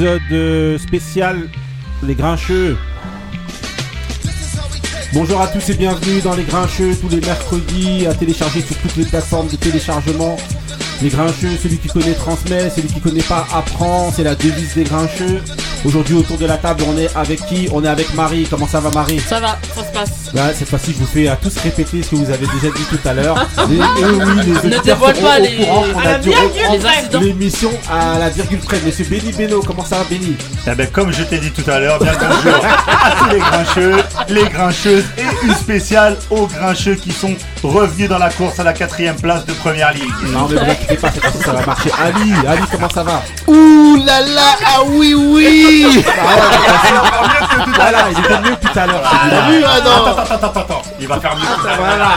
épisode euh, spécial Les Grincheux. Bonjour à tous et bienvenue dans Les Grincheux tous les mercredis à télécharger sur toutes les plateformes de téléchargement. Les Grincheux, celui qui connaît transmet, celui qui connaît pas apprend, c'est la devise des Grincheux. Aujourd'hui autour de la table on est avec qui On est avec Marie. Comment ça va Marie Ça va, ça se passe. Là, cette fois-ci, je vous fais à tous répéter ce que vous avez déjà dit tout à l'heure. Et, et oui, les auditeurs dévoile pas les- à a la dû l'émission à la virgule près. Monsieur Benny Beno, comment ça va Benny? Eh ben, comme je t'ai dit tout à l'heure, bien bonjour à tous les grincheux, les grincheuses et une spéciale aux grincheux qui sont revenus dans la course à la quatrième place de première ligue. Non, mais vous inquiétez pas, cette fois-ci, ça va marcher. Ali, Ali, comment ça va Ouh là là, ah oui oui Voilà, il était mieux tout à l'heure. celui-là. T'as vu, ah non Attends, attends, attends, attends, il va faire mieux. tout à l'heure. Voilà,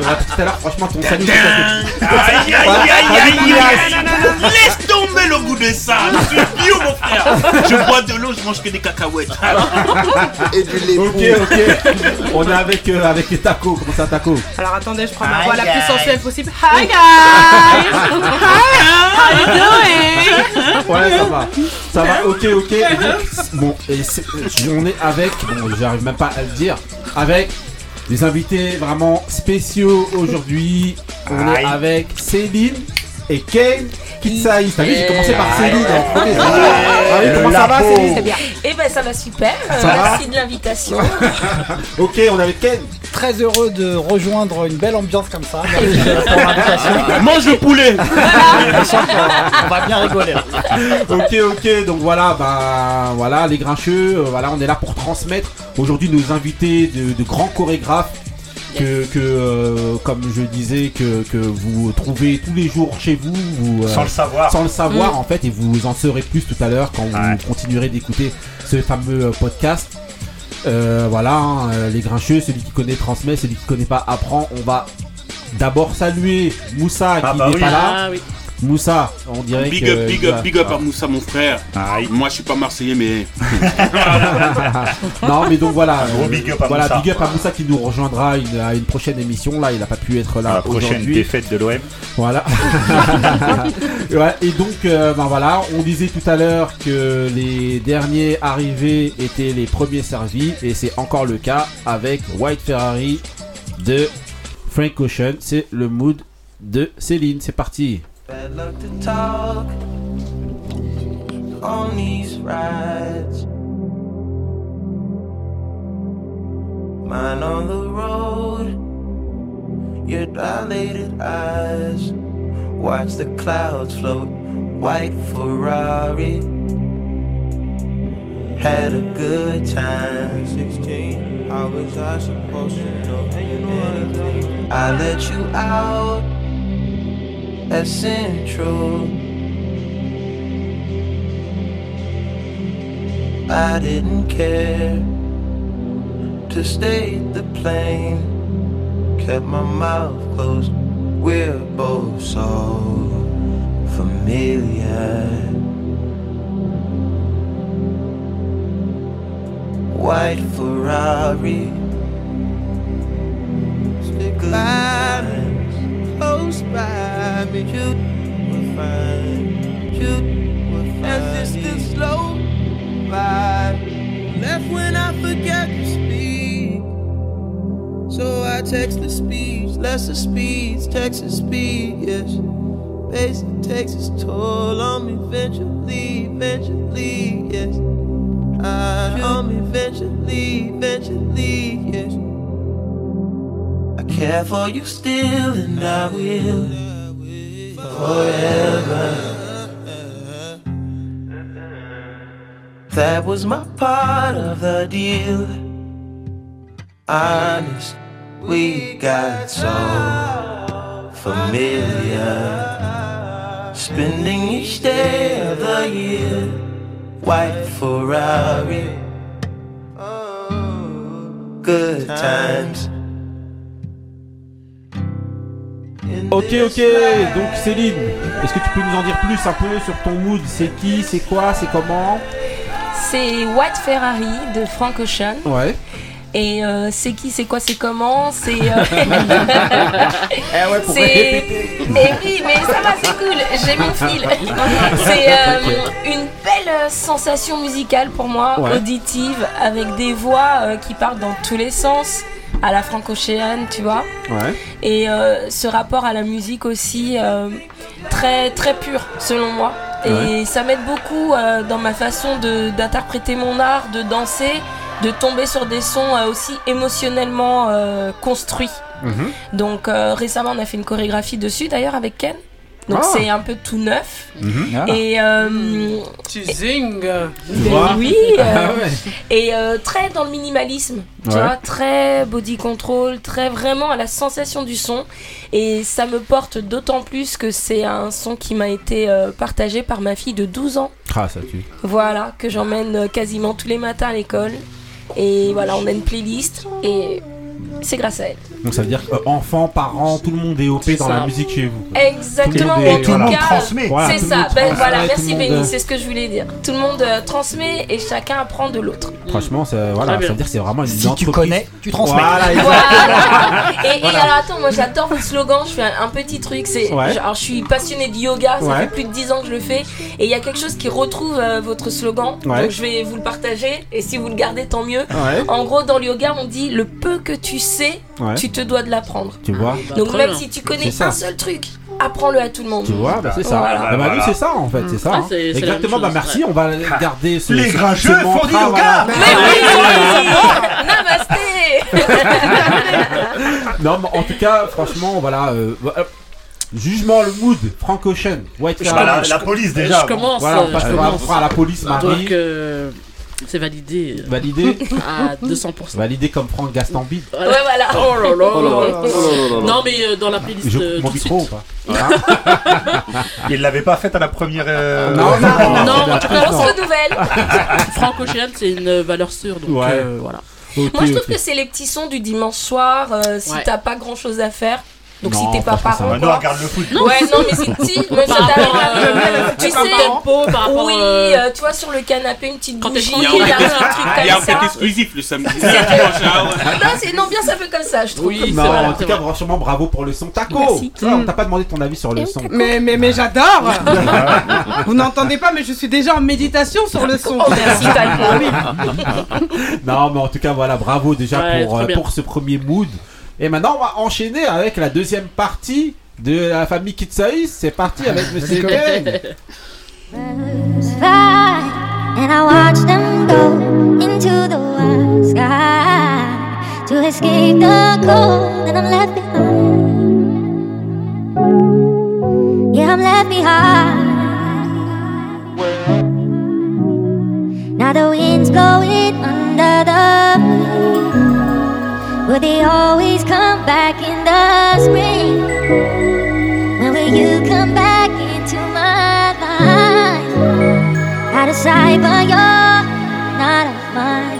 voilà, tout à l'heure, franchement, ton salut. Aïe, aïe, aïe, aïe, aïe, aïe. Laisse tomber le goût de ça. Je suis bio, mon frère. Je bois de l'eau, je mange que des cacahuètes. Et du lait Ok, ok. On est avec, euh, avec les tacos. Comment ça, taco Alors attendez, je prends ma Hi, voix la plus sensuelle possible. Hi guys! How you doing? Ouais, ça va. Ça va, ok, ok. Et donc, bon, et c'est- on est avec, bon, j'arrive même pas à le dire, avec des invités vraiment spéciaux aujourd'hui. On est Aïe. avec Céline et Kane Kitsaï. T'as vu, j'ai commencé par Céline en premier. Ah oui, comment ça va. Céline bien. Eh ben ça va super. Ça va Merci de l'invitation. Ok, on est avec Ken. Très heureux de rejoindre une belle ambiance comme ça. Merci pour l'invitation. Mange le poulet. On va bien rigoler. Ok, ok, donc voilà, bah voilà, les grincheux, euh, voilà, on est là pour transmettre aujourd'hui nos invités de, de grands chorégraphes que, que euh, comme je disais, que, que vous trouvez tous les jours chez vous, vous, euh, Sans le savoir. sans le savoir en fait, et vous en saurez plus tout à l'heure quand vous continuerez d'écouter ce fameux euh, podcast. Euh, voilà, hein, les grincheux, celui qui connaît transmet, celui qui connaît pas apprend. On va d'abord saluer Moussa Ah qui bah n'est oui. pas là. Ah oui. Moussa, on dirait Big que up, big up, va- big up à Moussa, mon frère. Aïe. Moi, je suis pas marseillais, mais non mais donc voilà, Gros euh, big up à voilà Moussa. big up à Moussa qui nous rejoindra une- à une prochaine émission. Là, il n'a pas pu être là La prochaine défaite de l'OM. Voilà. Ouais, et donc, euh, ben voilà, on disait tout à l'heure que les derniers arrivés étaient les premiers servis, et c'est encore le cas avec White Ferrari de Frank Ocean. C'est le mood de Céline. C'est parti. Bad luck to talk on these rides. Mine on the road, your dilated eyes. Watch the clouds float, white Ferrari. Had a good time. 16, how was I supposed to know? I let you out at Central. I didn't care to stay the plane. Kept my mouth closed. We're both so familiar. White Ferrari. Stick close by me. You will find you will find as this the slow vibe. Left when I forget to speak. So I text the speech, lesser speeds, Texas speed, yes. Basic takes its toll on me eventually, eventually, yes. I on me eventually, eventually, yes. Care for you still, and I will forever. That was my part of the deal. Honest, we got so familiar. Spending each day of the year, white Ferrari. Oh, good times. Ok, ok. Donc Céline, est-ce que tu peux nous en dire plus un peu sur ton mood? C'est qui? C'est quoi? C'est comment? C'est White Ferrari de Frank Ocean. Ouais. Et euh, c'est qui, c'est quoi, c'est comment? C'est. euh, Eh ouais, pour c'est. répéter. Mais oui, mais ça va, c'est cool. J'ai mon fil. C'est euh, une belle sensation musicale pour moi, Ouais. auditive, avec des voix euh, qui partent dans tous les sens, à la franco-chéenne, tu vois. Ouais. Et euh, ce rapport à la musique aussi, euh, très, très pur, selon moi. Et Ouais. ça m'aide beaucoup euh, dans ma façon de- d'interpréter mon art, de danser, de tomber sur des sons euh, aussi émotionnellement euh, construits. Mhm. Donc euh, récemment, on a fait une chorégraphie dessus, d'ailleurs, avec Ken. Donc Ah. c'est un peu tout neuf. Ah. Et euh, oui, euh, Ah ouais. et euh, très dans le minimalisme, tu Ouais. vois, très body control, très vraiment à la sensation du son. Et ça me porte d'autant plus que c'est un son qui m'a été euh, partagé par ma fille de 12 ans. Ah, ça tue. Voilà, que j'emmène euh, quasiment tous les matins à l'école. Et voilà, on a une playlist et c'est grâce à elle. Donc ça veut dire que euh, enfants, parents, tout le monde est OP dans ça. la musique chez vous. Exactement, Tout le monde Tout le monde cas, transmet. Voilà, c'est tout le ça, monde ben transmet, voilà, merci le monde, Benny, euh, c'est ce que je voulais dire. Tout le monde euh, transmet et chacun apprend de l'autre. Franchement, ça, voilà, ça veut dire que c'est vraiment une Si tu entreprise. connais, tu transmets. Voilà. Et, et alors attends, moi j'adore votre slogan. Je fais un, un petit truc. C'est, Ouais. alors je suis passionnée de yoga. Ça Ouais. fait plus de 10 ans que je le fais. Et il y a quelque chose qui retrouve euh, votre slogan. Ouais. Donc je vais vous le partager. Et si vous le gardez, tant mieux. Ouais, En gros, dans le yoga, on dit le peu que tu sais, ouais. tu te dois de l'apprendre. Tu vois, Bah, Donc même si tu connais un seul truc, apprends-le à tout le monde. tu vois, bah, c'est ça. Voilà. Bah, bah, Voilà. c'est ça en fait, c'est ça. Ah, hein. Exactement, bah merci, on va garder ce. Les grincheux font mantra, du yoga. voilà. Mais oui, Namasté Non, mais en tout cas, franchement, voilà. euh, euh, jugement, le mood, Frank Ocean, White Bah, Ferrari. la, je- la police déjà. je commence. Voilà, on passe je on va commence. voir à la police, Marie. Donc euh, c'est validé euh, Validé à 200%. Validé comme Franck Gastambide. Ouais, voilà. Oh là là. Non mais euh, dans la playlist Je- euh, Mon tout de micro ou pas Il l'avait pas faite à la première. euh, Non, non, non, en tout cas, On se renouvelle. Franco Ocean, c'est une valeur sûre donc Ouais. euh, voilà. Ok, Moi, je trouve ok. que c'est les petits sons du dimanche soir, euh, si Ouais. t'as pas grand chose à faire. Donc, Non, si t'es pas ça parent. Maintenant, quoi. regarde le foot. Ouais, non, mais c'est si, mais ça Par t'arrive rapport, à- euh, Tu sais, tempo, par rapport oui, euh, euh, tu vois, sur le canapé, une petite bougie, un un truc Il y a un comme ça. exclusif le samedi. ah. Non, c'est non, bien ça fait comme ça, je trouve. Oui, Non, vrai, en tout cas, franchement, bravo pour le son. Taco Merci. Ça, On t'a pas demandé ton avis sur le son. Mais, mais, mais j'adore Vous n'entendez pas, mais je suis déjà en méditation sur le son. Oh, merci, Taco. Non, mais en tout cas, voilà, bravo déjà euh, pour ce premier mood. Et maintenant, on va enchaîner avec la deuxième partie de la famille Kitsaïs. C'est parti avec Monsieur Ken. fly, and I watch them go into the wild sky to escape the cold, and I'm left behind. Yeah, I'm left behind. Now the wind's blowing under the Will they always come back in the spring? When will you come back into my life? Out of sight, but you're not of mine.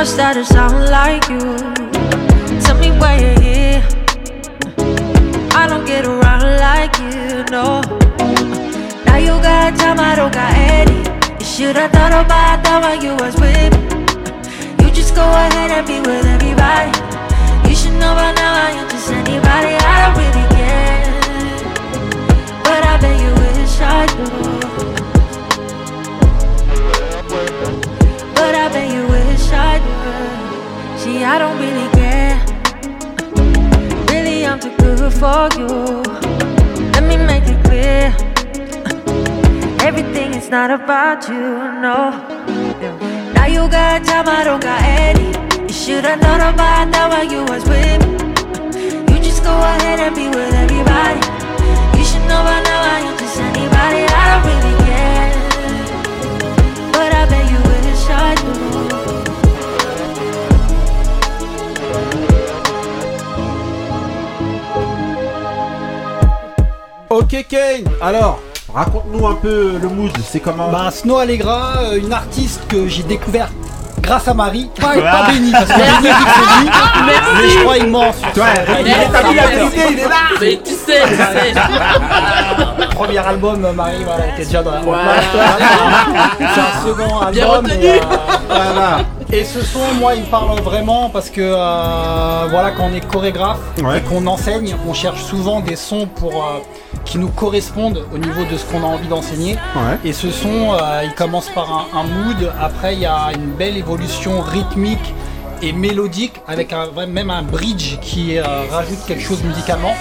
Now I start sound like you. Tell me why you're here. I don't get around like you, no. Now you got time, I don't got any. You should've thought about that while you was with me. You just go ahead and be with everybody. You should know by now I ain't just anybody. I don't really care. But I bet you wish I do. See, I don't really care. Really, I'm too good for you. Let me make it clear. Everything is not about you, no. Now you got time, I don't got any. You should've thought about that while you was with me. You just go ahead and be with everybody. You should know by now I ain't just anybody. I don't really care. But I bet you wish I do. Ok, Kane. Alors, raconte-nous un peu le mood. C'est comment Bah, Snow Allegra, euh, une artiste que j'ai découvert grâce à Marie, pas, pas Benny, parce que Benny c'est lui, mais je crois sur Toi, il est établi la vérité, il est là. Mais tu sais, tu sais. Premier album, Marie, voilà, elle était déjà dans la Voilà. C'est un second Bien album. retenu. Et, euh, voilà. Et ce son, moi, il me parle vraiment parce que, euh, voilà, quand on est chorégraphe Ouais. et qu'on enseigne, on cherche souvent des sons pour euh, qui nous correspondent au niveau de ce qu'on a envie d'enseigner. Ouais. Et ce son, euh, il commence par un, un mood. Après, il y a une belle évolution rythmique et mélodique avec un, même un bridge qui euh, rajoute quelque chose musicalement.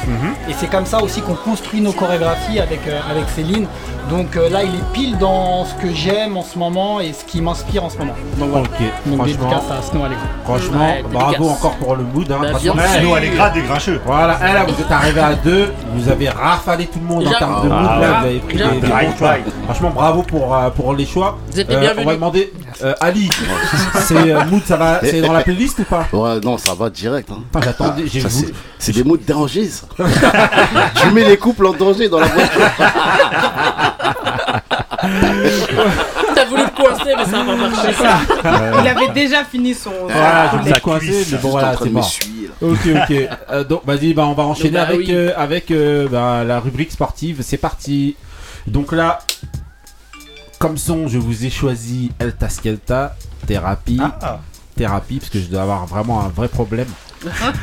Et c'est comme ça aussi qu'on construit nos chorégraphies avec, euh, avec Céline. Donc euh, là, il est pile dans ce que j'aime en ce moment et ce qui m'inspire en ce moment. Donc voilà. Ok, Donc franchement, dédicace à Snow franchement, Ouais, bravo encore pour le mood. Hein, Bah, parce que- des grincheux. Voilà, eh, là, vous êtes arrivé à deux, vous avez rafalé tout le monde en termes de Ah, mood. Là, ouais. vous avez pris des, des bons choix. Franchement, bravo pour, euh, pour les choix. Vous on va demander, euh, Ali, c'est euh, mood, ça va, c'est dans la playlist ou pas Ouais, non, ça va direct. Hein. Putain, J'attendais, j'ai Ça, voulu. c'est- C'est des mots de danger, ça. tu mets les couples en danger dans la voiture. T'as voulu le coincer, mais ça va pas marcher. Il avait déjà fini son. Voilà, je Ça l'ai coincé, mais bon voilà, c'est de mort. Ok, ok. Euh, donc, vas-y, bah, on va enchaîner bah, avec, oui. euh, avec euh, bah, la rubrique sportive. C'est parti. Donc là, comme son, je vous ai choisi El Taskelta, thérapie. Ah, Thérapie, parce que je dois avoir vraiment un vrai problème.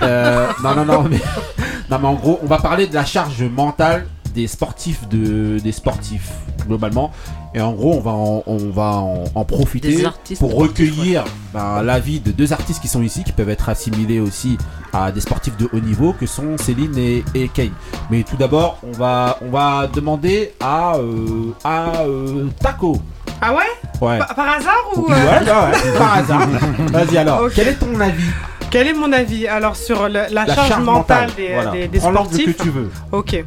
Euh, non, non, non, mais, non, mais en gros, on va parler de la charge mentale des sportifs, de, des sportifs, globalement. Et en gros, on va en, on va en, en profiter pour recueillir ben, l'avis de deux artistes qui sont ici, qui peuvent être assimilés aussi à des sportifs de haut niveau, que sont Céline et, et Kane. Mais tout d'abord, on va, on va demander à, euh, à euh, Taco. Ah ouais? Ouais. Par, par hasard ou. Ouais, euh, ouais, ouais, par hasard. Vas-y alors, quel est ton avis? Quel est mon avis? Alors sur la, La charge, mentale, des, voilà. des- sportifs. que tu veux. Ok.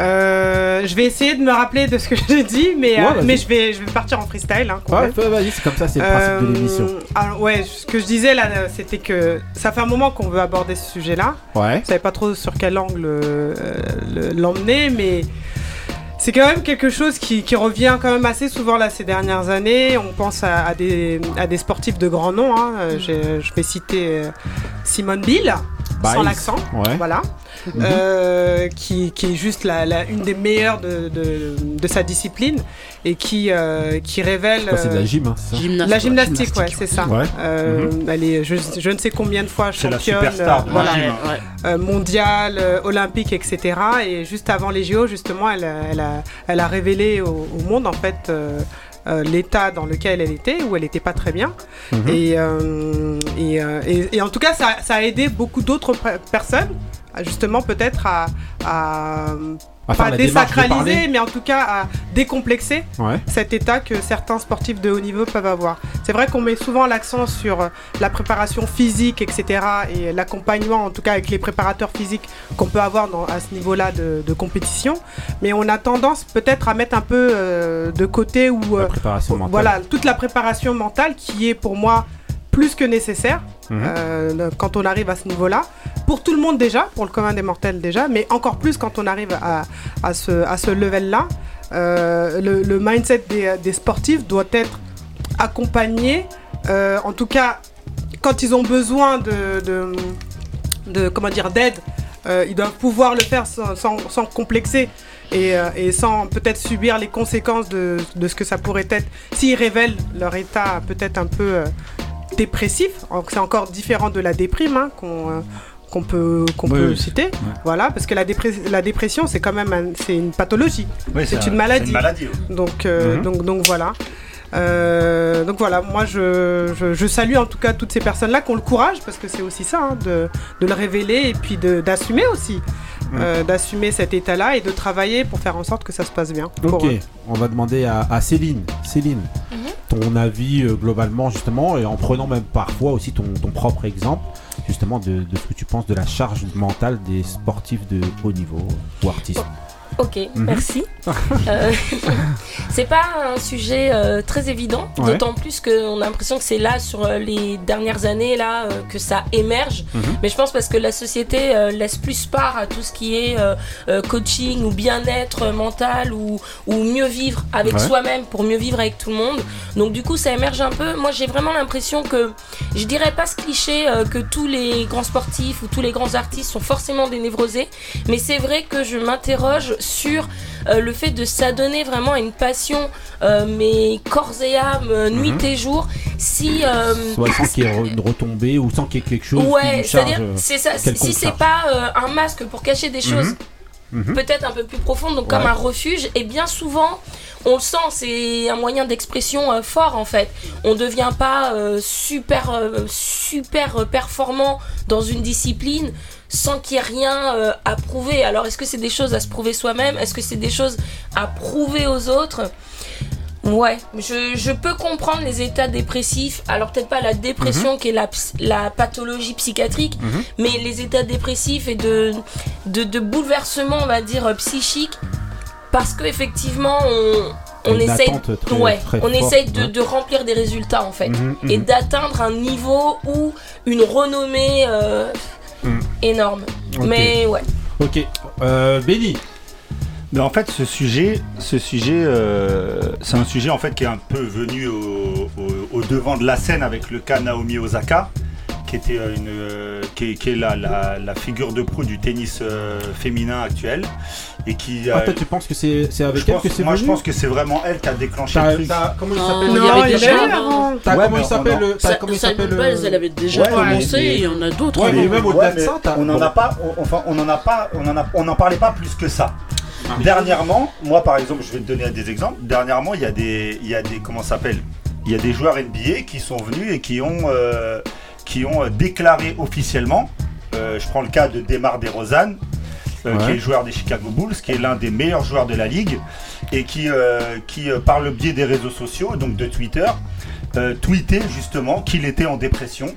Euh, je vais essayer de me rappeler de ce que j'ai dit, mais, Ouais, euh, mais je, vais, je vais partir en freestyle. Hein, Ouais, vas-y, c'est comme ça, c'est le principe de Euh, l'émission. alors, ouais, ce que je disais là, c'était que ça fait un moment qu'on veut aborder ce sujet-là. Ouais. Je savais pas trop sur quel angle le- l'emmener, mais c'est quand même quelque chose qui, qui revient quand même assez souvent là ces dernières années. On pense à, à des, à des sportifs de grand nom. hein. Je vais citer Simone Bill, sans Biles. l'accent. Ouais. Voilà. Euh, qui, qui est juste la, la- une des meilleures de, de, de sa discipline et qui, euh, qui révèle. C'est de la gym, hein, ça Gymnastique. la gymnastique, ouais, c'est ça. Ouais. Euh, Elle est, je, je ne sais combien de fois la championne, superstar euh, de la voilà, gym. Ouais, ouais. euh, mondiale, euh, olympique, etc. Et juste avant les JO, justement, elle, a- elle, a, elle a révélé au, au monde en fait euh, euh, l'état dans lequel elle était, où elle n'était pas très bien. Mhm. Et, euh, et, euh, et- et en tout cas, ça, ça a aidé beaucoup d'autres pe- personnes, justement peut-être à, à À faire pas désacraliser, mais en tout cas à décomplexer Ouais. cet état que certains sportifs de haut niveau peuvent avoir. C'est vrai qu'on met souvent l'accent sur la préparation physique, etc. et l'accompagnement, en tout cas avec les préparateurs physiques qu'on peut avoir dans- à ce niveau-là de, de compétition, mais on a tendance peut-être à mettre un peu euh, de côté ou euh, voilà toute la préparation mentale qui est pour moi plus que nécessaire Mhm. euh, quand on arrive à ce niveau-là. Pour tout le monde déjà, pour le commun des mortels déjà, mais encore plus quand on arrive à, à ce, à ce level-là. Euh, le, le mindset des, des sportifs doit être accompagné, euh, en tout cas quand ils ont besoin de, de, de- comment dire d'aide, euh, ils doivent pouvoir le faire sans, sans- sans complexer et, et sans peut-être subir les conséquences de, de ce que ça pourrait être s'ils révèlent leur état peut-être un peu dépressif. C'est encore différent de la déprime hein, qu'on euh, qu'on peut, qu'on Oui, peut oui. citer. Voilà, parce que la, la dépression, c'est quand même un- c'est une pathologie. Oui, C'est un- une maladie. Une. Donc, euh, Mhm. donc, donc voilà. Euh, donc voilà, moi je, je, je salue en tout cas toutes ces personnes-là qui ont le courage, parce que c'est aussi ça, hein, de, de le révéler et puis d'assumer aussi, Mhm. euh, d'assumer cet état-là et de travailler pour faire en sorte que ça se passe bien. Ok, on va demander à, à Céline. Céline, ton avis euh, globalement justement, et en prenant même parfois aussi ton, propre exemple, justement de, de ce que tu penses de la charge mentale des sportifs de haut niveau ou artistes. Ok, Mhm. merci. Euh, c'est pas un sujet euh, très évident, Ouais. d'autant plus qu'on a l'impression que c'est là sur euh, les dernières années là euh, que ça émerge. Mhm. Mais je pense parce que la société laisse plus part à tout ce qui est coaching ou bien-être mental ou, ou mieux vivre avec Ouais. soi-même pour mieux vivre avec tout le monde. Donc du coup ça émerge un peu. Moi j'ai vraiment l'impression que je dirais pas ce cliché que tous les grands sportifs ou tous les grands artistes sont forcément des névrosés, mais c'est vrai que je m'interroge sur euh, le fait de s'adonner vraiment à une passion, euh, mais corps et âme, euh, nuit Mhm. et jour. Si euh, Ouais, sans qu'il y ait une retombée ou sans qu'il y ait quelque chose Ouais, c'est-à-dire, c'est ça. Si c'est pas un masque pour cacher des choses Mhm. peut-être un peu plus profondes, donc comme un refuge, et bien souvent, on le sent, c'est un moyen d'expression euh, fort en fait. On devient pas euh, super, euh, super performant dans une discipline sans qu'il y ait rien euh, à prouver. Alors, est-ce que c'est des choses à se prouver soi-même? Est-ce que c'est des choses à prouver aux autres? Ouais, je, je peux comprendre les états dépressifs. Alors peut-être pas la dépression qui est la, pathologie psychiatrique, Mhm. mais les états dépressifs et de, de, de bouleversement, on va dire, euh, psychique. Parce qu'effectivement, on, on essaye, attente très- ouais, très on forte, essaye de, ouais. de remplir des résultats en fait. Mhm, Et mhm. d'atteindre un niveau ou une renommée euh, Mhm. énorme. Mais ouais. Ok, euh, Benny. Mais en fait, ce sujet, ce sujet, euh, c'est un sujet en fait qui est un peu venu au, au- au devant de la scène avec le cas Naomi Osaka, qui était euh, une, euh, qui est, qui est la, la- la figure de proue du tennis euh, féminin actuel et qui. Ah, euh, toi, tu penses que c'est c'est avec je elle pense- que c'est moi, je venu pense que c'est vraiment elle qui a déclenché T'as- le truc. t'as- Comment il Non, s'appelle il y Non, avait il déjà avant. avant. T'as- Ouais, comment il s'appelle on en- le- t'as- Ça- comment il s'appelle Biles, le- elle avait déjà Ouais, commencé et il y en a d'autres. Ouais, mais même au-delà Ouais, de ça, t'as- on n'en a pas, on- enfin, on n'en a pas, on en a, on n'en parlait pas plus que ça. Dernièrement, moi par exemple, je vais te donner des exemples. Dernièrement, il y a des, il y a des, comment ça s'appelle? Il y a des joueurs NBA qui sont venus et qui ont, euh, qui ont euh, déclaré officiellement. euh, je prends le cas de Demar DeRozan, euh, Ouais. qui est joueur des Chicago Bulls, qui est l'un des meilleurs joueurs de la ligue et qui, euh, qui euh, par le biais des réseaux sociaux, donc de Twitter, tweetait justement qu'il était en dépression.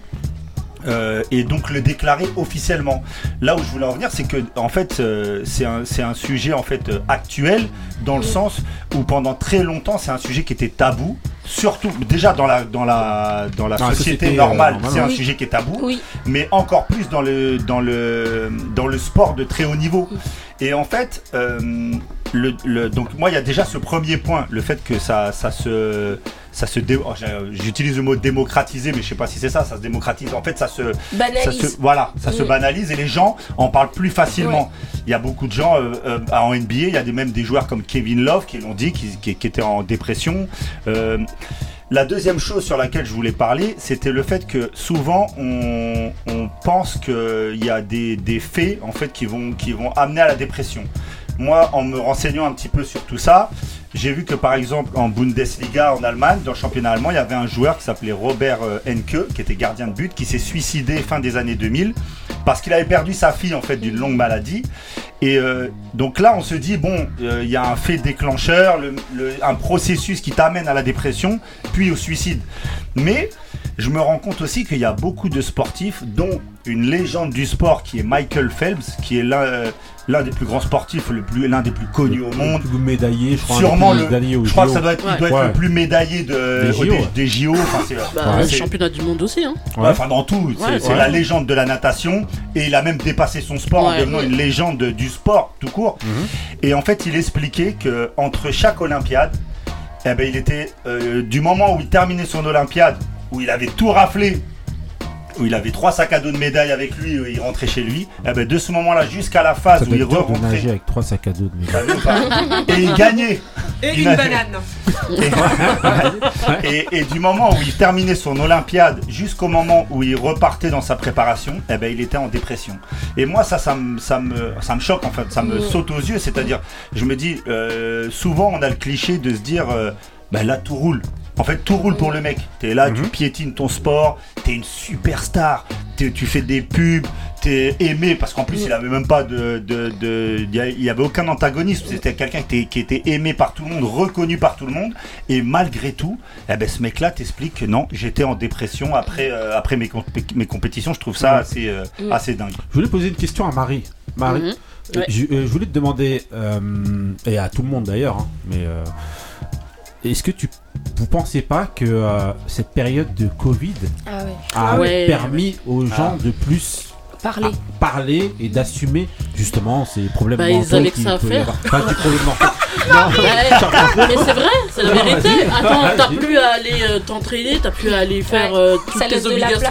Euh, et donc le déclarer officiellement. Là où je voulais en venir, c'est que en fait, euh, c'est un, c'est un sujet en fait euh, actuel dans le sens où pendant très longtemps, c'est un sujet qui était tabou. Surtout, déjà dans la dans la dans la Dans la société, société, euh, normale, normale, c'est un oui. sujet qui est tabou Oui. mais encore plus dans le, dans le, dans le sport de très haut niveau. Et en fait, euh, le, le- donc moi, il y a déjà ce premier point, le fait que ça, ça se, ça se, dé- oh, j'ai- j'utilise le mot démocratiser, mais je sais pas si c'est ça, ça se démocratise. En fait, ça se, ça Banalise. se, voilà, ça se banalise et les gens en parlent plus facilement. Il y a beaucoup de gens euh, euh, en NBA, il y a des, même des joueurs comme Kevin Love qui l'ont dit, qui, qui, qui étaient en dépression. Euh, la deuxième chose sur laquelle je voulais parler, c'était le fait que souvent on, on pense qu'il y a des, des faits en fait qui vont, qui vont amener à la dépression. Moi, en me renseignant un petit peu sur tout ça, j'ai vu que par exemple en Bundesliga en Allemagne, dans le championnat allemand, il y avait un joueur qui s'appelait Robert euh, Enke, qui était gardien de but, qui s'est suicidé fin des années 2000 parce qu'il avait perdu sa fille en fait d'une longue maladie. Et euh, donc là, on se dit bon, euh, il y a un fait déclencheur, le- le- un processus qui t'amène à la dépression, puis au suicide. Mais je me rends compte aussi qu'il y a beaucoup de sportifs, dont une légende du sport qui est Michael Phelps, qui est l'un euh, l'un des plus grands sportifs, le plus l'un des plus connus au monde. Le plus médaillé, je crois. Sûrement des le, je crois que ça doit être, il Ouais. doit être Ouais. le plus médaillé de, Des JO, des, ouais. des JO. Enfin, c'est- Bah, Ouais. le c'est- championnat du monde aussi. Hein. Ouais. Ouais, enfin dans tout, c'est Ouais, c'est ouais. la légende de la natation et il a même dépassé son sport en Ouais. devenant une légende du sport tout court. Mhm. Et en fait, il expliquait que entre chaque Olympiade, eh ben, il était euh, du moment où il terminait son Olympiade, où il avait tout raflé, où il avait trois sacs à dos de médailles avec lui, où il rentrait chez lui, eh ben, de ce moment-là jusqu'à la phase Ça où il re-rentrait, nager avec trois sacs à dos de médailles. Pas et il gagnait. Et Il une banane. Et, et du moment où il terminait son Olympiade jusqu'au moment où il repartait dans sa préparation, eh ben, il était en dépression. Et moi, ça, ça me, ça me, ça me choque en fait, ça me Mm. saute aux yeux. C'est-à-dire, je me dis, euh, souvent on a le cliché de se dire, euh, ben là tout roule. En fait, tout roule pour le mec. T'es là, tu Mhm. piétines ton sport, t'es une superstar, t'es- tu fais des pubs, t'es aimé parce qu'en plus il avait même pas de, de, de- il y avait aucun antagonisme. C'était quelqu'un qui était, qui était aimé par tout le monde, reconnu par tout le monde. Et malgré tout, eh ben, ce mec-là t'explique que non, j'étais en dépression après, euh, après mes, compé- mes compétitions. Je trouve ça Mhm. assez, euh, Mhm. assez dingue. Je voulais poser une question à Marie. Marie. Ouais. Je, euh, je voulais te demander, euh, et à tout le monde d'ailleurs, hein, mais euh, est-ce que tu vous pensez pas que euh, cette période de Covid Ah ouais. a Ouais. permis aux gens de plus Parler. parler et d'assumer justement ces problèmes Bah, ils mentaux avaient que ça à faire. mentaux. Ouais, mais c'est vrai, c'est la Non, vérité. Attends, t'as plus à aller euh, t'entraîner, t'as plus à aller faire euh, Ça toutes tes obligations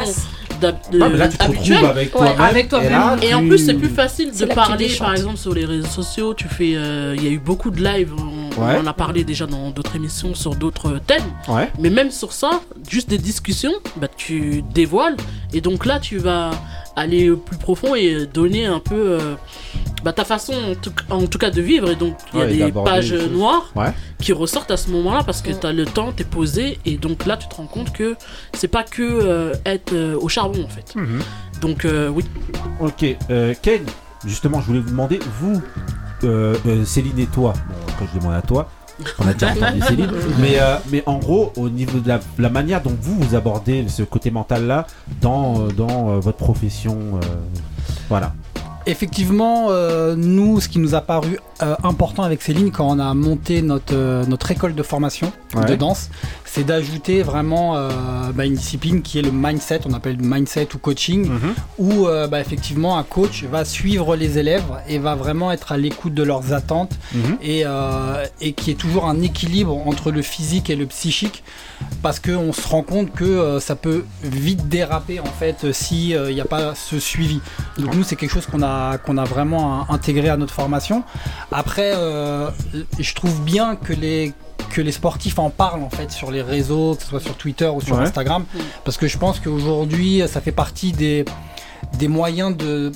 Ah, mais là, tu te avec Ouais, toi-même. avec toi-même. et là, Et en plus, c'est plus facile de parler, par exemple, sur les réseaux sociaux. Tu fais, euh, il y a eu beaucoup de lives. Ouais. on en a parlé déjà dans d'autres émissions sur d'autres thèmes. Ouais. Mais même sur ça, juste des discussions, bah, tu dévoiles. Et donc là, tu vas aller plus profond et donner un peu euh, bah, ta façon, en tout, en tout cas, de vivre. Et donc, il y a Ouais, des pages noires Ouais. qui ressortent à ce moment-là parce que tu as le temps, tu es posé. Et donc là, tu te rends compte que c'est pas que euh, être euh, au charbon, en fait. Mhm. Donc, euh, oui. Ok, euh, Ken, justement, je voulais vous demander, vous, euh, euh, Céline et toi, bon, quand je demande à toi, on a déjà entendu Céline, mais, euh, mais en gros, au niveau de la, la manière dont vous, vous abordez ce côté mental-là dans, dans votre profession, euh, voilà. Effectivement, euh, nous, ce qui nous a paru euh, important avec Céline quand on a monté notre, euh, notre école de formation Ouais. de danse, c'est d'ajouter vraiment euh, bah, une discipline qui est le mindset, on appelle mindset ou coaching, Mhm. où bah, effectivement un coach va suivre les élèves et va vraiment être à l'écoute de leurs attentes Mhm. et, et qui est toujours un équilibre entre le physique et le psychique parce qu'on se rend compte que ça peut vite déraper en fait euh, si il n'y a pas ce suivi. Donc nous c'est quelque chose qu'on a qu'on a vraiment intégré à notre formation. Après euh, je trouve bien que les que les sportifs en parlent en fait sur les réseaux, que ce soit sur Twitter ou sur Ouais. Instagram, parce que je pense qu'aujourd'hui ça fait partie des des moyens de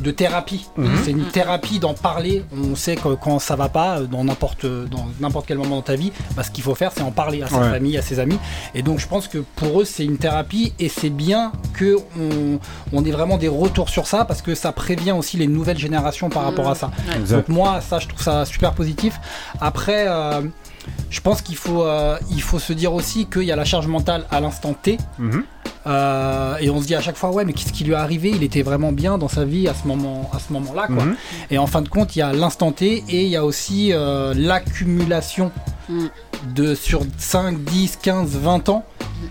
de thérapie. Mhm. C'est une thérapie d'en parler. On sait que quand ça va pas, euh, dans n'importe dans n'importe quel moment dans ta vie, bah, ce qu'il faut faire, c'est en parler à sa Ouais. famille, à ses amis. Et donc, je pense que pour eux, c'est une thérapie et c'est bien que on, on ait vraiment des retours sur ça parce que ça prévient aussi les nouvelles générations par rapport à ça. Donc moi, ça, je trouve ça super positif. Après, euh, je pense qu'il faut, euh, il faut se dire aussi qu'il y a la charge mentale à l'instant T. Mhm. Euh, et on se dit à chaque fois, ouais, mais qu'est-ce qui lui est arrivé? Il était vraiment bien dans sa vie à ce moment, à ce moment-là, quoi. Mhm. Et en fin de compte, il y a l'instant T et il y a aussi euh, l'accumulation Mm. de sur 5, 10, 15, 20 ans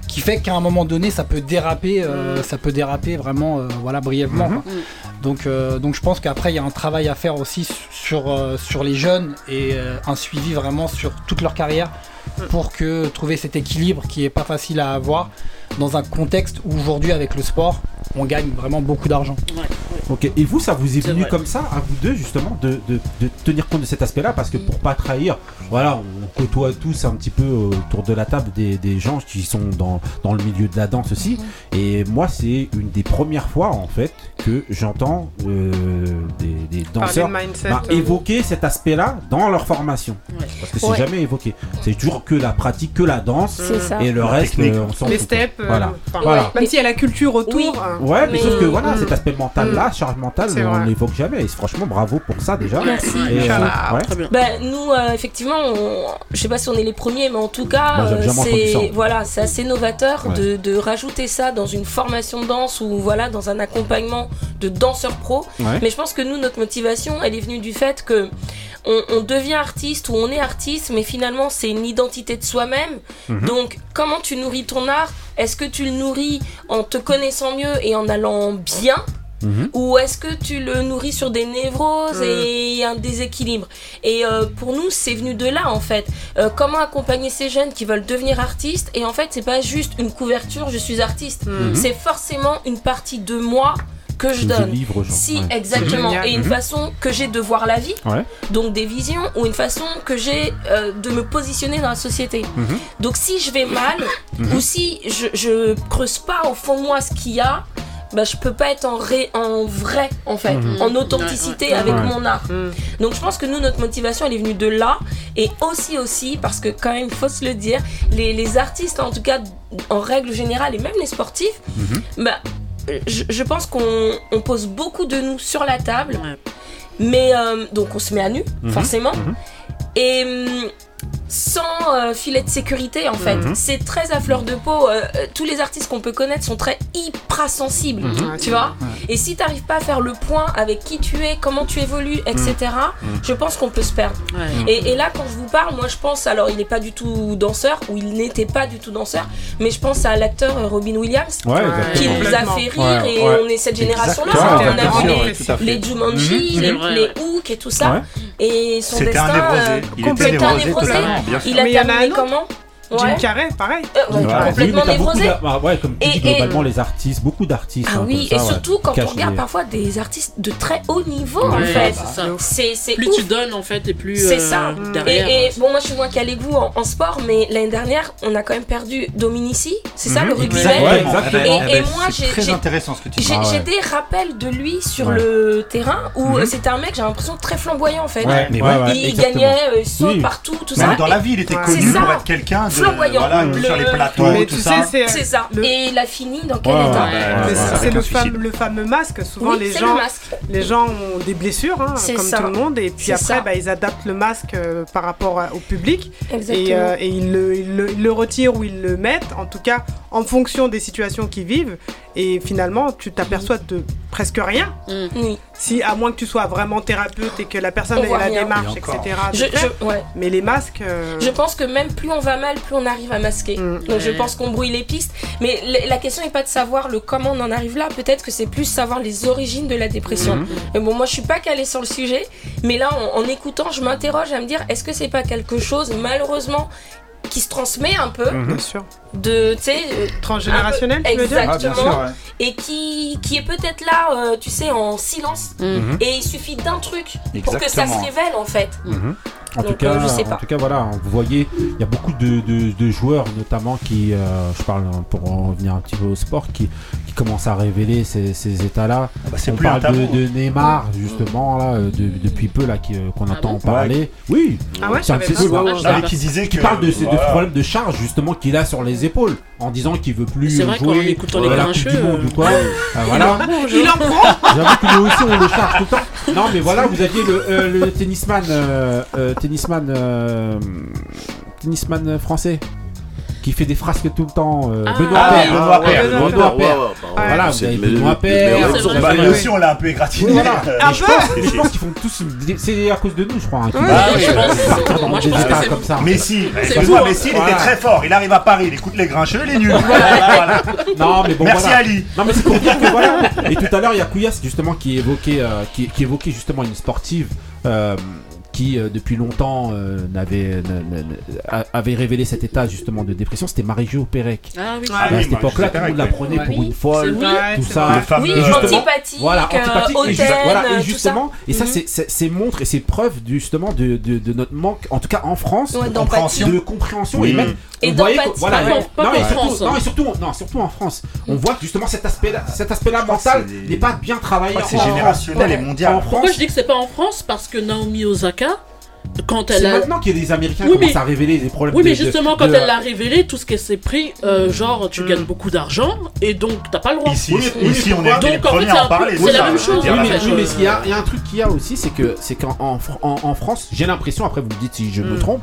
qui fait qu'à un moment donné, ça peut déraper, euh, ça peut déraper vraiment, euh, voilà, brièvement. Mhm. quoi. Donc, euh, donc je pense qu'après, il y a un travail à faire aussi sur, euh, sur les jeunes et euh, un suivi vraiment sur toute leur carrière pour trouver cet équilibre qui est pas facile à avoir dans un contexte où aujourd'hui avec le sport, on gagne vraiment beaucoup d'argent. Ok, et vous, ça vous est venu vrai. comme ça, à vous deux, justement, de, de- de tenir compte de cet aspect-là? Parce que pour pas trahir, voilà, on côtoie tous un petit peu autour de la table des, des gens qui sont dans, dans le milieu de la danse aussi. Et moi, c'est une des premières fois, en fait, que j'entends euh, des, danseurs de mindset. bah, euh, évoquer cet aspect-là dans leur formation. Ouais. Parce que c'est Ouais. jamais évoqué. C'est toujours que la pratique, que la danse. C'est ça. Et le La reste, euh, on s'en les steps. Euh, Voilà. enfin, Voilà. Même s'il y a la culture autour. Oui. euh, Ouais, mais, Mais- sauf que voilà, Mm. cet aspect mental-là, charge mentale, on vrai. l'évoque jamais. Et franchement, bravo pour ça déjà. Merci. Et, euh, ouais. Très bien. Ben, nous, euh, effectivement, on- je sais pas si on est les premiers, mais en tout cas, Bah, euh, c'est voilà, c'est assez novateur Ouais. de, de rajouter ça dans une formation de danse ou voilà, dans un accompagnement de danseurs pro. Ouais. Mais je pense que nous, notre motivation, elle est venue du fait que on, on devient artiste ou on est artiste, mais finalement, c'est une identité de soi-même. Mhm. Donc, comment tu nourris ton art? Est-ce que tu le nourris en te connaissant mieux et en allant bien Mhm. ou est-ce que tu le nourris sur des névroses Mm. et un déséquilibre Et euh, pour nous, c'est venu de là en fait. Euh, comment accompagner ces jeunes qui veulent devenir artistes Et en fait, c'est pas juste une couverture, je suis artiste. Mhm. C'est forcément une partie de moi que je donne. Si, Ouais. exactement. Et une Mhm. façon que j'ai de voir la vie, Ouais. donc des visions, ou une façon que j'ai euh, de me positionner dans la société. Mhm. Donc si je vais mal, Mhm. ou si je, je creuse pas au fond de moi ce qu'il y a, bah, je peux pas être en, ré- en vrai, en fait, en authenticité Ouais, ouais. avec Ouais. mon art. Mm. Donc je pense que nous, notre motivation, elle est venue de là. Et aussi, aussi, parce que quand même, il faut se le dire, les, les artistes, en tout cas, en règle générale, et même les sportifs, bah, je, je pense qu'on on pose beaucoup de nous sur la table. Mais euh, donc on se met à nu, Mhm. forcément. Mhm. Et hum, sans euh, filet de sécurité en fait. Mhm. C'est très à fleur de peau. euh, euh, tous les artistes qu'on peut connaître sont très hyper sensibles, Mhm. tu vois. Et si t'arrives pas à faire le point avec qui tu es, comment tu évolues, etc., Mhm. je pense qu'on peut se perdre. Ouais. Et, et là, quand je vous parle, moi je pense, alors il n'est pas du tout danseur, ou il n'était pas du tout danseur, mais je pense à l'acteur Robin Williams, Ouais, qui nous a fait rire, Ouais, et ouais. on est cette génération-là. On a vu les, les Jumanji, les, les. Hook et tout ça. Ouais. Et son destin. euh, Il était complètement Il a terminé un comment Jim Ouais. Carrey, pareil. Euh, ouais, Ouais. complètement névrosé. bah, ouais, comme tu Et- dis, et- globalement, les artistes, beaucoup d'artistes. Ah hein, oui, comme et ça, surtout ouais, quand on regarde parfois des artistes de très haut niveau en Ouais, fait. c'est ça. C'est c'est Plus ouf. tu donnes en fait et plus C'est euh, ça. derrière. Et, et bon, moi je suis moins calé que vous en, en sport, mais l'année dernière, on a quand même perdu Dominici, c'est ça Mhm. le rugbyman? Exactement. Ouais, exactement. Et- et moi, c'est j'ai- très j'ai- intéressant ce que tu dis. J'ai ouais. j'ai des rappels de lui sur Ouais. le terrain où Mhm. euh, c'était un mec, j'ai l'impression, très flamboyant en fait. Ouais, ouais, ouais, ouais, il gagnait, il saute Oui. partout, tout ça. dans la vie, il était Ouais. connu pour être quelqu'un Flamboyant. voilà, Le- sur les plateaux, Mais tout tu ça. sais, c'est C'est ça. le- Et il a fini dans quel Ouais, état ouais, ouais, Mais ouais, c'est- le, suicide. le fameux masque. Souvent, Oui, les gens, le masque. les gens ont des blessures, hein, C'est comme ça. tout le monde, et puis C'est après, bah, ils adaptent le masque euh, par rapport à- au public, Exactement. et, euh, et ils, le, ils le- ils le retirent ou ils le mettent, en tout cas en fonction des situations qu'ils vivent, et finalement, tu t'aperçois de presque rien, Mm. Oui. si à moins que tu sois vraiment thérapeute et que la personne On ait la rien. démarche, Et etc. Je, je- ouais. Mais les masques, euh, Je pense que même plus on va mal, plus on arrive à masquer. Mm. Donc je pense qu'on brouille les pistes. Mais la question n'est pas de savoir le comment on en arrive là. Peut-être que c'est plus savoir les origines de la dépression. Mhm. Mais bon, moi je suis pas calée sur le sujet. Mais là, en, en écoutant, je m'interroge à me dire est-ce que c'est pas quelque chose, malheureusement, qui se transmet un peu bien sûr. De, tu sais, euh, Transgénérationnel, tu veux dire Ah, bien sûr, Exactement. ouais. et qui, qui est peut-être là, euh, tu sais, en silence. Mhm. Et il suffit d'un truc pour que ça se Exactement. révèle en fait. Mhm. En Donc, tout cas, euh, je sais en pas. tout cas, voilà, vous voyez, il y a beaucoup de, de- de joueurs, notamment qui, euh, je parle pour en revenir un petit peu au sport, qui, qui commencent à révéler ces, ces états-là. Ah bah, c'est On plus parle de, tabou. de Neymar, justement, là, de- depuis peu, là, qui, qu'on Ah entend bon parler. Oui, Ah ouais, c'est un Ah, mais ouais. qui parle de ces de voilà. problèmes de charge, justement, qu'il a sur les épaules, en disant qu'il veut plus vrai jouer écoutant les à la Coupe du Monde euh, ou quoi. Ah, voilà. Il en prend J'avoue que nous aussi on le charge tout le temps. Non mais voilà, vous aviez le, euh, le tennisman, euh, euh, tennisman, euh, tennisman français qui fait des frasques tout le temps. euh, Ah, Benoît Ah, Paire. Benoît Paire. Benoît Ouais, Paire. ouais, bah, ouais, Voilà, vous avez Benoît vrai. Bah, lui aussi, on l'a un peu égratigné. Voilà. Euh, Un Et je peu. pense, je pense qu'ils font tous. C'est à cause de nous, je crois. hein, Ah oui, je pense. Moi, je des pense que c'est comme ça. Messi, hein. Messi, il était très fort. Il arrive à Paris, il écoute les grincheux, il est nul. Voilà. Non mais bon Merci. Ali. Non mais c'est pour dire que voilà. Et tout à l'heure il y a Kouyas justement qui évoquait, euh, qui, qui évoquait justement une sportive euh, qui euh, depuis longtemps euh, n'avait avait révélé cet état justement de dépression. C'était Marie-Jo Pérec. Ah oui. Ah à cette époque-là, Marie-Jo tout le monde la Pérec, prenait pour Oui, une folle, c'est vrai. tout ça. Oui, Et justement, antipathique, Voilà, euh, antipathique. hautaine, voilà, et justement, et ça, Mhm. c'est- montre et c'est preuve justement de, de, de notre manque, en tout cas en France, Ouais, de compréhension. de compréhension Oui. et même Et d'empathie, voilà, non, Pas non, et surtout, France, non, et surtout, non, surtout en France, on voit que justement cet aspect-là, cet aspect-là mental n'est pas bien travaillé c'est France. générationnel et En mondial. Pourquoi je dis que c'est pas en France? Parce que Naomi Osaka, quand c'est elle a. maintenant qu'il y a des Américains Oui, qui commencent mais- à révéler des problèmes. Oui, mais de- justement, quand de- elle l'a révélé, tout ce qu'elle s'est pris, euh, genre, tu Mm. gagnes beaucoup d'argent, et donc t'as pas le droit. Ici, Oui, mais- ici, on oui, est mais les Donc, en fait, à en parler. c'est la ça, même chose, Oui, mais, oui, il y a un truc qu'il y a aussi, c'est que c'est qu'en en, Fr- en- en France, j'ai l'impression, après vous me dites si je me Mm. trompe,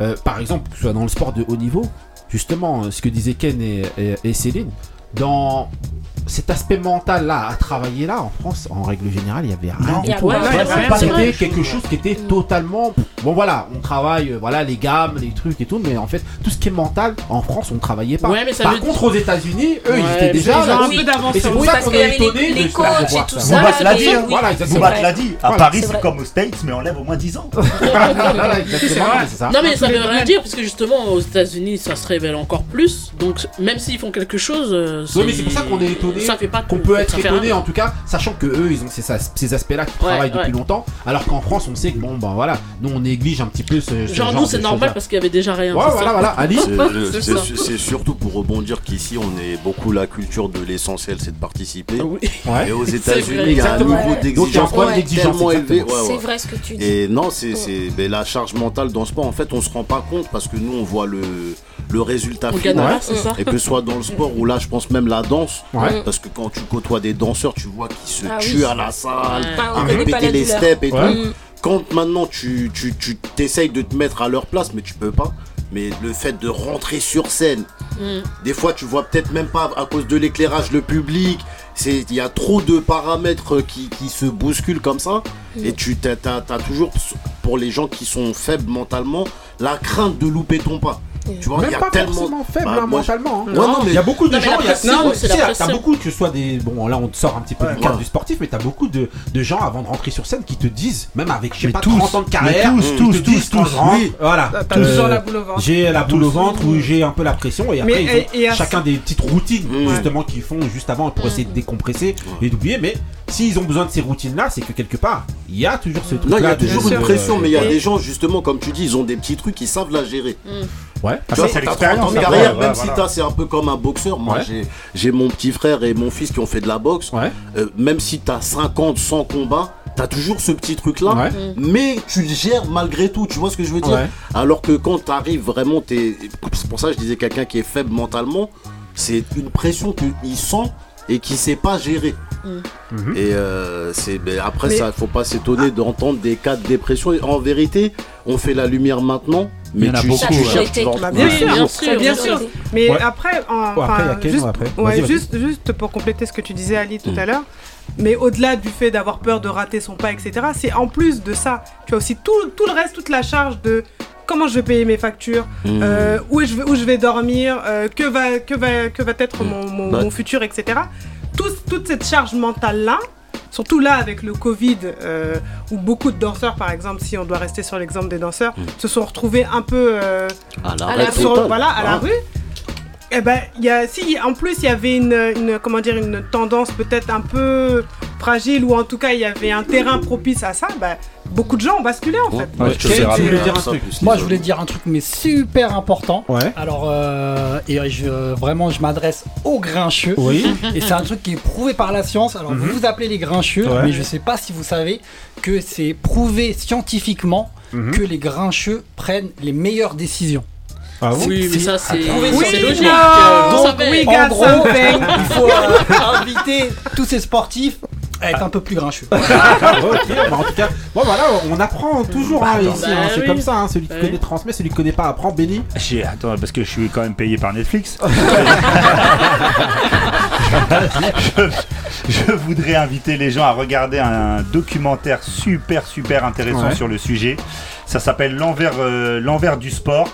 euh, par exemple, que ce soit dans le sport de haut niveau, justement, euh, ce que disaient Ken et, et- et Céline, dans cet aspect mental là à travailler là en France, en règle générale, il y avait rien du tout. C'est. C'était quelque chose qui était totalement. Bon voilà, on travaille, euh, voilà les gammes, les trucs et tout, mais en fait tout ce qui est mental en France on travaillait pas. Ouais, mais ça Par veut contre aux États-Unis, eux ils Ouais, étaient mais déjà Ils ont là. un peu d'avance c'est sur pour ça qu'on est étonné les de, coachs et tout ça. Boubat l'a dit, c'est. Boubat l'a dit. À Paris, c'est c'est comme aux States, mais on lève au moins 10 ans. C'est. Non mais ça veut rien dire parce que justement aux États-Unis ça se révèle encore plus donc même s'ils font quelque chose euh, Oui, mais c'est pour ça qu'on est étonné, pas qu'on peut être étonné en tout cas, sachant que eux ils ont ces, ces aspects-là qui Ouais, travaillent depuis ouais. longtemps, alors qu'en France on sait que bon ben voilà, nous on néglige un petit peu ce, ce genre genre nous c'est normal parce qu'il y avait déjà rien Ouais, voilà, ça voilà, Ali. C'est- le- C'est surtout pour rebondir qu'ici on est beaucoup la culture de l'essentiel, c'est de participer. Ah oui. Ouais. Et aux États-Unis, il y a un niveau d'exigence tellement élevé. C'est vrai ce que tu dis. Et non, c'est c'est- la charge mentale dans ce sport. En fait, on se rend pas compte parce que nous, on voit le, le résultat on final. Ouais. ça Et que ce soit dans le sport ou là, je pense même la danse. Ouais. Parce que quand tu côtoies des danseurs, tu vois qu'ils se Ah tuent oui. à la salle, à répéter les steps et Ouais. tout. Quand maintenant tu, tu, tu t'essayes de te mettre à leur place, mais tu peux pas. Mais le fait de rentrer sur scène, Mm. des fois tu vois peut-être même pas à cause de l'éclairage, le public. C'est, il y a trop de paramètres qui, qui se bousculent comme ça. Mm. Et tu t'as toujours, pour les gens qui sont faibles mentalement, la crainte de louper ton pas. Tu vois, il Même y a pas tellement. forcément faible Bah, hein, moi, mentalement. hein. Ouais, non, mais- Il y a beaucoup de Non, mais gens. la il y a- pression, non, c'est tu la sais, pression. T'as beaucoup que ce soit des. Bon, là, on te sort un petit peu Ouais, du cadre ouais. du sportif, mais t'as beaucoup de, de gens avant de rentrer sur scène qui te disent, même avec, je sais Mais pas, tous, 30 ans de carrière, tous, ils tous, tous, tous, oui. Voilà. T'as- toujours la boule au ventre. J'ai la boule au ventre ou j'ai un peu la pression et après Mais- ils ont et- et à- chacun des petites routines justement qu'ils font juste avant pour essayer de décompresser et d'oublier. Mais s'ils ont besoin de ces routines là, c'est que quelque part il y a toujours ce truc Non, il y a toujours une pression, mais il y a des gens, justement, comme tu dis, ils ont des petits trucs, ils savent la gérer. Ouais. Tu vois, c'est t'as 30 l'expérience, ans de ça, carrière, ouais, même si t'as, c'est un peu comme un boxeur. Moi, Ouais. j'ai, j'ai mon petit frère et mon fils qui ont fait de la boxe. Ouais. Euh, même si t'as 50, 100 combats, t'as toujours ce petit truc-là. Ouais. Mais tu le gères malgré tout, tu vois ce que je veux dire? Ouais. Alors que quand t'arrives vraiment, t'es... c'est pour ça que je disais quelqu'un qui est faible mentalement, c'est une pression qu'il sent et qu'il sait pas gérer. Mhm. Et euh, c'est mais après Mais- ça, faut pas s'étonner d'entendre des cas de dépression. En vérité, on fait la lumière maintenant, mais Il y en a tu, beaucoup, tu ouais. cherches, tu vas Bah, bien sûr, bien sûr, bien sûr. Mais Ouais. après, en- Ouais, après, il y a juste, après. ouais, Vas-y, vas-y. juste, juste pour compléter ce que tu disais Ali tout Mm. à l'heure, mais au-delà du fait d'avoir peur de rater son pas, etc., c'est en plus de ça, tu as aussi tout, tout le reste, toute la charge de comment je vais payer mes factures, Mm. euh, où, je vais, où je vais dormir, euh, que, va, que, va, que va être mon, mon- Bah. mon futur, etc. Tout- toute cette charge mentale-là, surtout là avec le Covid, euh, où beaucoup de danseurs, par exemple, si on doit rester sur l'exemple des danseurs, Mm. se sont retrouvés un peu... euh, À la À la rue sur- totale. voilà, à la rue. Eh ben, il y a, si en plus il y avait une, une- comment dire, une tendance peut-être un peu fragile ou en tout cas il y avait un terrain propice à ça, ben, beaucoup de gens ont basculé en fait. Ouais, je voulais dire un truc Moi, je voulais dire un truc, mais super important. Ouais. Alors, euh, et je, vraiment, je m'adresse aux grincheux. Oui. Et c'est un truc qui est prouvé par la science. Alors, vous vous appelez les grincheux, Ouais. mais je sais pas si vous savez que c'est prouvé scientifiquement Mhm. que les grincheux prennent les meilleures décisions. Ah Oui, mais ça, c'est logique. euh, donc, oui, En gros, il faut euh, inviter tous ces sportifs à être un peu plus grincheux. ok, bah en tout cas, bon voilà, on apprend toujours hein, Bah, ici, hein, bah c'est oui. comme ça, hein, celui qui connaît transmet, celui qui connaît pas apprend, béni. Attends, parce que je suis quand même payé par Netflix. je, je voudrais inviter les gens à regarder un documentaire super super intéressant Ouais. sur le sujet. Ça s'appelle l'envers euh, l'envers du sport.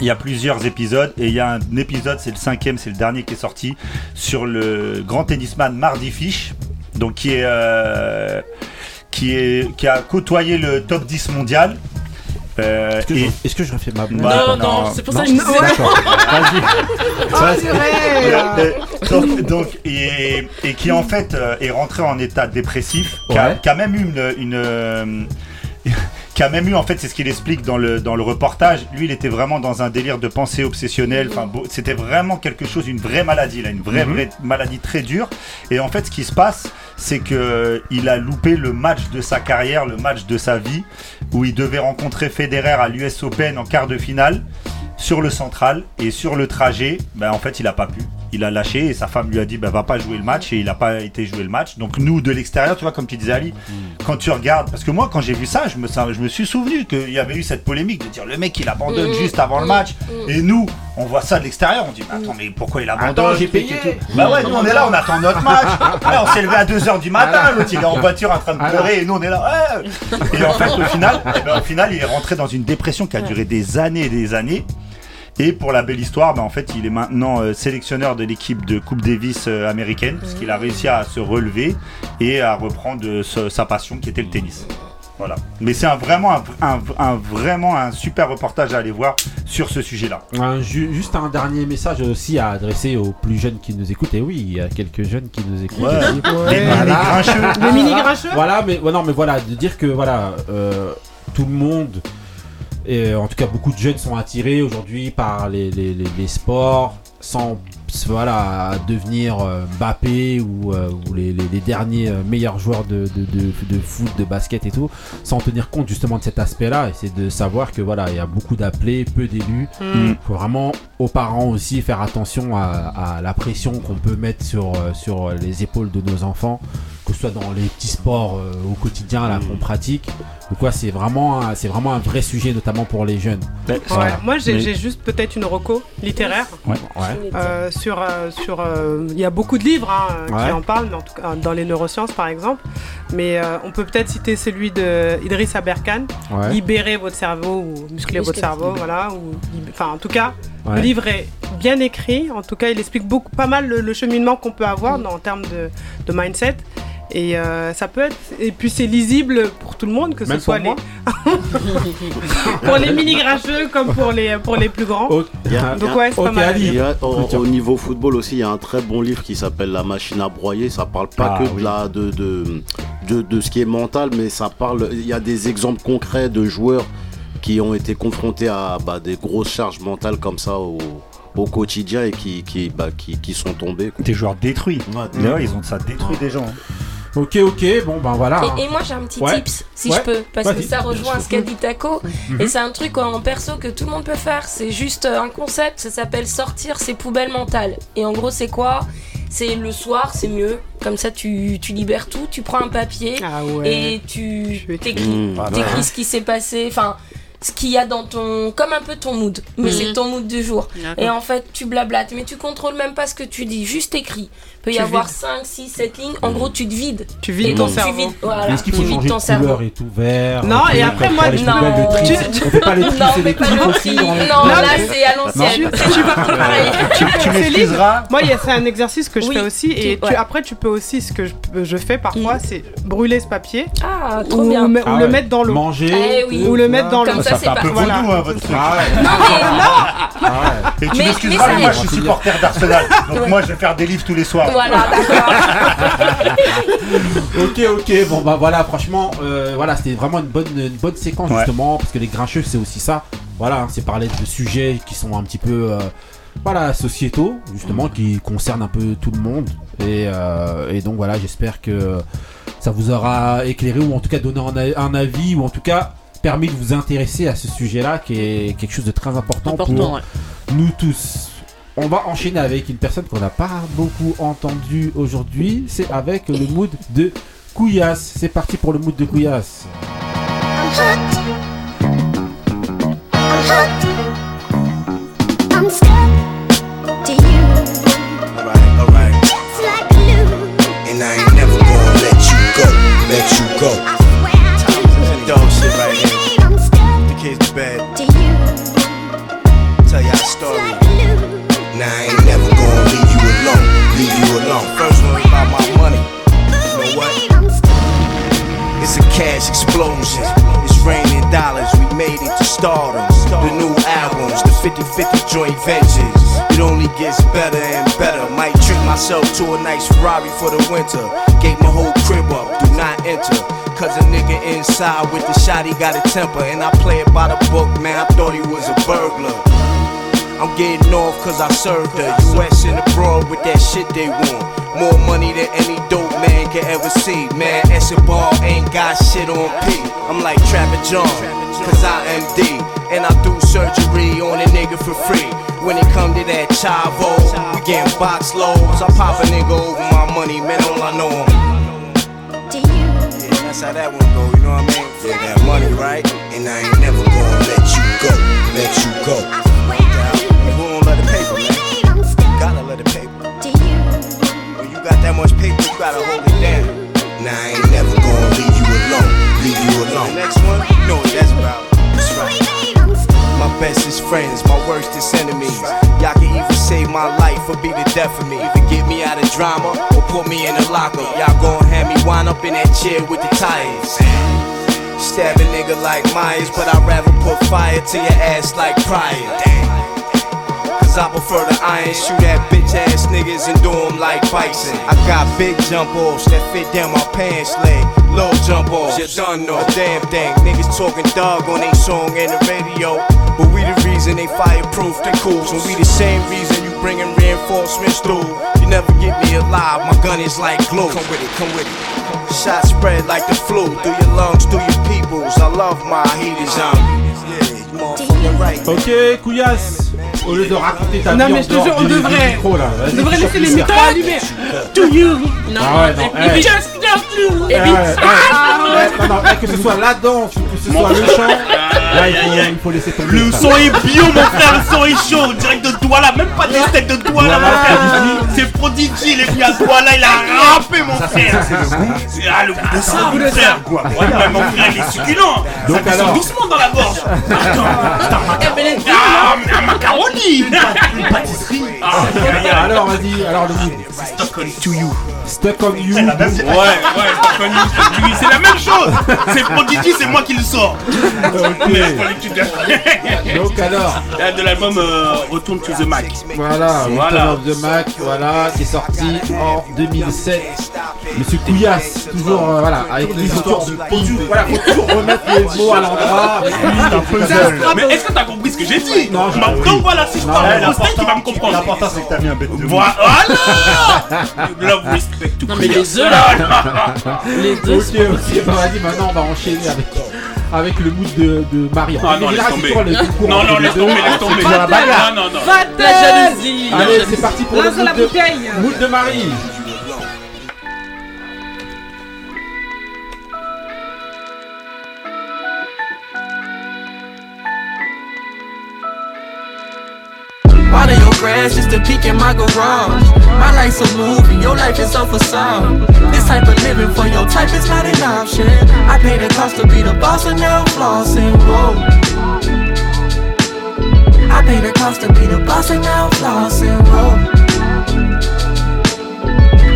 Il y a plusieurs épisodes et il y a un épisode, c'est le cinquième, c'est le dernier qui est sorti sur le grand tennisman Mardy Fish, donc qui est euh, qui est qui a côtoyé le top 10 mondial. Euh, Est-ce que, et- je, est-ce que je refais ma Bah, Non, non, non, c'est pour ça que je disais. d'accord. Oh, Vas-y. purée. Euh, donc, donc, et, et qui en fait euh, est rentré en état dépressif, qui, a, Ouais. qui a même eu une, une, qui a même eu en fait, c'est ce qu'il explique dans le dans le reportage. Lui, il était vraiment dans un délire de pensée obsessionnelle. Enfin, c'était vraiment quelque chose, une vraie maladie là, une vraie Mhm. vraie maladie très dure. Et en fait, ce qui se passe, c'est que il a loupé le match de sa carrière, le match de sa vie, où il devait rencontrer Federer à l'US Open en quart de finale sur le central et sur le trajet, ben en fait il a pas pu. Il a lâché et sa femme lui a dit ben va pas jouer le match et il a pas été jouer le match. Donc nous de l'extérieur, tu vois comme tu disais Ali, quand tu regardes, parce que moi quand j'ai vu ça, je me, ça- je me suis souvenu qu'il y avait eu cette polémique de dire le mec il abandonne Mm, juste avant le mm, match mm. et nous on voit ça de l'extérieur, on dit mais attends mais pourquoi il abandonne? Attends, j'ai payé. tout. Bah ouais nous on est là, on attend notre match. Ouais, on s'est levé à 2h du matin, l'autre il est en voiture en train de pleurer et nous on est là. ouais. Et en fait au final, eh ben, au final il est rentré dans une dépression qui a duré des années et des années. Et pour la belle histoire, bah, en fait, il est maintenant euh, sélectionneur de l'équipe de Coupe Davis euh, américaine, parce qu'il a réussi à se relever et à reprendre euh, ce- sa passion qui était le tennis. Voilà. Mais c'est un, vraiment, un, un- un- vraiment un super reportage à aller voir sur ce sujet-là. Juste un dernier message aussi à adresser aux plus jeunes qui nous écoutent. Et oui, il y a quelques jeunes qui nous écoutent. Ouais. aussi. Les, les Voilà. grincheux. Mini grincheux Voilà, mais ouais, non, mais voilà, de dire que voilà, euh, tout le monde, et en tout cas beaucoup de jeunes sont attirés aujourd'hui par les, les, les- les sports sans voilà devenir euh, Mbappé ou, euh, ou les, derniers euh, meilleurs joueurs de, de, de- de foot, de basket et tout, sans tenir compte justement de cet aspect-là. Et c'est de savoir que voilà, il y a beaucoup d'appelés, peu d'élus. Hmm. Il faut vraiment aux parents aussi faire attention à, à la pression qu'on peut mettre sur, euh, sur les épaules de nos enfants que ce soit dans les petits sports euh, au quotidien là qu'on pratique. Donc ouais, c'est vraiment, un- c'est vraiment un vrai sujet, notamment pour les jeunes. Ouais, Voilà. Moi, j'ai Mais- juste peut-être une reco littéraire. Ouais. Euh, sur, euh, sur, euh, il y a beaucoup de livres hein, Ouais. qui en parlent, mais en tout cas dans les neurosciences par exemple. Mais euh, on peut peut-être citer celui de Idriss Aberkan, Ouais. Libérer votre cerveau ou muscler votre cerveau, voilà. Ou, enfin, en tout cas, Ouais. le livre est bien écrit. En tout cas, il explique beaucoup, pas mal le, le cheminement qu'on peut avoir dans- en termes de, de mindset. Et euh, ça peut être. Et puis c'est lisible pour tout le monde, que Même ce soit pour les. pour les mini grincheux comme pour les, pour les plus grands. A- Donc ouais, c'est pas mal. Au, au niveau football aussi, il y a un très bon livre qui s'appelle La machine à broyer. Ça parle pas Ah, que oui. de, la, de, de, de, de ce qui est mental, mais ça parle. Il y a des exemples concrets de joueurs qui ont été confrontés à bah, des grosses charges mentales comme ça au, au quotidien et qui, qui, bah, qui, qui sont tombés. quoi. Des joueurs détruits. Ouais, Là, ils ont ça détruit des gens. hein. Ok, ok, bon ben voilà. Et, et moi j'ai un petit Ouais. tips si Ouais. je peux parce que ça rejoint ce qu'a dit Taco Mhm. et c'est un truc en perso que tout le monde peut faire c'est juste euh, un concept ça s'appelle sortir ses poubelles mentales et en gros c'est quoi? C'est le soir c'est mieux comme ça tu, tu libères tout tu prends un papier Ah ouais. et tu t'écris Mmh. T'écris ce qui s'est passé enfin ce qu'il y a dans ton comme un peu ton mood mais Mhm. c'est ton mood du jour D'accord. et en fait, tu blablates, mais tu contrôles même pas ce que tu dis, juste écrit. Peut y Tu avoir vides. 5, 6, 7 lignes. En gros, tu te vides. Tu Et vides ton donc, tu cerveau. vides, voilà, Est-ce qu'il tu faut changer ton de cerveau. couleur et tout vert Non, et après, moi, Non. on fait pas les tri, Non, c'est les trucs Non, Non, là, c'est à l'ancienne. Tu m'excuseras. Moi, il y a- c'est un exercice que je fais aussi. Et après, tu peux aussi, ce que je, fais parfois, c'est brûler ce papier Ah, trop ou, bien. me- ou Ah le mettre dans l'eau. Manger. Eh. Ou le mettre dans l'eau. Comme Ça, c'est un pas. peu Voilà. vaudou, hein, votre truc. Ah ouais. Non, mais Ah ouais. Et tu m'excuseras, mais moi, je suis supporter d'Arsenal. Donc, moi, je vais faire des livres tous les soirs. Voilà, d'accord. Ok, ok, bon bah voilà, franchement, euh, voilà, c'était vraiment une bonne, une bonne séquence Ouais. justement, parce que les grincheux c'est aussi ça. Voilà, hein, c'est parler de sujets qui sont un petit peu, euh, voilà, sociétaux justement, qui concernent un peu tout le monde. Et, euh, et donc voilà, j'espère que ça vous aura éclairé ou en tout cas donné un, avis ou en tout cas permis de vous intéresser à ce sujet-là, qui est quelque chose de très important, Important, pour ouais. nous tous. On va enchaîner avec une personne qu'on n'a pas beaucoup entendue aujourd'hui. C'est avec le mood de Couillasse. C'est parti pour le mood de Couillasse. I'm stuck to stardom. The new albums, the 50-50 joint ventures. It only gets better and better. Might treat myself to a nice Ferrari for the winter. Gave my whole crib up. Do not enter. Cause a nigga inside with the shot, he got a temper. And I play it by the book, man. I thought he was a burglar. I'm getting off cause I served the US and abroad with that shit they want. More money than any dope man can ever see. Man, Escobar ain't got shit on P. I'm like Trapper John, cause I am D. And I do surgery on a nigga for free. When it come to that chavo, we getting box loads. I pop a nigga over my money, man, all I know him. Yeah, that's how that one go, you know what I mean? Yeah, that money, right? And I ain't never gonna let you go, let you go. Stuck Gotta the paper. to you. When you got that much paper, you gotta hold it down. Now I ain't never gonna leave you alone, leave you alone. The next one, you know what that's about. That's right. Babe, I'm stuck. My bestest friends, my worstest enemies. Y'all can either save my life or be the death of me. Either get me out of drama or put me in a locker. Y'all gon' have me wind up in that chair with the tires. Stab a nigga like Myers, but I'd rather put fire to your ass like Pryor. Cause I prefer the iron, shoot at bitch ass niggas and do 'em like bison. I got big jump offs that fit down my pants leg. Low jump offs, you done know. A damn thing, niggas talking dog on they song and the radio. But we the reason they fireproof the cools. And we the same reason you bringing reinforcements through. You never get me alive, my gun is like glue. Come with it, come with it. Shot spread like the flu, through your lungs, through your peoples. I love my heaters, um. Ok, Couillasse. Au lieu de raconter ta Non, vie mais je te jure, on devrait- micro, là. Vas-y, On devrait laisser les micros allumés. To you. Non, Ah ouais, non, just non, non, que ce soit la danse ou que ce soit le chant, là, il faut, il faut laisser tomber. Le son est bio, mon frère, le son est chaud, direct de Douala, même pas des steaks de Douala, mon frère. C'est Prodigy, il est venu à Douala, il a rappé, mon frère. C'est ah, le goût de ça, mon frère. Ouais, mon frère, il est succulent. Donc ça descend alors- doucement dans la gorge. Attends, un macaroni. Une pâtisserie. Alors, vas-y, alors le. Stuck on to you. Stuck on you. Ouais, ouais, Stuck on you, Stuck on you, c'est la même chose. C'est Prodigy, c'est moi qui le sors. Donc alors, de l'album Return to the Mac. voilà, Voilà. Return of the Mac, voilà, qui est sorti en 2007. Monsieur Couillasse, toujours, voilà, avec les histoires de. Voilà, faut toujours remettre les mots à l'endroit. C'est un puzzle. Mais est-ce que t'as compris ce que j'ai dit Non, j'ai Bah. Donc voilà, si je parle mais en steak, il va me comprendre. L'important, c'est que t'as mis un bête de Voilà Love, respect, tout Non, mais les œufs là, les deux. ok, bah, vas-y, maintenant on va enchaîner avec, avec le mood de, de Marie. Ah non, laisse tomber. Non, non, laisse tomber, laisse tomber. toujours la bagarre. Non, non, non. La jalousie. Allez, c'est parti pour le de, mood de Marie. Grass just a peek in my garage. My life's a movie, your life is a facade. This type of living for your type is not an option. I pay the cost to be the boss and now I'm flossing. Whoa. I pay the cost to be the boss and now I'm flossing. Whoa.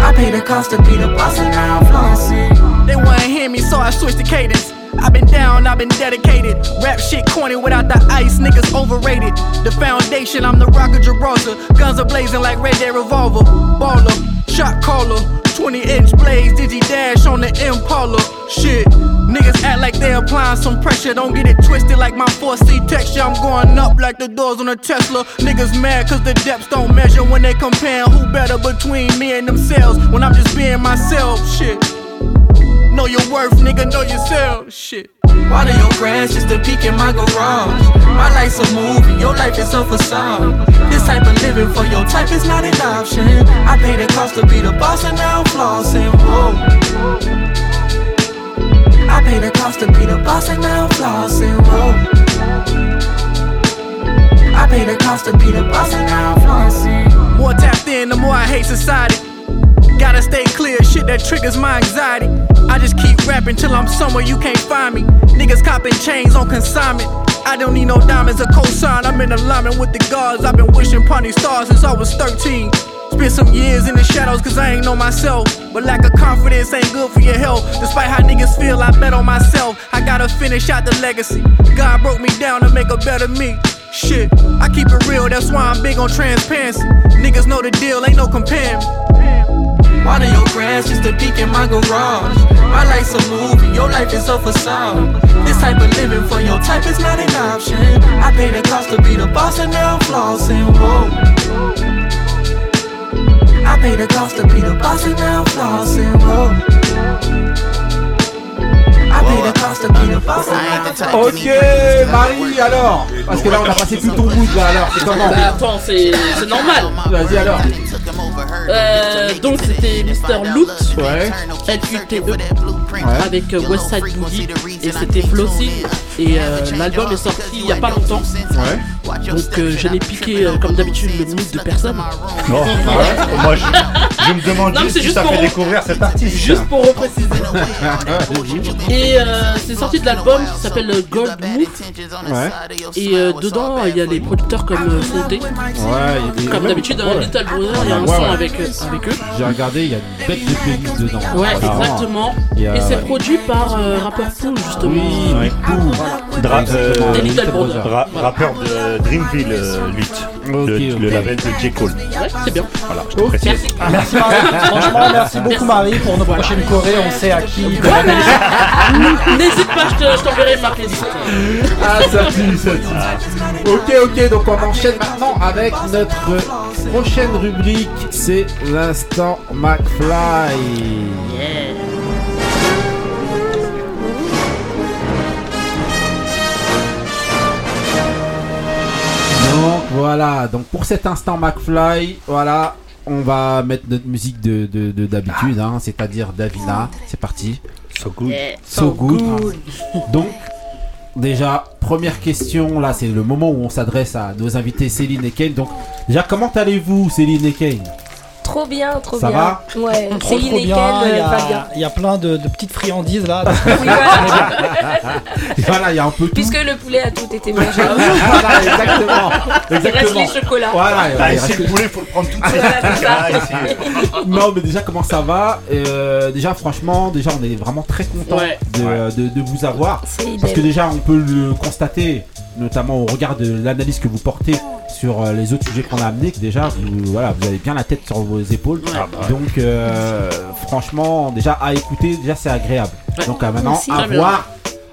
I pay the cost to be the boss and now I'm flossing. They wanna hear me, so I switched the cadence. I've been down, I've been dedicated. Rap shit corny without the ice, niggas overrated. The foundation, I'm the rock of Gibraltar. Guns are blazing like Red Dead Revolver. Baller, shot caller, 20 inch blades, Digi Dash on the Impala. Shit, niggas act like they applying some pressure. Don't get it twisted like my 4C texture. I'm going up like the doors on a Tesla. Niggas mad cause the depths don't measure when they comparing who better between me and themselves. When I'm just being myself, shit. Know your worth, nigga, know yourself. Shit. Water your grass just a peek in my garage. My life's a movie, your life is a facade. This type of living for your type is not an option. I pay the cost to be the boss and now I'm flossing. Whoa. I pay the cost to be the boss and now I'm flossing. Whoa. I pay the cost to be the boss and now I'm flossing. More tapped in, the more I hate society. Gotta stay clear, shit that triggers my anxiety. I just keep rapping till I'm somewhere you can't find me. Niggas copping chains on consignment. I don't need no diamonds or cosign. I'm in alignment with the gods. I've been wishing upon stars since I was 13. Spent some years in the shadows cause I ain't know myself. But lack of confidence ain't good for your health. Despite how niggas feel, I bet on myself. I gotta finish out the legacy. God broke me down to make a better me. Shit, I keep it real, that's why I'm big on transparency. Niggas know the deal, ain't no comparing. Water your grass just a peek in my garage. My life's a movie, your life is a facade. This type of living for your type is not an option. I pay the cost to be the boss and now I'm flossing. Whoa. I pay the cost to be the boss and now I'm flossing. Whoa. Ok, Marie, alors Parce que là, on a passé tout ton mood, là, alors, c'est comment Bah, attends, c'est c'est normal. Vas-y, alors. Euh, donc c'était Mr. Loot, Ouais. LUTE, avec euh, Westside Boogie, et c'était Flossy. Et euh, l'album est sorti il y a pas longtemps. Ouais. Donc euh, je l'ai piqué euh, comme d'habitude le mood de personne. Non, ouais, moi je, je me demande Non, mais juste c'est qui juste t'a pour- fait découvrir cet artiste. Juste pour repréciser. Et euh, c'est sorti de l'album qui s'appelle euh, Gold Move. Ouais. Et euh, dedans il y a les producteurs comme euh, Fonté. Ouais, il y a- Comme d'habitude, un ouais. Little Brother, il y a un Ouais, son ouais. avec, euh, avec eux. J'ai regardé, il y a une bête de playlist dedans. Ouais, exactement. Et c'est produit par euh, Rappeur Pool, justement. Oui, Ouais. Dra- euh, ra- rappeur de Dreamville euh, Lutte, Ok, le, label de J. Cole. Ouais, c'est bien. Voilà, je te précise. Merci Marie. Franchement, merci beaucoup Marie pour nos prochaines chorés. On sait à qui. Voilà. N'hésite pas, je te- je t'enverrai ma playlist. Ah, ça tue, ça tue. Ok, ok, donc on enchaîne maintenant avec notre prochaine rubrique, c'est l'instant McFly. Donc voilà, donc pour cet instant McFly, voilà, on va mettre notre musique de de- de- d'habitude, hein, c'est-à-dire Davina. C'est parti. So good. So good. Donc, déjà, première question, là, c'est le moment où on s'adresse à nos invités Céline et Kane. Donc, déjà, comment allez-vous, Céline et Kane? Trop bien, trop Ça bien. va Ouais, Trop, Céline trop et bien. Il y, a, bien. il y a plein de, de petites friandises là. Voilà, il y a un peu tout. Puisque le poulet a tout été mangé. Voilà, exactement. Il reste Exactement. les chocolats. Voilà, Ah, il ici, reste- le poulet, faut le prendre tout de suite. Ça. Ah. Non, mais déjà, comment ça va Euh, Déjà, franchement, déjà, on est vraiment très content Ouais. de, de- de vous avoir. C'est Parce que déjà, on peut le constater, notamment au regard de l'analyse que vous portez sur euh, les autres sujets qu'on a amenés, que déjà, vous, voilà, vous avez bien la tête sur vos épaules. Ah, bah, Donc, euh, franchement, déjà, à écouter, déjà, c'est agréable. Ouais. Donc, euh, maintenant, Merci. à voir.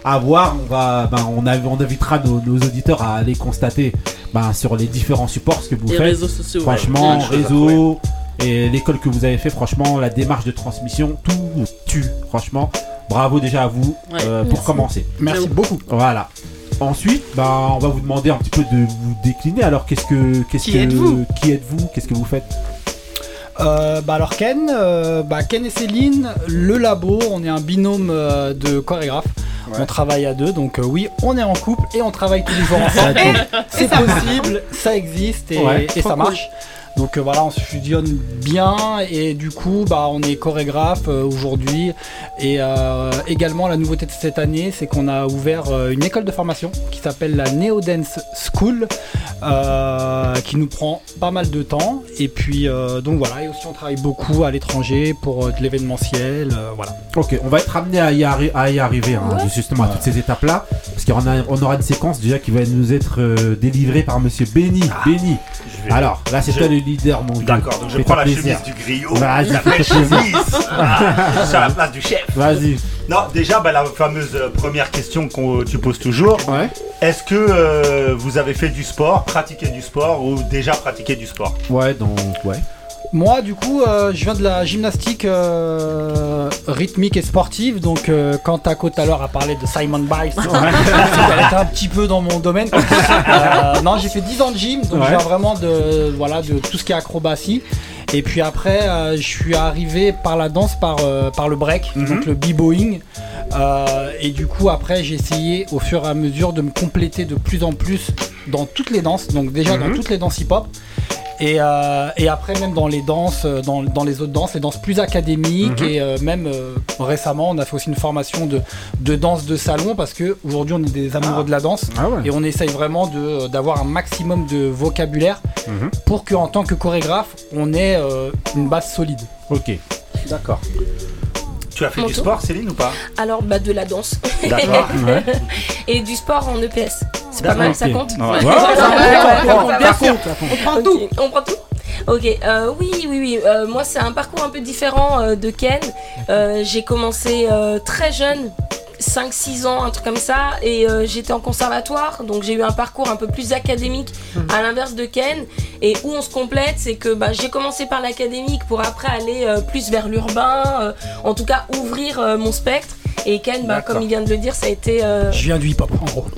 À voir, on va, ben, on, a- on invitera nos, nos auditeurs à aller constater ben, sur les différents supports ce que vous Les faites. réseaux sociaux. Franchement, Ouais. choses à réseau et l'école que vous avez fait, franchement, la démarche de transmission, tout tue. Franchement, bravo déjà à vous Ouais. euh, pour commencer. Merci beaucoup. Voilà. Ensuite, bah, on va vous demander un petit peu de vous décliner. Alors, qu'est-ce que, qu'est-ce Qui que, êtes-vous qui êtes-vous? Qu'est-ce que vous faites? Euh, bah alors Ken, euh, bah Ken et Céline, le labo, on est un binôme euh, de chorégraphes. On travaille à deux, donc euh, oui, on est en couple et on travaille tous les jours ensemble. C'est possible, ça existe et, Ouais. et Trop ça cool. Donc euh, voilà, on se fusionne bien et du coup, bah on est chorégraphe euh, aujourd'hui. Et euh, également, la nouveauté de cette année, c'est qu'on a ouvert euh, une école de formation qui s'appelle la Neo Dance School, euh, qui nous prend pas mal de temps. Et puis euh, donc voilà, et aussi on travaille beaucoup à l'étranger pour euh, de l'événementiel, euh, voilà. Ok, on va être amené à y, arri- à y arriver, hein, justement, à toutes ces étapes-là. Parce qu'on a, on aura une séquence déjà qui va nous être euh, délivrée par monsieur Benny. Benny. Je vais- Alors, là, c'est Je- toi le leader, mon vieux. D'accord, donc je prends la plaisir. chemise du griot. Vas-y, la belle chemise. Ah, sur la place du chef. Vas-y. Non, déjà, bah, la fameuse euh, première question que tu poses toujours. Ouais. Est-ce que euh, vous avez fait du sport, pratiqué du sport ou déjà pratiqué du sport? Ouais, donc, ouais. Moi, du coup, euh, je viens de la gymnastique euh, rythmique et sportive. Donc, euh, quand Taco tout à l'heure a parlé de Simon Biles, elle était un petit peu dans mon domaine. Non, j'ai fait 10 ans de gym, donc Ouais. je viens vraiment de, voilà, de tout ce qui est acrobatie. Et puis après, euh, je suis arrivé par la danse, par, euh, par le break, Mhm. donc le b-boying. Euh, et du coup, après, j'ai essayé au fur et à mesure de me compléter de plus en plus dans toutes les danses. Donc, déjà dans Mhm. toutes les danses hip-hop. Et, euh, et après, même dans les danses, euh, dans, dans les autres danses, les danses plus académiques. Mhm. Et euh, même euh, récemment, on a fait aussi une formation de, de danse de salon parce que aujourd'hui, on est des amoureux de la danse. Ah ouais. Et on essaye vraiment de- d'avoir un maximum de vocabulaire Mhm. pour qu'en tant que chorégraphe, on ait euh, une base solide. Ok. D'accord. Tu as fait Mon du tour. sport, Céline, ou pas Alors, bah, de la danse. D'accord. Ouais. Et du sport en EPS. C'est pas mal, ça compte Ouais. Ouais. On prend tout. On prend tout Ok, euh, oui, oui, oui. euh, moi, c'est un parcours un peu différent euh, de Ken. Euh, j'ai commencé euh, très jeune, 5-6 ans, un truc comme ça, et euh, j'étais en conservatoire, donc j'ai eu un parcours un peu plus académique, à l'inverse de Ken. Et où on se complète, c'est que bah, j'ai commencé par l'académique pour après aller euh, plus vers l'urbain, euh, en tout cas ouvrir euh, mon spectre. Et Ken, bah, D'accord. comme il vient de le dire, ça a été. euh, Je viens du hip-hop, en gros.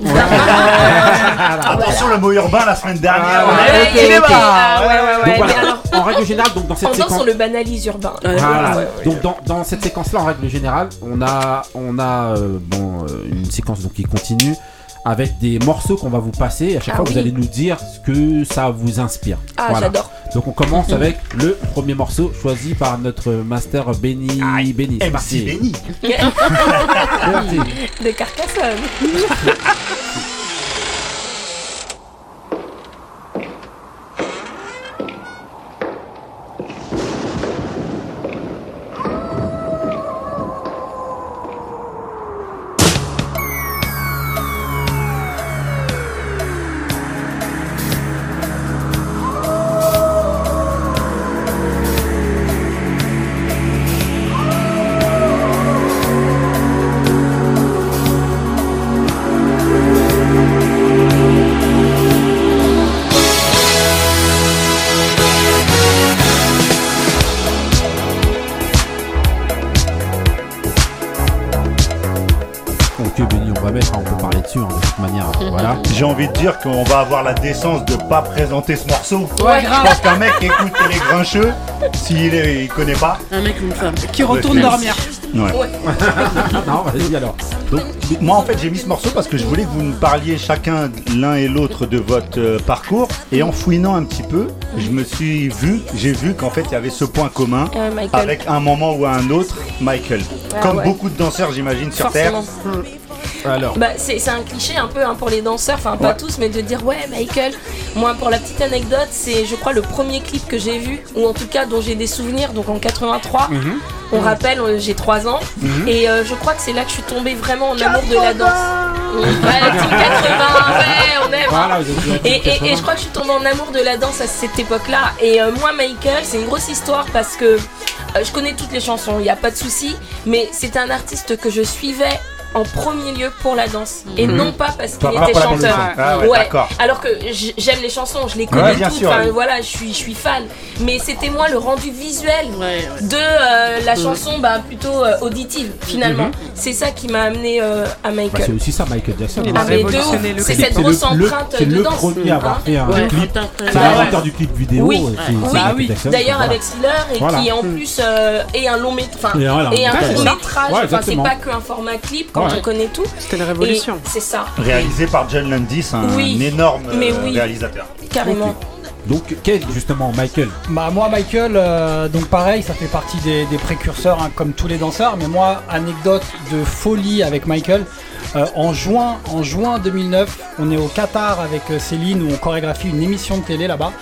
Attention, le mot urbain la semaine dernière. Ah, Ouais, ok, il est ok. pas- ah, ouais, ouais, ouais, Donc mais voilà, alors, en règle générale, donc dans cette séquence, on le banalise urbain. Voilà. Ouais, ouais, ouais. Donc dans, dans cette séquence-là, en règle générale, on a, on a euh, bon, euh, une séquence donc, qui continue avec des morceaux qu'on va vous passer. Et à chaque Ah fois, vous allez nous dire ce que ça vous inspire. Ah, Voilà. j'adore. Donc on commence avec le premier morceau choisi par notre master Benny. Aïe, Benny. c'est MC parti. Benny. De Carcassonne. dire qu'on va avoir la décence de pas présenter ce morceau. Ouais, Je grave. pense qu'un mec qui écoute les grincheux, s'il est- il connaît pas. Un mec ou une femme. Qui retourne Ouais. dormir. Ouais. non, vas-y alors. Donc, moi en fait j'ai mis ce morceau parce que je voulais que vous nous parliez chacun l'un et l'autre de votre euh, parcours et en fouinant un petit peu, je me suis vu, j'ai vu qu'en fait il y avait ce point commun Euh, Michael. avec un moment ou un autre Michael. Ah Comme ouais. beaucoup de danseurs j'imagine sur Forcément. Alors. Bah, c'est c'est un cliché un peu hein, pour les danseurs, enfin pas Ouais. tous, mais de dire ouais Michael. Moi pour la petite anecdote, c'est je crois le premier clip que j'ai vu, ou en tout cas dont j'ai des souvenirs, donc en 83. Mhm. On rappelle, euh, j'ai 3 ans, Mhm. et euh, je crois que c'est là que je suis tombée vraiment en amour de la danse. Ouais, team 80, ouais, on aime. Voilà, Et, team et- et 80. je crois que je suis tombée en amour de la danse à cette époque-là. Et euh, moi, Michael, c'est une grosse histoire parce que euh, je connais toutes les chansons, il n'y a pas de souci. Mais c'est un artiste que je suivais en premier lieu pour la danse. Et Mhm. non pas parce qu'il était chanteur. Ah ouais. Alors que j'aime les chansons, je les connais Ouais, toutes. sûr, enfin, oui. voilà, je suis, je suis fan. Mais c'était moi le rendu visuel de euh, la Mhm. chanson bah, plutôt euh, auditive finalement. Mhm. C'est ça qui m'a amené euh, à Bah, Michael. c'est aussi ça, Michael Jackson. Il hein. C'est cette grosse le- le- empreinte C'est de le danse. premier à avoir Hein. fait un Ouais. clip. C'est l'inventeur du clip vidéo. Oui. Michael Jackson, d'ailleurs avec Thriller et qui en plus euh, est un long métrage, Et un court métrage. C'est pas qu'un format clip quand Ouais. on connaît tout. C'était la révolution. C'est ça. Réalisé par John Landis, un Oui. énorme euh, Mais oui. réalisateur. Carrément. Donc, quel justement, Michael Bah moi Michael, euh, donc pareil, ça fait partie des, des précurseurs hein, comme tous les danseurs. Mais moi, anecdote de folie avec Michael. euh, en juin, en juin 2009, on est au Qatar avec euh, Céline où on chorégraphie une émission de télé là-bas.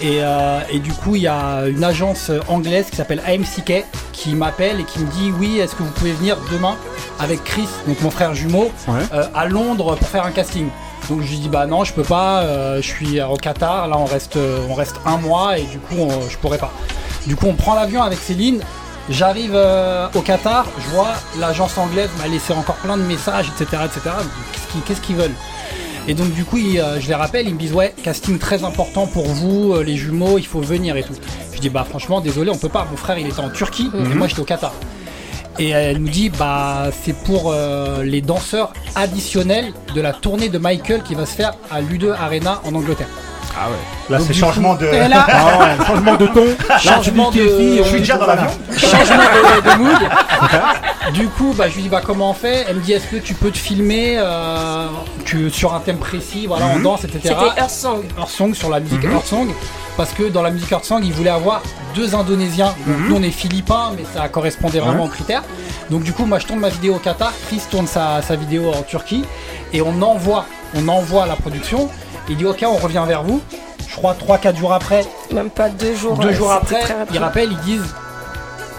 Et, euh, et du coup, il y a une agence anglaise qui s'appelle AMCK qui m'appelle et qui me dit oui, est-ce que vous pouvez venir demain avec Chris, donc mon frère jumeau, euh, à Londres pour faire un casting. Donc je lui dis bah non je peux pas, euh, je suis au Qatar, là on reste, euh, on reste un mois et du coup on- je pourrais pas. Du coup on prend l'avion avec Céline, j'arrive euh, au Qatar, je vois l'agence anglaise m'a laissé encore plein de messages etc etc. Qu'est-ce qu'ils qu'est-ce qu'ils veulent? Et donc du coup euh, je les rappelle, ils me disent ouais casting très important pour vous, euh, les jumeaux, il faut venir et tout. Je dis bah franchement désolé on peut pas, mon frère il était en Turquie et Mhm. moi j'étais au Qatar. Et elle nous dit bah c'est pour euh, les danseurs additionnels de la tournée de Michael qui va se faire à l'U2 Arena en Angleterre. Ah ouais. Là, c'est changement coup- de- là- Ah ouais, changement de ton. Changement de. Je suis déjà dans l'avion. Changement de, de mood. du coup, bah, je lui dis bah comment on fait? Elle me dit est-ce que tu peux te filmer euh, tu- sur un thème précis, voilà, on Mhm. danse, etc. C'était Earth Song. Earth Song sur la musique Mhm. Earth Song. Parce que dans la musique Earth Song, ils voulaient avoir deux Indonésiens. Donc Mhm. nous on est Philippins, mais ça correspondait vraiment Ouais. aux critères. Donc du coup, moi je tourne ma vidéo au Qatar, Chris tourne sa, sa vidéo en Turquie, et on envoie, on envoie la production. Il dit ok, on revient vers vous. Je crois 3-4 jours après. Même pas deux jours. Deux ouais, jours après, ils rappellent, ils disent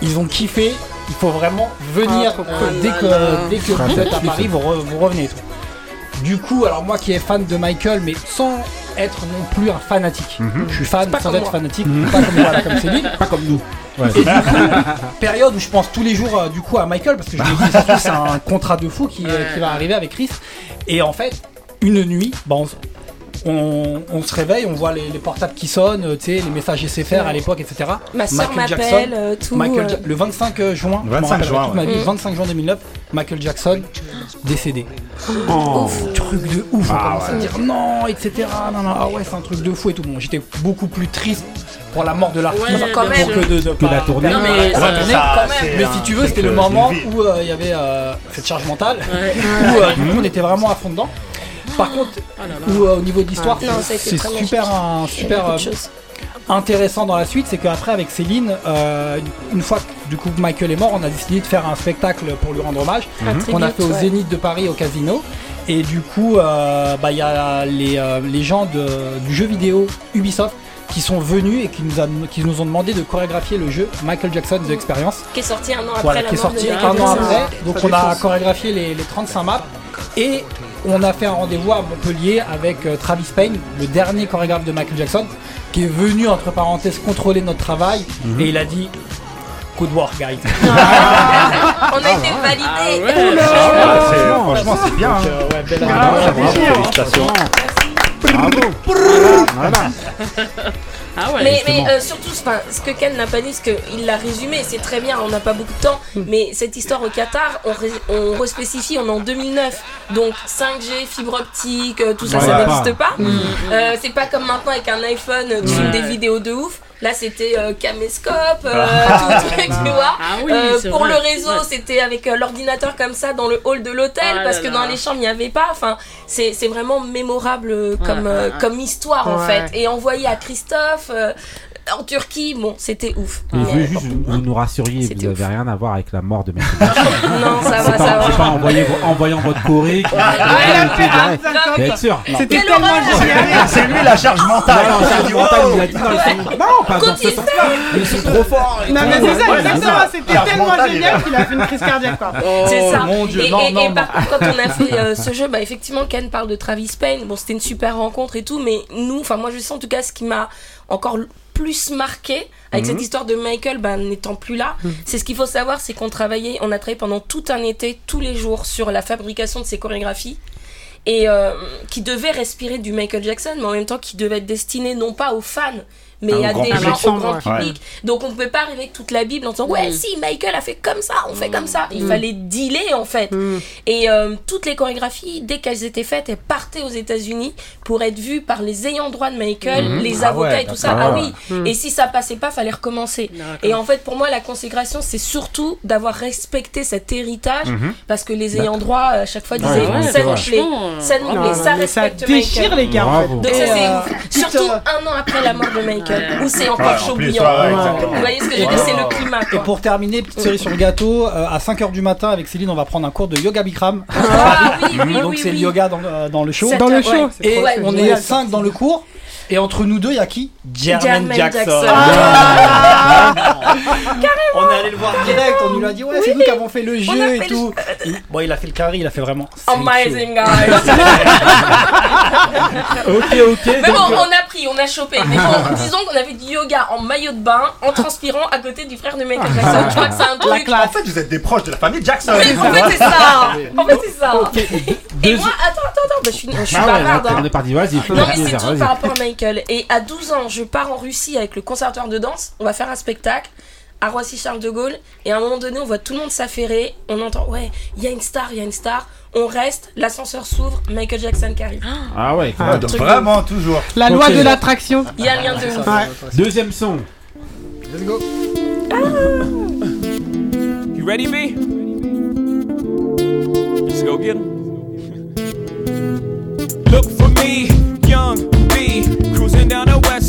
ils ont kiffé, il faut vraiment venir Ah, euh, dès Ah que, là. dès que Ah, vous êtes à. Paris, vous, re- vous revenez. Du coup, alors moi qui est fan de Michael, mais sans être non plus un fanatique. Mhm. Je suis fan pas sans être moi. fanatique, pas comme, voilà, comme Céline. Pas comme nous. Ouais. Et du coup, période où je pense tous les jours euh, du coup à Michael parce que je me dis c'est un contrat de fou qui, euh, qui va arriver avec Chris. Et en fait, une nuit, bah, on, on- on se réveille, on voit les, les portables qui sonnent, euh, tu sais, les messages SFR à l'époque, etc. Ma m'appelle, euh, tout, Michael euh. Ja- le 25 juin, je m'en 25 rappellerai juin, toute ma vie, Mm. 25 juin 2009, Michael Jackson décédé. Oh. Truc de ouf, on Ah commence à ouais. dire non, etc. Non, non, ah ouais, c'est un truc de fou et tout. Bon, j'étais beaucoup plus triste pour la mort de l'artiste Ouais, que de, de Que la tournée. Non, mais Ouais, ça- la tournée, ça, quand même. c'est mais un si tu veux, c'était le moment où euh, il y avait euh, cette charge mentale, Ouais. où euh, du coup, on était vraiment à fond dedans. Par contre, Oh là là. où, euh, au niveau de l'histoire, Ah, non, ça a été c'est super, un, super de euh, intéressant dans la suite, c'est qu'après avec Céline, euh, une fois que du coup Michael est mort, on a décidé de faire un spectacle pour lui rendre hommage. Un qu'on a fait au ouais. Zénith de Paris au Casino. Et du coup, euh, bah, il y a les, euh, les gens de- du jeu vidéo Ubisoft qui sont venus et qui nous, a- qui nous ont demandé de chorégraphier le jeu Michael Jackson The Experience. Qui est sorti un an après Voilà, la qui est sorti de un Michael an Jackson. après. Donc on a chorégraphié les, les 35 maps et on a fait un rendez-vous à Montpellier avec euh, Travis Payne, le dernier chorégraphe de Michael Jackson, qui est venu entre parenthèses contrôler notre travail Mhm. et il a dit Good work guys. On a été validés. Ah ouais. Ah, c'est- Franchement, c'est bien. Donc, hein. euh, ouais, belle Ah, aventure. Bravo. Voilà. Ah ouais. mais euh, surtout, enfin, ce que Ken n'a pas dit, ce qu'il l'a résumé, c'est très bien, on n'a pas beaucoup de temps, mais cette histoire au Qatar, on, ré- on respécifie, on est en 2009, donc 5G, fibre optique, euh, tout ça, Ouais, ça n'existe pas. Mm. Euh, c'est pas comme maintenant avec un iPhone, tu filmes des vidéos de ouf. Là, c'était euh, caméscope, euh, tout le truc, tu vois. Ah oui, Euh, pour vrai. le réseau, Ouais. c'était avec euh, l'ordinateur comme ça dans le hall de l'hôtel, Ah parce là que là. dans les chambres, il n'y avait pas. Enfin, c'est c'est vraiment mémorable euh, comme, Ouais, euh, ouais, ouais. comme histoire, en fait. Et envoyé à Christophe euh, en Turquie, bon, c'était ouf. Et je veux juste vous, vous nous rassuriez, vous n'avez rien à voir avec la mort de Michael Jackson. non, ça C'est va, pas, ça c'est va. pas en, voyant, en voyant votre Corée C'était tellement génial. C'est lui la charge mentale. non, charge mentale, il a dit non, ils sont... non, pas dans ce. Ils sont trop forts. Non, tout. mais c'est ça, exactement. C'était tellement génial qu'il a fait une crise cardiaque, quoi. C'est ça. mon Dieu, et, non, et- non, et non. par contre, quand on a fait euh, ce jeu, bah effectivement, Ken parle de Travis Payne. Bon, c'était une super rencontre et tout, mais nous, enfin moi, je sais en tout cas ce qui m'a encore plus marqué avec Mhm. cette histoire de Michael, bah, n'étant plus là, c'est ce qu'il faut savoir, c'est qu'on travaillait, on a travaillé pendant tout un été, tous les jours, sur la fabrication de ces chorégraphies. Et euh, qui devait respirer du Michael Jackson, mais en même temps qui devait être destiné non pas aux fans, mais Ah, au à grand des gens, au grand Ouais. public. Donc on pouvait pas arriver avec toute la Bible en disant ouais Mm. si Michael a fait comme ça, on fait comme ça. Il Mm. fallait dealer en fait. Mm. Et euh, toutes les chorégraphies, dès qu'elles étaient faites, elles partaient aux États-Unis pour être vues par les ayants droit de Michael, les Ah avocats ouais, et tout ça. d'accord. Ah oui. Mm. Et si ça passait pas, fallait recommencer. Et en fait, pour moi, la consécration, c'est surtout d'avoir respecté cet héritage Mhm. parce que les ayants droit, à chaque fois, disaient ouais, ça nous plaît, euh, ça nous Non, plaît, non, ça respecte déchire Michael. les gars. Donc ça c'est euh, petite, Surtout euh, un an après la mort de Michael, où c'est encore Ouais, en chaud plus, bouillant. Vous voyez ce que je veux Et dire, c'est pour- le climat. Et pour terminer, petite cerise sur le gâteau, euh, à 5h du matin avec Céline, on va prendre un cours de yoga Bikram. Ah oui, oui, Donc oui, c'est oui. le yoga dans, le- dans le show. Sept Dans le show, Et on est génial. 5 dans le cours. Et entre nous deux, il y a qui Jermaine Jermaine Jackson. Jackson. Ah. On est allé le voir direct, on nous l'a dit, ouais, c'est nous qui avons fait le a jeu et fait tout. Bon, il a fait le carré, il a fait vraiment. Amazing guys. Ok, ok. Mais donc, bon, on a pris, on a chopé. Mais bon, disons qu'on avait du yoga en maillot de bain, en transpirant à côté du frère de Michael Jackson. Je crois que c'est un La truc. classe. En fait, vous êtes des proches de la famille Jackson. Mais en fait, c'est ça. En fait, c'est ça. Et Deux- moi, attends, attends, attends, bah, je suis, je suis Ah ouais, bavarde. là, hein. on est parti, vas-y. Non mais c'est tout par rapport à Michael. Et à 12 ans, je pars en Russie avec le conservatoire de danse. On va faire un spectacle à Roissy Charles de Gaulle. Et à un moment donné, on voit tout le monde s'affairer. On entend ouais, il y a une star, il y a une star. On reste, l'ascenseur s'ouvre, Michael Jackson qui arrive. Ah ouais. Ah, donc de vraiment, toujours. La loi de l'attraction. Il y a rien de. Ouais. Deuxième son. Let's go. You ready, B? Let's go get him. Look for me, young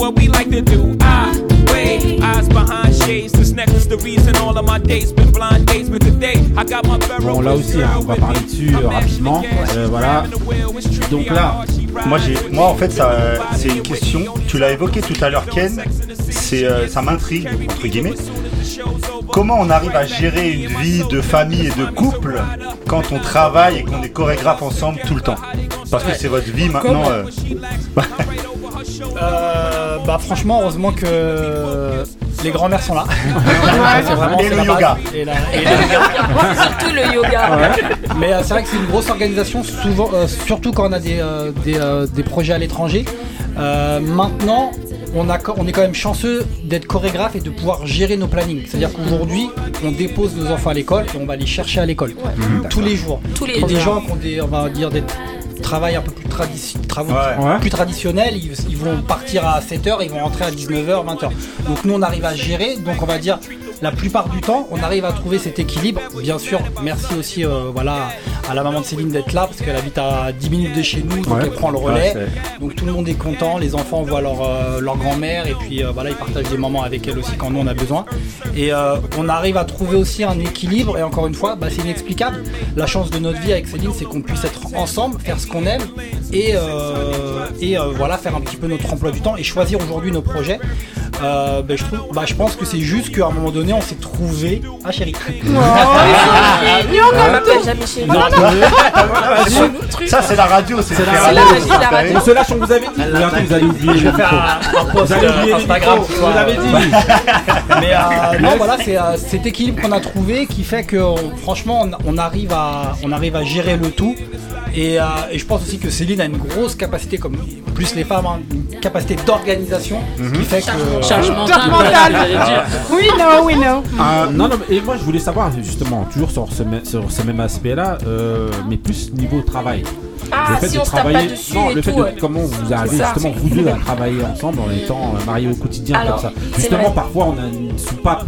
what we like to do. I wait, eyes behind shades. This necklace, the reason all of my dates been blind dates, but today I got my Bon, là aussi, hein, on va parler dessus euh, rapidement. Euh, voilà. Donc là, Moi, j'ai, moi, en fait, ça, c'est une question. Tu l'as évoqué tout à l'heure, Ken. C'est, euh, ça m'intrigue entre guillemets. Comment on arrive à gérer une vie de famille et de couple quand on travaille et qu'on est chorégraphe ensemble tout le temps? Parce que c'est votre vie maintenant. euh, bah franchement, heureusement que les grands-mères sont là. c'est vraiment Et le la yoga. Et, la- et le yoga. Surtout le yoga. Mais euh, c'est vrai que c'est une grosse organisation, souvent, euh, surtout quand on a des, euh, des, euh, des projets à l'étranger. Euh, maintenant, on, a, on est quand même chanceux d'être chorégraphe et de pouvoir gérer nos plannings. C'est-à-dire qu'aujourd'hui, on dépose nos enfants à l'école et on va les chercher à l'école tous les jours. Tous les Et des gens qui ont des, on va dire, des travail un peu plus, traditi- travaux Ouais. plus traditionnels, ils, ils vont partir à 7h, ils vont rentrer à 19h, 20h. Donc nous on arrive à gérer, donc on va dire la plupart du temps on arrive à trouver cet équilibre. Bien sûr, merci aussi euh, voilà, à la maman de Céline d'être là parce qu'elle habite à 10 minutes de chez nous, donc Ouais. elle prend le relais. Ouais, donc tout le monde est content, les enfants voient leur, euh, leur grand-mère et puis euh, voilà, ils partagent des moments avec elle aussi quand nous on a besoin. Et on arrive à trouver aussi un équilibre et encore une fois, bah, c'est inexplicable. La chance de notre vie avec Céline, c'est qu'on puisse être ensemble, faire ce qu'on aime et, et voilà, faire un petit peu notre emploi du temps et choisir aujourd'hui nos projets. Euh, bah, je, trouve, bah, je pense que c'est juste qu'à un moment donné, on s'est trouvé. Ah chérie. On m'appelle jamais chez Non, Ça, c'est la radio. C'est la la radio. on se lâche, on vous avait dit. Vous allez oublier. Je vais faire un, un post Vous allez euh, oublier Instagram. Instagram, ce vous soir. l'avez dit. Mais non, voilà, c'est euh, cet équilibre qu'on a trouvé qui fait que franchement, on, on arrive à, on arrive à gérer le tout. Et, euh, et je pense aussi que Céline a une grosse capacité, comme plus les femmes, hein, une capacité d'organisation Mhm. qui fait que. Charge mentale, mentale. dire. Oui, non, oui, non. Ah, non, non, mais- et moi je voulais savoir justement, toujours sur ce, mê- sur ce même aspect-là, euh, mais plus niveau travail. Ah, Le fait si de on se tape pas travailler- dessus non, et le fait tout, de ouais. comment vous arrivez justement vous deux à travailler ensemble en étant euh, mariés au quotidien Alors, comme ça. Justement, parfois on a une soupape.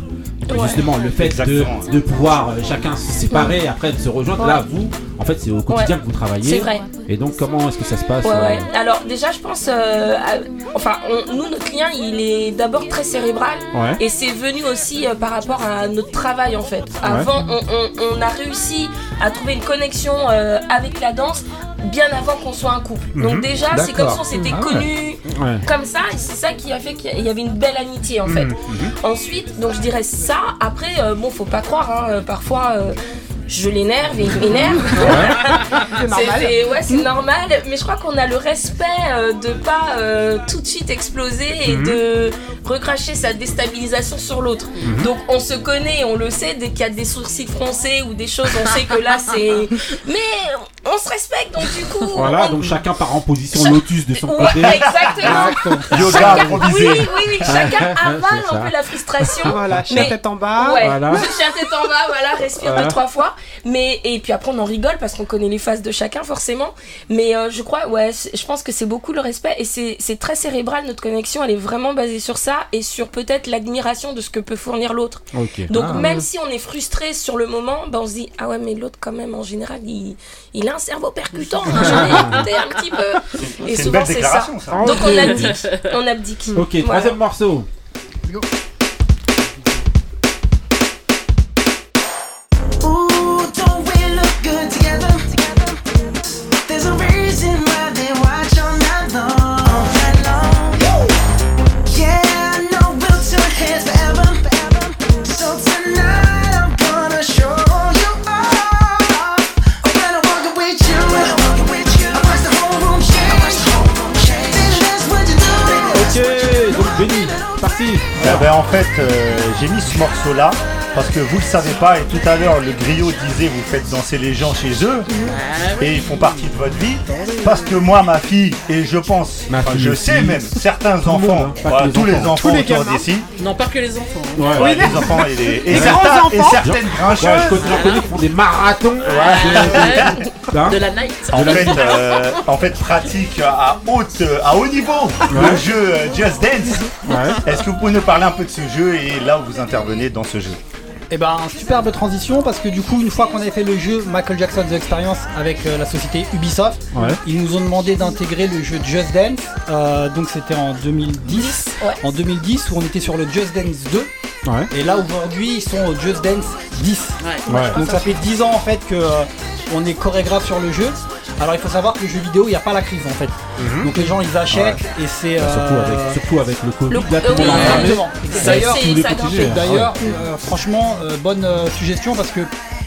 Ouais. Justement, le fait de, de pouvoir euh, chacun se séparer, après de se rejoindre. Là, vous, en fait, c'est au quotidien que vous travaillez. C'est vrai. Et donc, comment est-ce que ça se passe euh. Alors déjà, je pense, euh, à- enfin, on- nous, notre client, il est d'abord très cérébral, et c'est venu aussi euh, par rapport à notre travail en fait. Avant, on, on- on a réussi à trouver une connexion euh, avec la danse bien avant qu'on soit un couple. Mhm. Donc déjà, c'est comme si on s'était Ah connus Ouais. comme ça, et c'est ça qui a fait qu'il y avait une belle amitié en fait. Mhm, mhm. Ensuite, donc je dirais ça. Après, euh, bon, faut pas croire, hein, euh, parfois. Je l'énerve et il m'énerve. C'est normal. c'est- ouais, c'est normal. Mais je crois qu'on a le respect euh, de pas euh, tout de suite exploser et Mhm. de recracher sa déstabilisation sur l'autre. Mhm. Donc on se connaît, on le sait. Dès qu'il y a des sourcils froncés ou des choses, on sait que là c'est. Mais on se respecte donc du coup. Voilà, on- donc chacun part en position Cha- lotus de son Ouais, côté. exactement. Yoga Chacun- improvisé. Oui, oui, oui. Chacun avale un peu la frustration. Voilà, chien Mais- tête en bas. Ouais, Voilà. chien tête en bas, voilà, respire Voilà. deux, trois fois. Mais, et puis après, on en rigole parce qu'on connaît les phases de chacun, forcément. Mais euh, je crois, ouais, je pense que c'est beaucoup le respect et c'est c'est très cérébral. Notre connexion, elle est vraiment basée sur ça et sur peut-être l'admiration de ce que peut fournir l'autre. Donc, Ah. même si on est frustré sur le moment, ben, on se dit, ah ouais, mais l'autre, quand même, en général, il, il a un cerveau percutant. hein, J'en ai écouté un petit peu. Et souvent, c'est ça. Donc, on abdique. On abdique. Ok, Voilà. troisième morceau. Ooh, parti. Eh ben, en fait, euh, j'ai mis ce morceau-là parce que vous le savez pas et tout à l'heure le griot disait vous faites danser les gens chez eux et ils font partie de votre vie parce que moi ma fille et je pense Ma enfin, fille je aussi. sais même certains enfants hein, que les tous les enfants. enfants Tous les autour gamins. d'ici Non, pas que les enfants. hein. Ouais, les enfants et, les, et Les certains- grands et enfants. certaines Ouais, je grincheuses connais, qui font des marathons. Ouais. de- hein De la night. en fait, euh, en fait, pratique à, haute, à haut niveau le jeu euh, Just Dance. Ouais. Est-ce que vous pouvez nous parler un peu de ce jeu et là où vous intervenez dans ce jeu? Et ben, superbe transition parce que du coup, une fois qu'on avait fait le jeu Michael Jackson The Experience avec euh, la société Ubisoft, Ouais. ils nous ont demandé d'intégrer le jeu Just Dance. Euh, donc c'était en 2010. Ouais. En 2010 où on était sur le Just Dance 2. Ouais. Et là aujourd'hui, ils sont au Just Dance 10. Ouais. Ouais. Donc ça fait 10 ans en fait que euh, on est chorégraphe sur le jeu. Alors il faut savoir que le jeu vidéo, il n'y a pas la crise en fait. Donc les gens ils achètent et c'est Bah, surtout, euh, avec, surtout avec le Covid, Le- oui, D'ailleurs. D'ailleurs, euh, franchement, euh, bonne euh, suggestion parce que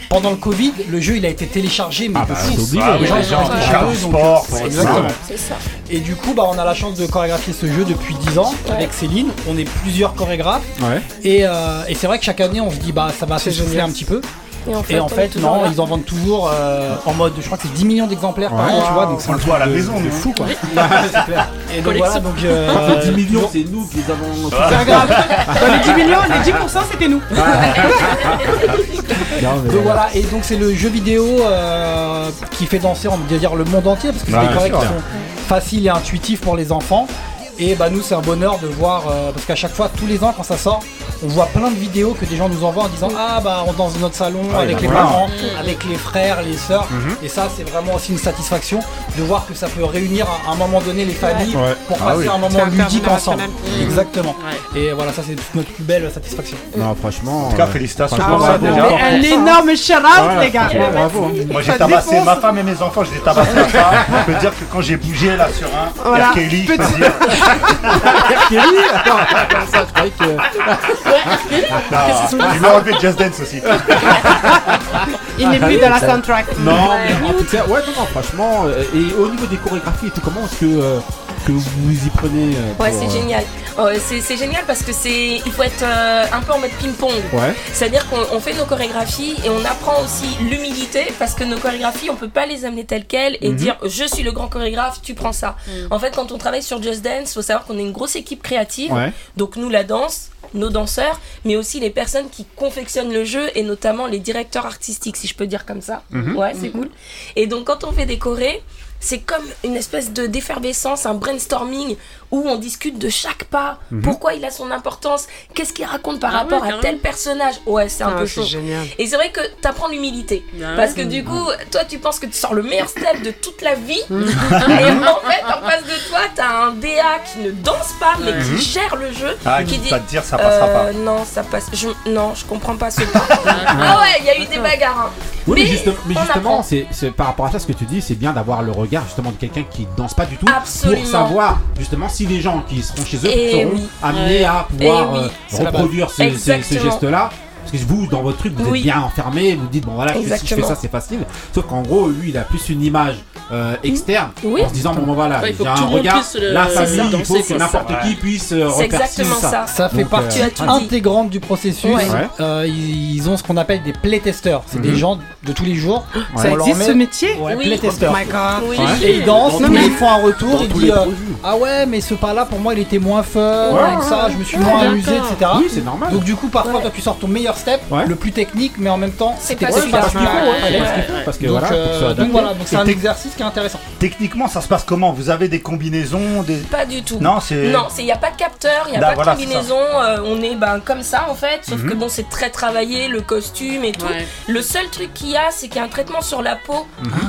pendant le Covid, le jeu il a été téléchargé, mais Ah de bah, fou. c'est obligé. Ah Les gens donc, exactement. ça. Et du coup, bah, on a la chance de chorégraphier ce jeu depuis 10 ans avec Céline. On est plusieurs chorégraphes Ouais. et, euh, et c'est vrai que chaque année on se dit bah ça va génial. un petit peu. Et en Et en fait, non, ils en vendent toujours euh, en mode, je crois que c'est 10 millions d'exemplaires par an, tu vois, donc c'est un le voit à la maison, nous. fou quoi. c'est clair. Et donc voilà, donc euh, 10 millions, c'est nous qui les avons. C'est pas grave. Dans les 10 millions, les 10% c'était nous. Non, mais- Donc voilà, et donc c'est le jeu vidéo euh, qui fait danser, on va dire, le monde entier, parce que c'est des c'est sont faciles et intuitifs pour les enfants. Et bah nous c'est un bonheur de voir, euh, parce qu'à chaque fois, tous les ans quand ça sort, on voit plein de vidéos que des gens nous envoient en disant Ah bah on danse dans notre salon Ah, avec bah, les voilà. parents, avec les frères, les sœurs. Mhm. Et ça c'est vraiment aussi une satisfaction de voir que ça peut réunir à un moment donné les familles Ouais. pour Ah passer oui. un moment ludique ensemble. intergénérationnel. Exactement. Ouais. Et voilà, ça c'est notre plus belle satisfaction. Non, franchement. En tout cas, euh, félicitations pour ça déjà. Un énorme shout out, Voilà, les gars. bravo. hein. Moi j'ai tabassé défonce. ma femme et mes enfants, je les à ça. Je peux dire que quand j'ai bougé là sur un Voilà. Kelly, je peux dire. R. Kelly Attends, attends, ça, je croyais que. Il m'a enlevé Just Dance aussi. Il n'est plus dans la soundtrack. Non, mais en tout cas, ouais, non, non, franchement. euh, et au niveau des chorégraphies et tout, comment est-ce que. euh, que vous y prenez euh, Ouais, c'est euh, génial. Ouais, c'est génial parce que c'est, il faut être euh, un peu en mode ping-pong. Ouais. C'est-à-dire qu'on on fait nos chorégraphies et on apprend aussi l'humilité parce que nos chorégraphies, on peut pas les amener telles quelles et Mhm. dire je suis le grand chorégraphe, tu prends ça. En fait, quand on travaille sur Just Dance, faut savoir qu'on est une grosse équipe créative. Ouais. Donc nous, la danse, nos danseurs, mais aussi les personnes qui confectionnent le jeu et notamment les directeurs artistiques, si je peux dire comme ça. Mhm. Ouais, c'est Mhm. cool. Et donc quand on fait des chorés, c'est comme une espèce de d'effervescence, un brainstorming où on discute de chaque pas, Mhm. pourquoi il a son importance, qu'est-ce qu'il raconte par Ah rapport ouais, à tel personnage? Ouais, c'est un Ah, peu chaud. génial. Et c'est vrai que t'apprends l'humilité. Ah parce que du coup, toi tu penses que tu sors le meilleur step de toute la vie. Mhm. et en fait, en face de toi, t'as un DA qui ne danse pas, mais Mhm. qui gère le jeu. Ah, qui qui va te dire, ça passera pas. Non, ça passe. Je... Non, je comprends pas ce pas. ah ouais, il y a eu des bagarres. hein. Oui, mais, Mais justement, mais c'est par rapport à ça ce que tu dis, c'est bien d'avoir le regard justement de quelqu'un qui danse pas du tout Absolument. pour savoir justement si les gens qui seront chez eux Eh seront oui. amenés à pouvoir Eh oui. euh, reproduire ce, ce- ce Exactement. geste-là. Parce que vous, dans votre truc, vous Oui. êtes bien enfermé, vous dites, bon voilà, que si je fais ça, c'est facile. Sauf qu'en gros, lui, il a plus une image euh, externe Oui. en se disant, bon ben voilà, Ouais, il faut j'ai que un regard, le- la famille, ça, il faut que n'importe qui puisse euh, C'est exactement ça. Ça fait euh, partie dit. intégrante du processus. Euh, ils ont ce qu'on appelle des playtesters. C'est Mhm. des gens de tous les jours. Ça existe ce métier. Oh my god. Oui. Et ils dansent, ils font un retour, ils disent euh. Ah ouais, mais ce pas-là pour moi il était moins fun, ça je me suis moins amusé, etc. Oui, c'est normal. Donc du coup, parfois toi tu sors ton meilleur step, Ouais. le plus technique, mais en même temps C'est c'était pas celui-là. parce fallait. parce que Donc, voilà, euh, donc voilà, donc c'est un exercice qui est intéressant. Techniquement, ça se passe comment? Vous avez des combinaisons des... Pas du tout. Non, c'est- Non, il n'y a pas de capteur, il n'y a Bah, pas voilà, de combinaison. euh, on est ben, comme ça en fait. Sauf Mhm. que bon, c'est très travaillé, le costume et tout. Ouais. Le seul truc qu'il y a, c'est qu'il y a un traitement sur la peau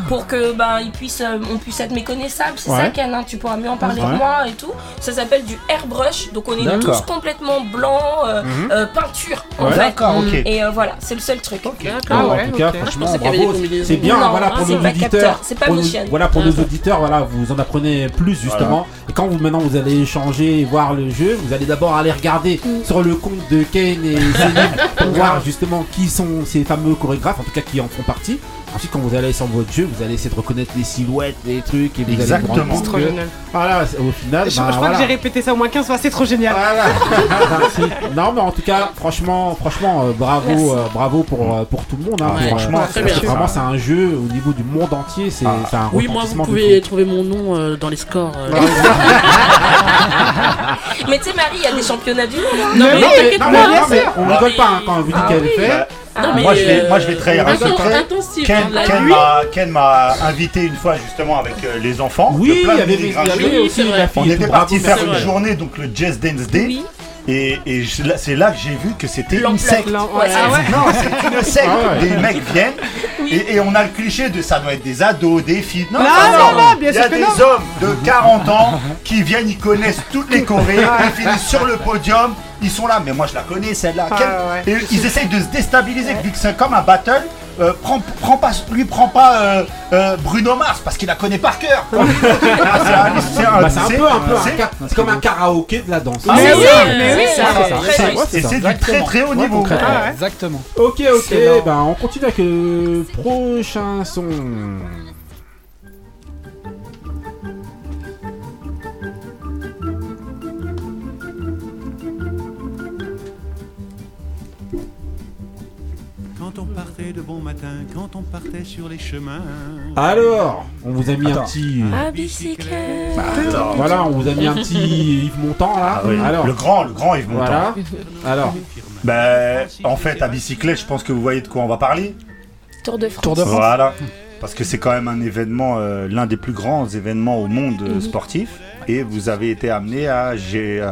pour que ben, il puisse, euh, on puisse être méconnaissable. C'est Ouais. ça, Ken, hein, tu pourras mieux en parler Ouais. que moi et tout. Ça s'appelle du airbrush. Donc on est tous complètement blancs, Mhm. peinture en fait. Ok. Et euh, voilà, c'est le seul truc. Ah en tout cas, franchement, bravo. C'est bien, Non, voilà, pour c'est nos pas auditeurs. c'est pas. Voilà, pour nos auditeurs, voilà, vous en apprenez plus justement. Et quand vous maintenant vous allez échanger et voir le jeu, vous allez d'abord aller regarder sur le compte de Ken et Céline pour voir justement qui sont ces fameux chorégraphes, en tout cas qui en font partie. Ensuite, quand vous allez sur votre jeu, vous allez essayer de reconnaître les silhouettes, les trucs, et vous allez vous Exactement. rendre compte C'est trop que- génial. Voilà, c'est- au final, Je, je ben, crois voilà. que j'ai répété ça au moins 15 fois, c'est trop génial. Voilà. Merci. non mais en tout cas, franchement, franchement, euh, bravo, euh, bravo pour euh, pour tout le monde. hein, Ouais, pour, franchement, bien. Vraiment, c'est un jeu au niveau du monde entier. C'est Ah. c'est un Oui, moi, vous pouvez trouver mon nom euh, dans les scores. euh, Mais tu sais, Marie, il y a des championnats du monde. hein. Non, Mais non, mais, non, mais on Ah rigole pas hein, quand on vous dit Ah qu'elle fait. Non, mais, moi, je vais, euh, moi, je vais trahir un secret. Ken, m'a- Ken m'a invité une fois justement avec euh, les enfants. de Oui, il plein y de avait, il y avait grincheux. aussi c'est vrai. la fille. On était parti faire une journée, donc le Jazz Dance Day. Oui. Et, et je- là, c'est là que j'ai vu que c'était une secte. Ouais, ah ouais. Non, c'est une secte. Ah ouais. Des mecs viennent et, et on a le cliché de ça doit être des ados, des filles. Non, Non, non, non, non, bien Il y sûr a que des non. hommes de 40 ans qui viennent, ils connaissent toutes les chorés, ils finissent sur le podium, ils sont là. Mais moi, je la connais celle-là. Ah, Quel- ouais. Et ils essayent de se déstabiliser vu que c'est comme un battle. Euh, prends, prends pas, lui prend pas euh, euh, Bruno Mars parce qu'il la connaît par cœur. Ah, c'est un- c'est un- Bah, c'est un peu, un peu, un c'est- ca- c'est comme un karaoké de la danse. Ah, Mais c'est oui, mais oui, C'est c'est du très très haut niveau. Ah ouais. Exactement. Ok, ok, Excellent. ben on continue avec le prochain son. Quand on partait de bon matin, quand on partait sur les chemins. Alors, on vous a mis un petit. À bicyclette. Voilà, on vous a mis un petit Yves Montand là. Ah oui, Alors, le grand, le grand Yves Montand. voilà. Alors, Ben, en fait, à bicyclette, je pense que vous voyez de quoi on va parler. Tour de France. Tour de France. Voilà. Parce que c'est quand même un événement, euh, l'un des plus grands événements au monde euh, Mhm. sportif. Et vous avez été amené à,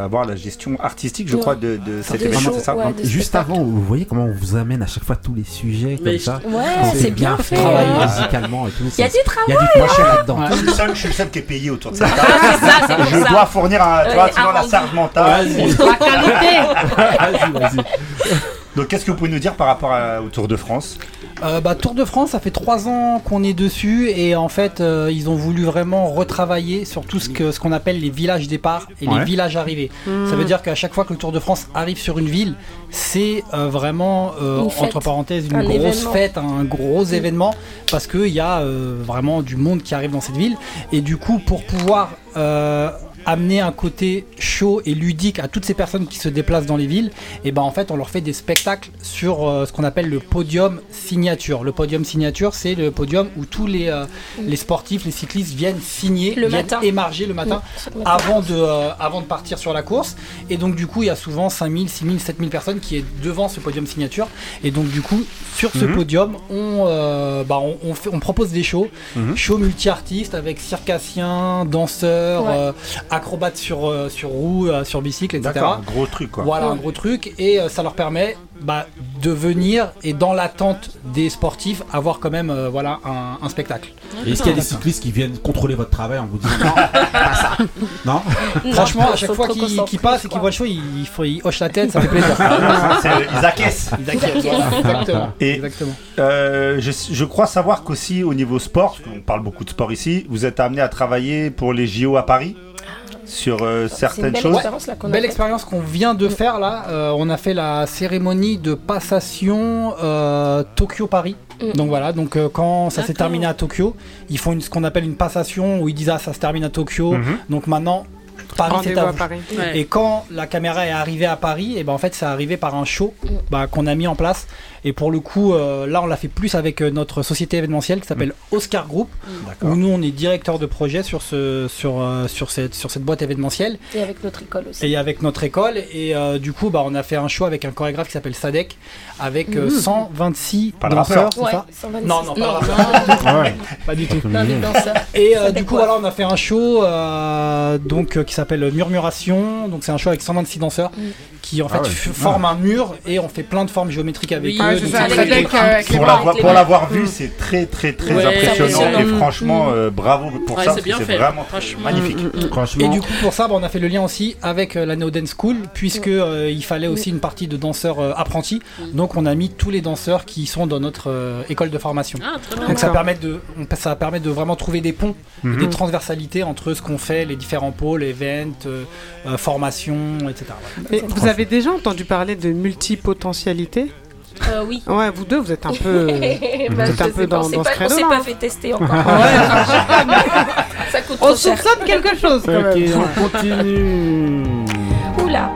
avoir la gestion artistique, je Ouais. crois, de, de cet événement, shows, c'est ça ouais, des juste avant, vous voyez comment on vous amène à chaque fois tous les sujets Mais comme ça. Ouais, c'est bien fait. hein. musicalement et tout. Il y a du travail. Il y a du travail là-dedans. Je suis le seul, je suis le seul qui est payé autour de cette table. c'est ça, Je ça. dois fournir un, tu vois, un la qualité. Vas-y, vas-y. Donc, qu'est-ce que vous pouvez nous dire par rapport à- au Tour de France Euh, bah, Tour de France, ça fait trois ans qu'on est dessus et en fait, euh, ils ont voulu vraiment retravailler sur tout ce que ce qu'on appelle les villages départ et Ouais. les villages arrivées. Ça veut dire qu'à chaque fois que le Tour de France arrive sur une ville, c'est euh, vraiment euh, entre parenthèses une Un grosse événement. fête, un gros événement parce qu'il y a euh, vraiment du monde qui arrive dans cette ville et du coup pour pouvoir euh, amener un côté chaud et ludique à toutes ces personnes qui se déplacent dans les villes, et ben en fait on leur fait des spectacles sur euh, ce qu'on appelle le podium signature. Le podium signature, c'est le podium où tous les, euh, les sportifs, les cyclistes viennent signer, Le viennent matin. émarger le matin Mm, le matin. avant de, euh, avant de partir sur la course. Et donc du coup il y a souvent 5000, 6000, 7000 personnes qui est devant ce podium signature. Et donc du coup sur ce Mhm. podium on, euh, bah, on, on fait- on propose des shows, Mhm. shows multi-artistes avec circassiens, danseurs, Ouais. Acrobates sur, euh, sur roue, euh, sur bicycle, etc. D'accord, un gros truc, quoi. Voilà, un gros truc. Et euh, ça leur permet bah, de venir et dans l'attente des sportifs avoir quand même euh, voilà, un, un spectacle. Et Est-ce qu'il y a des cyclistes qui viennent contrôler votre travail en vous disant non, pas ça Non Franchement, à chaque fois qu'ils passent et qu'ils voient le show, ils, ils, font- ils hochent la tête, ça fait plaisir. C'est- ils acquiescent. Ils acquiescent, voilà. Exactement. Et Exactement. euh, je, je crois savoir qu'aussi au niveau sport, parce qu'on parle beaucoup de sport ici, vous êtes amené à travailler pour les JO à Paris? Sur euh, certaines choses. Belle expérience qu'on vient de faire là. Euh, on a fait la cérémonie de passation euh, Tokyo-Paris. Donc voilà, donc euh, quand ça s'est terminé à Tokyo, ils font une, ce qu'on appelle une passation où ils disent ah ça se termine à Tokyo. Mhm. Donc maintenant Paris c'est à à. Et quand la caméra est arrivée à Paris, et ben en fait c'est arrivé par un show bah, qu'on a mis en place. Et pour le coup, euh, là on l'a fait plus avec euh, notre société événementielle qui s'appelle Oscar Group, D'accord. où nous on est directeur de projet sur ce sur euh, sur cette sur cette boîte événementielle. Et avec notre école aussi. Et avec notre école, et euh, du coup, bah, on a fait un show avec un chorégraphe qui s'appelle Sadek, avec euh, Mhm. 126 Pas danseurs, rappeur. c'est Ouais, ça 126. Non, non, pas Non, rappeur. Ouais, Pas du tout. Non, les danseurs. Et euh, du coup, voilà, on a fait un show euh, donc, euh, qui s'appelle Murmuration. Donc, c'est un show avec 126 danseurs Mm. qui en fait Ah ouais. forment un mur et on fait plein de formes géométriques avec Oui, eux. Ouais, c'est avec les avec les Pour l'avoir, vu, c'est très très très Ouais, impressionnant impressionnant. et franchement, Mm. euh, bravo pour Ouais, ça. c'est bien parce que fait, vraiment franchement. magnifique. Et du coup, pour ça, bah, on a fait le lien aussi avec euh, la Neo Dance School, puisque euh, il fallait aussi une partie de danseurs euh, apprentis. Donc, on a mis tous les danseurs qui sont dans notre euh, école de formation. Ah, très bien. Donc, ça permet de, on- ça permet de vraiment trouver des ponts, et Mhm. des transversalités entre ce qu'on fait, les différents pôles, events, euh, euh, formations, etc. Voilà. Mais vous avez déjà entendu parler de multipotentialité Euh, oui. Ouais, vous deux, vous êtes un peu, vous Bah, êtes un peu pas, dans, dans pas- ce On s'est pas hein. fait tester encore. Ouais. ça coûte On trop cher. soupçonne quelque chose quand Ok, on continue. Oula.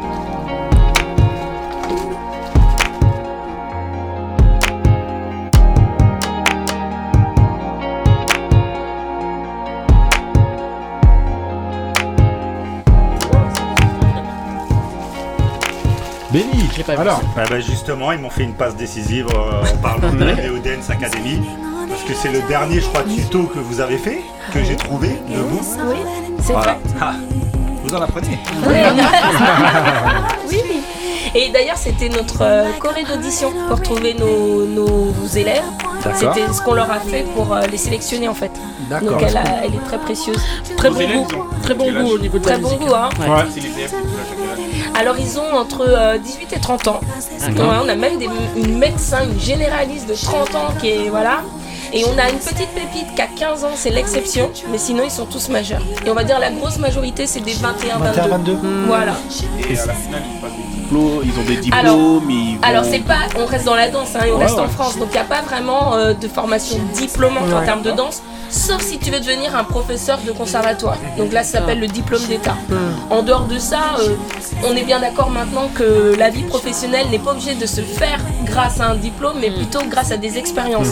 Benny, alors Ah bah justement, ils m'ont fait une passe décisive euh, en parlant de la Dance Academy. Parce que c'est le dernier, je crois, tuto que vous avez fait, que j'ai trouvé de vous. Oui, c'est Voilà. vrai. Ah, vous en apprenez. oui, oui. Et d'ailleurs, c'était notre euh, choré d'audition pour trouver nos, nos élèves. C'était ce qu'on leur a fait pour euh, les sélectionner en fait. D'accord. Donc elle, a- elle est très précieuse. Très Vos bon goût. Très bon goût au niveau de la Très bon musique. goût, hein. Ouais. C'est Alors ils ont entre euh, 18 et 30 ans. On a même des, une médecin, une généraliste de 30 ans qui est voilà. Et on a une petite pépite qui a 15 ans, c'est l'exception, mais sinon ils sont tous majeurs. Et on va dire la grosse majorité c'est des 21, 22. 22. Voilà. Et à la finale, ils diplômes, ils ont des diplômes, Alors, ils vont... Alors c'est pas, on reste dans la danse, hein, et on Ouais, reste en. France, donc il n'y a pas vraiment euh, de formation diplômante en termes de danse, sauf si tu veux devenir un professeur de conservatoire. Donc là ça s'appelle le diplôme d'État. En dehors de ça, euh, on est bien d'accord maintenant que la vie professionnelle n'est pas obligée de se faire grâce à un diplôme, mais plutôt grâce à des expériences.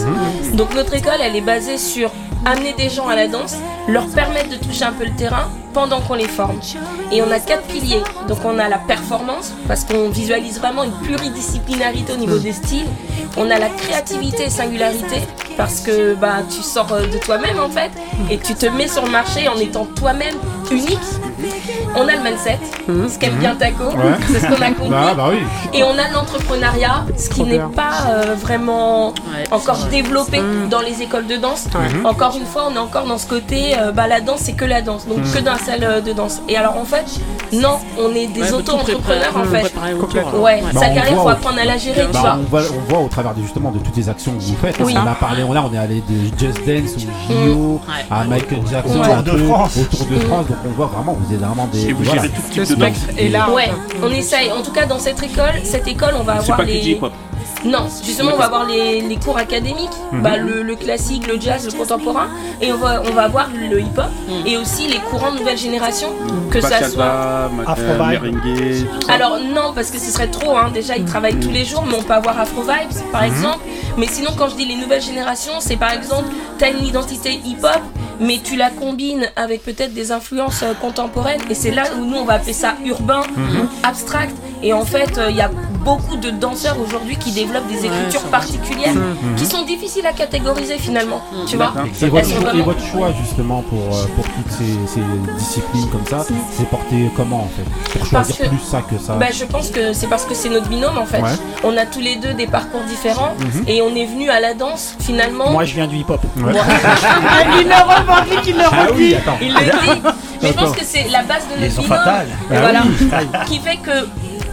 Donc notre école, elle est basée sur amener des gens à la danse, leur permettre de toucher un peu le terrain pendant qu'on les forme. Et on a quatre piliers. Donc on a la performance, parce qu'on visualise vraiment une pluridisciplinarité au niveau des styles. On a la créativité et singularité, parce que bah, tu sors euh, de toi-même en fait, et tu te mets sur le marché en étant toi-même unique. On a le mindset, ce qu'aime bien Taco, Ouais. c'est ce qu'on a compris. Bah, bah oui. Et on a l'entrepreneuriat, ce qui n'est pas euh, vraiment encore développé dans les écoles de danse. Ouais. Encore une fois, on est encore dans ce côté, euh, bah, la danse c'est que la danse, donc que dans la salle euh, de danse. Et alors en fait, non, on est des Ouais, auto-entrepreneurs en fait. autour. Ouais, Bah, sa carrière, faut au- apprendre à la gérer, tu Bah, vois. on, voit, on voit au travers de, justement de toutes les actions que vous faites. Oui. On a parlé, on a, on est allé de Just Dance au JO à Michael Jackson, Au Tour un de peu, France. au Tour de France. On voit vraiment, vous êtes vraiment des. Et vous voilà. tout type Le spectre est là. Ouais, on essaye. En tout cas, dans cette école, cette école, on va avoir pas les. que du hip-hop. Non, justement, on va voir les, les cours académiques, Mhm. bah, le, le classique, le jazz, le contemporain, et on va, on va voir le hip-hop, et aussi les courants de nouvelle génération, que ça soit. Bachata, merengue, tout ça. Alors non, parce que ce serait trop, hein. déjà ils travaillent tous les jours, mais on peut avoir Afro Vibes par Mhm. exemple. Mais sinon, quand je dis les nouvelles générations, c'est par exemple, t'as une identité hip-hop, mais tu la combines avec peut-être des influences euh, contemporaines, et c'est là où nous on va appeler ça urbain, Mhm. abstract, et en fait il y a beaucoup de danseurs aujourd'hui qui développent des écritures particulières Mhm. qui sont difficiles à catégoriser finalement, tu vois. Et votre, et votre choix justement pour, euh, pour toutes ces, ces disciplines comme ça, c'est porté comment en fait? Pour choisir que- plus ça que ça Bah, je pense que c'est parce que c'est notre binôme en fait. Ouais. On a tous les deux des parcours différents Mhm. et on est venu à la danse finalement. Moi, je viens du hip-hop. il le revendique, il le Ah oui, redit. attends. Il le dit. Mais je pense que c'est la base de notre binôme. Ah voilà. oui. Qui fait que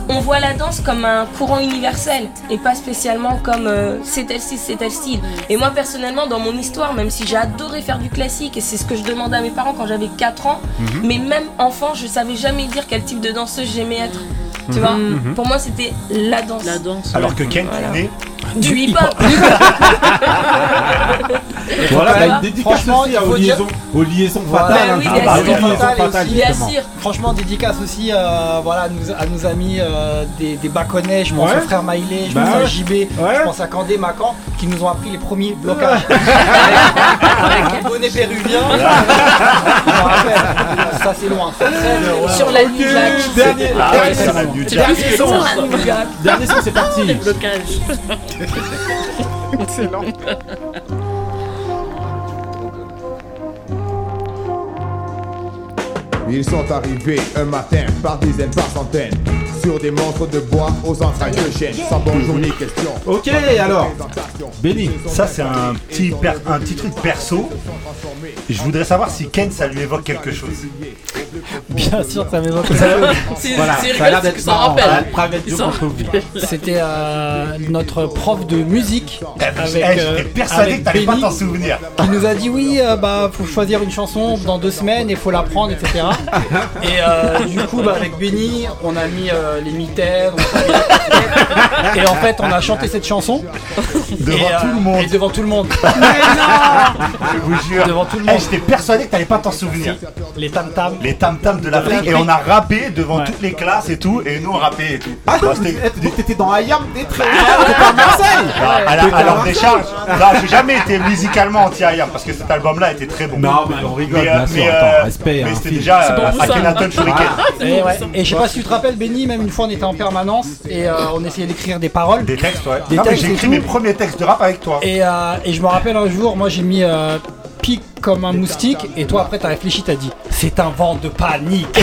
on voit la danse comme un courant universel et pas spécialement comme euh, c'est tel style, c'est tel style. Et moi personnellement, dans mon histoire, même si j'ai adoré faire du classique et c'est ce que je demandais à mes parents quand j'avais 4 ans, Mhm. mais même enfant, je savais jamais dire quel type de danseuse j'aimais être. Tu Mhm. vois? Mhm. Pour moi, c'était la danse. La danse. Alors que Ken, Voilà. tu es né Du hip-hop. Voilà, bah, une dédicace Franchement, aussi il faut aux, dire- liaisons, aux liaisons Voilà. fatales. Bah oui, qui bien parlent sûr. des liaisons Fatales fatales, aussi. justement. Franchement, dédicace aussi euh, voilà, à, nos, à nos amis euh, des, des Baconnais. Je pense Ouais. aux frères Maïlé, je Bah pense à ouais. JB, Ouais. je pense à Candé Macan qui nous ont appris les premiers blocages. Avec le bonnet péruvien. Je me rappelle. ça, c'est loin. c'est très loin. Sur la New Jack. Dernier, Ah dernier la Jack. Dernier son. Sur la Jack. Dernier son, c'est parti. Les blocages. Excellent. Ils sont arrivés un matin par dizaines, par centaines Sur des montres de bois aux entrailles de chêne Sans bonjour ni question Ok, alors, Benny. Ça, c'est un petit, per- un petit truc perso. Je voudrais savoir si Ken, ça lui évoque quelque chose. Bien sûr, ça m'évoque C'est Voilà, c'est ça a l'air rigolo, d'être rappelle. Private joke s'en entre vous. rappelle. C'était euh, notre prof de musique avec, Eh, j'étais euh, persuadé avec que t'allais pas Benny, t'en souvenir. qui nous a dit oui euh, bah faut choisir une chanson dans deux semaines et faut la prendre etc et euh, du coup bah, avec Benny on a mis euh, les mitaines on et en fait on a chanté cette chanson Devant Et, euh, tout le monde. et devant tout le monde Je vous jure. Devant tout le Eh, monde. J'étais persuadé que t'allais pas t'en souvenir. Les tam tam Les tam tam de l'Afrique. Et on a rappé devant toutes les classes et tout. Et nous, on rappait et tout. Ah, Bah, t'étais dans Ayam des traits. T'étais pas à Marseille. Ah, à T'étais leur décharge. Non, j'ai jamais été musicalement anti-Ayam parce que cet album-là était très bon. Non, mais on rigole, Mais, euh, bien sûr. mais, Attends, euh, respect. mais hein, c'était déjà pour euh. Akhenaton Shuriken. et, ouais. et je sais pas si tu te rappelles Benny même une fois on était en permanence et on essayait d'écrire des paroles Des textes, ouais. Des textes j'ai écrit mes premiers textes de rap avec toi. Et, je me rappelle un jour, moi j'ai mis pique comme un moustique, et toi après t'as réfléchi, t'as dit c'est un vent de panique.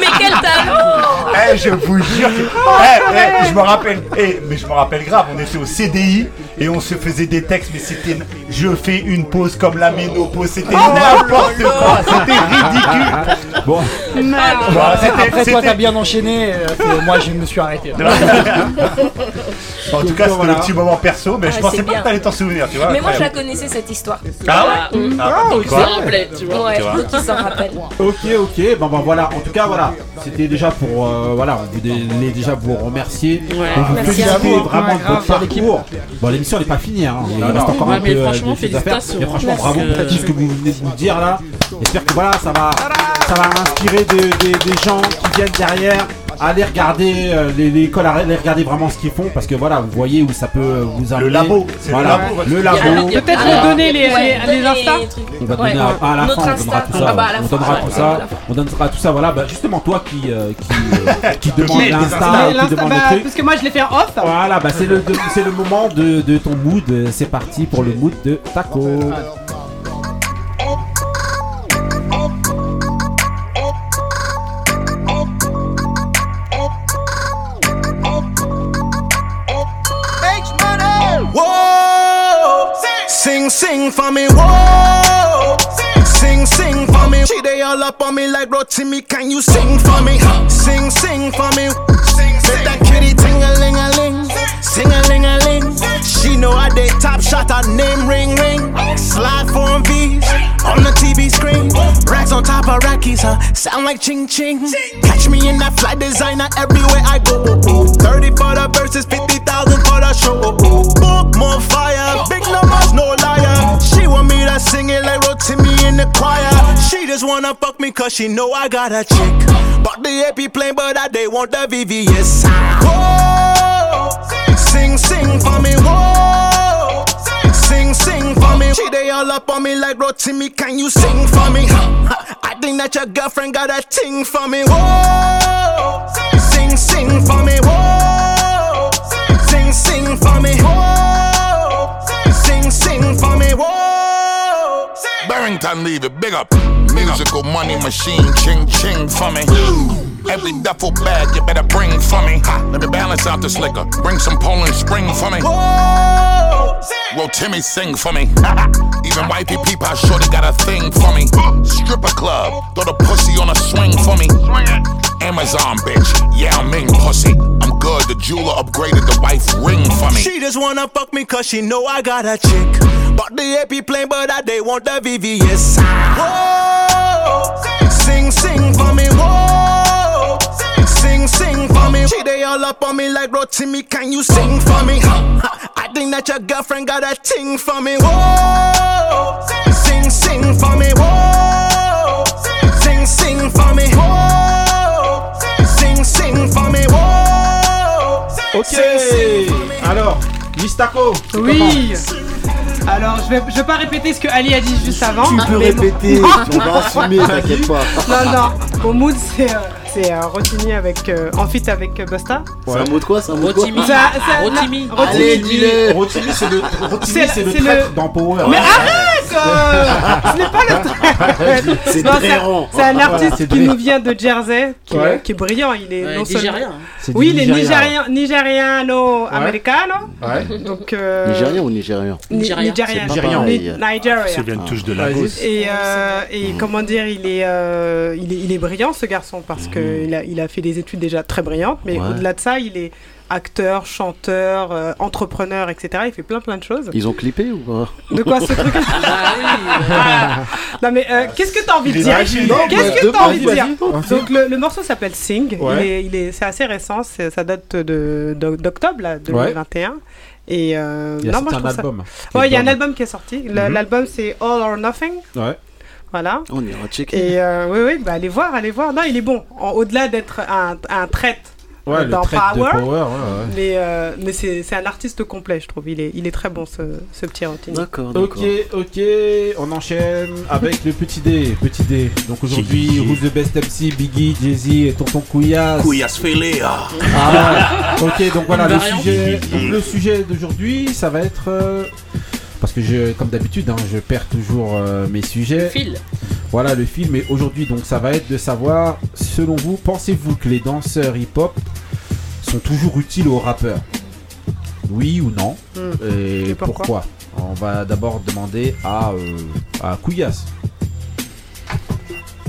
Mais quel talent Eh, je vous jure que. Eh, eh, je me rappelle. Eh, mais je me rappelle grave, on était au CDI et on se faisait des textes, mais c'était. Je fais une pause comme la ménopause, c'était n'importe quoi, c'était ridicule. Bon, c'était- après toi t'as bien enchaîné, euh, moi je me suis arrêté. En tout cas, c'était voilà. le petit moment perso, mais je Ah, pensais c'est pas que t'allais t'en souvenir, tu vois. Mais moi je la connaissais cette histoire. Ah ouais. Ah, Ah, tu vois. Ouais, Tu vois. faut qu'il s'en rappelle. Ok, ok, bon ben voilà, en tout cas voilà, c'était déjà pour, euh, voilà, on voulait déjà vous remercier, Ouais. on vous Merci féliciter à vous, vraiment ouais, de votre parcours. Bon l'émission n'est pas finie, hein. il reste encore Ouais, un mais peu euh, franchement, de choses à faire, félicitations, mais franchement bravo pour tout ce que vous venez de nous dire là, j'espère que voilà, ça va, ça va inspirer des, des- des gens qui viennent derrière, aller regarder euh, les, les écoles, aller regarder vraiment ce qu'ils font, parce que voilà, vous voyez où ça peut vous amener. labo, c'est le voilà, labo, votre le labo. Peut-être Alors, nous donner les, ouais, les, Insta. On va Ouais. donner à, à la fin, on donnera tout ça. Ah bah, on donnera ouais, tout ouais, ça. On donnera tout ça. Voilà, bah, justement toi qui euh, qui, euh, qui demande l'Insta, qui demande bah, le truc. parce que moi je l'ai fait en off. Voilà, bah c'est le c'est le moment de, de ton mood. C'est parti pour le mood de Taco. Sing, for me, whoa. Sing, sing for me. She they all up on me like bro Timmy. Can you sing for me? Sing, sing for me. Let that kitty ting a ling a ling, sing a ling a ling. She know I did top shot, her name ring ring. Slide for V's on the TV screen. Racks on top of rackies, huh? Sound like ching ching. Catch me in that fly designer everywhere I go. 30 for the verses, 50,000 for the show. Oh, oh. Book more fire, big numbers, no liar. She want me to sing it like Rotimi in the choir. She just wanna fuck me cause she know I got a chick. Bought the AP plane, but I they want the VVS. Whoa, sing, sing for me, whoa. Sing, sing for me. She they all up on me like Rotimi, can you sing for me? I think that your girlfriend got a ting for me, whoa. Sing, sing for me, whoa. Sing, sing for me, whoa. Sing, sing for me, whoa. Barrington leave it big up. Musical money machine, ching ching for me. Every duffel bag you better bring for me. Let me balance out this liquor. Bring some Poland Spring for me. Well, Timmy sing for me. Even wifey peepa shorty got a thing for me. Stripper club, throw the pussy on a swing for me. Amazon bitch, yeah Ming pussy. I'm good. The jeweler upgraded the wife ring for me. She just wanna fuck me cause she know I got a chick. Bought the AP plane, but I they want the VVS. Whoa, sing, sing for me, whoa. Sing, sing for me. She they all up on me like Rotimi, can you sing for me? I think that your girlfriend got a ting for me, whoa. Sing, sing for me, whoa. Ok, alors, Mistako. Oui. Alors, je vais, je vais pas répéter ce que Ali a dit juste avant. Tu peux mais- répéter, on va assumer, t'inquiète pas. Non, non. Mon mood, c'est euh, c'est euh, Rotimi avec, euh, en feat avec euh, Busta. C'est un mot de quoi C'est un mot de quoi C'est un- c'est un- Rotimi. Rotimi. Allez, dis-le. Rotimi, c'est le, Rotimi, C'est- c'est le c'est traître le- dans Power. Mais arrête euh, Ce n'est pas le traître C'est Non, Dréron. C'est un artiste c'est qui nous vient de Jersey, qui, Ouais. est, qui est brillant. Il est Ouais, non nigérien, seulement... hein. C'est Oui, il est nigérien, nigériano-américano. Ouais. Donc, euh, Nigérien ou nigérien Ni- Nigérien. Nigérien. C'est. Ça vient tous de la. Et, euh, et comment dire, il est, il est, il est brillant ce garçon parce que il a, il a fait des études déjà très brillantes, mais Ouais. au-delà de ça, il est acteur, chanteur, euh, entrepreneur, etc. Il fait plein plein de choses. Ils ont clippé ou pas? De quoi ce truc? Non mais euh, qu'est-ce que t'as envie de dire? Qu'est-ce que t'as envie de dire? Donc le, le morceau s'appelle Sing. Ouais. Il est, il est, c'est assez récent. c'est- ça date de de- d'octobre là, 2021. Et euh, Il y a non, moi, un ça- album. Ouais, il y a un Album. qui est sorti. Mhm. L'album c'est All or Nothing. Ouais. Voilà. On ira checker. Et euh, oui, oui, bah allez voir, allez voir. Non, il est bon. Au-delà d'être un, un traite Ouais, le dans de Power, Power, ouais, ouais. mais, euh, mais c'est c'est un artiste complet, je trouve. Il est, il est très bon, ce, ce petit Rotini. D'accord, Ok, d'accord. ok, on enchaîne avec le petit D, petit D. Donc aujourd'hui, Who's the Best MC, Biggie, Jay-Z et Tonton Couillasse. Couillasse fêlée, ah. Ah, ok, donc voilà, le sujet, donc le sujet d'aujourd'hui, ça va être... euh, parce que je, comme d'habitude, hein, je perds toujours euh, mes sujets. Fil. Voilà le film et aujourd'hui donc ça va être de savoir selon vous pensez-vous que les danseurs hip-hop sont toujours utiles aux rappeurs? Oui ou non? Hmm. Et, Et pourquoi? On va d'abord demander à euh, à Couillasse.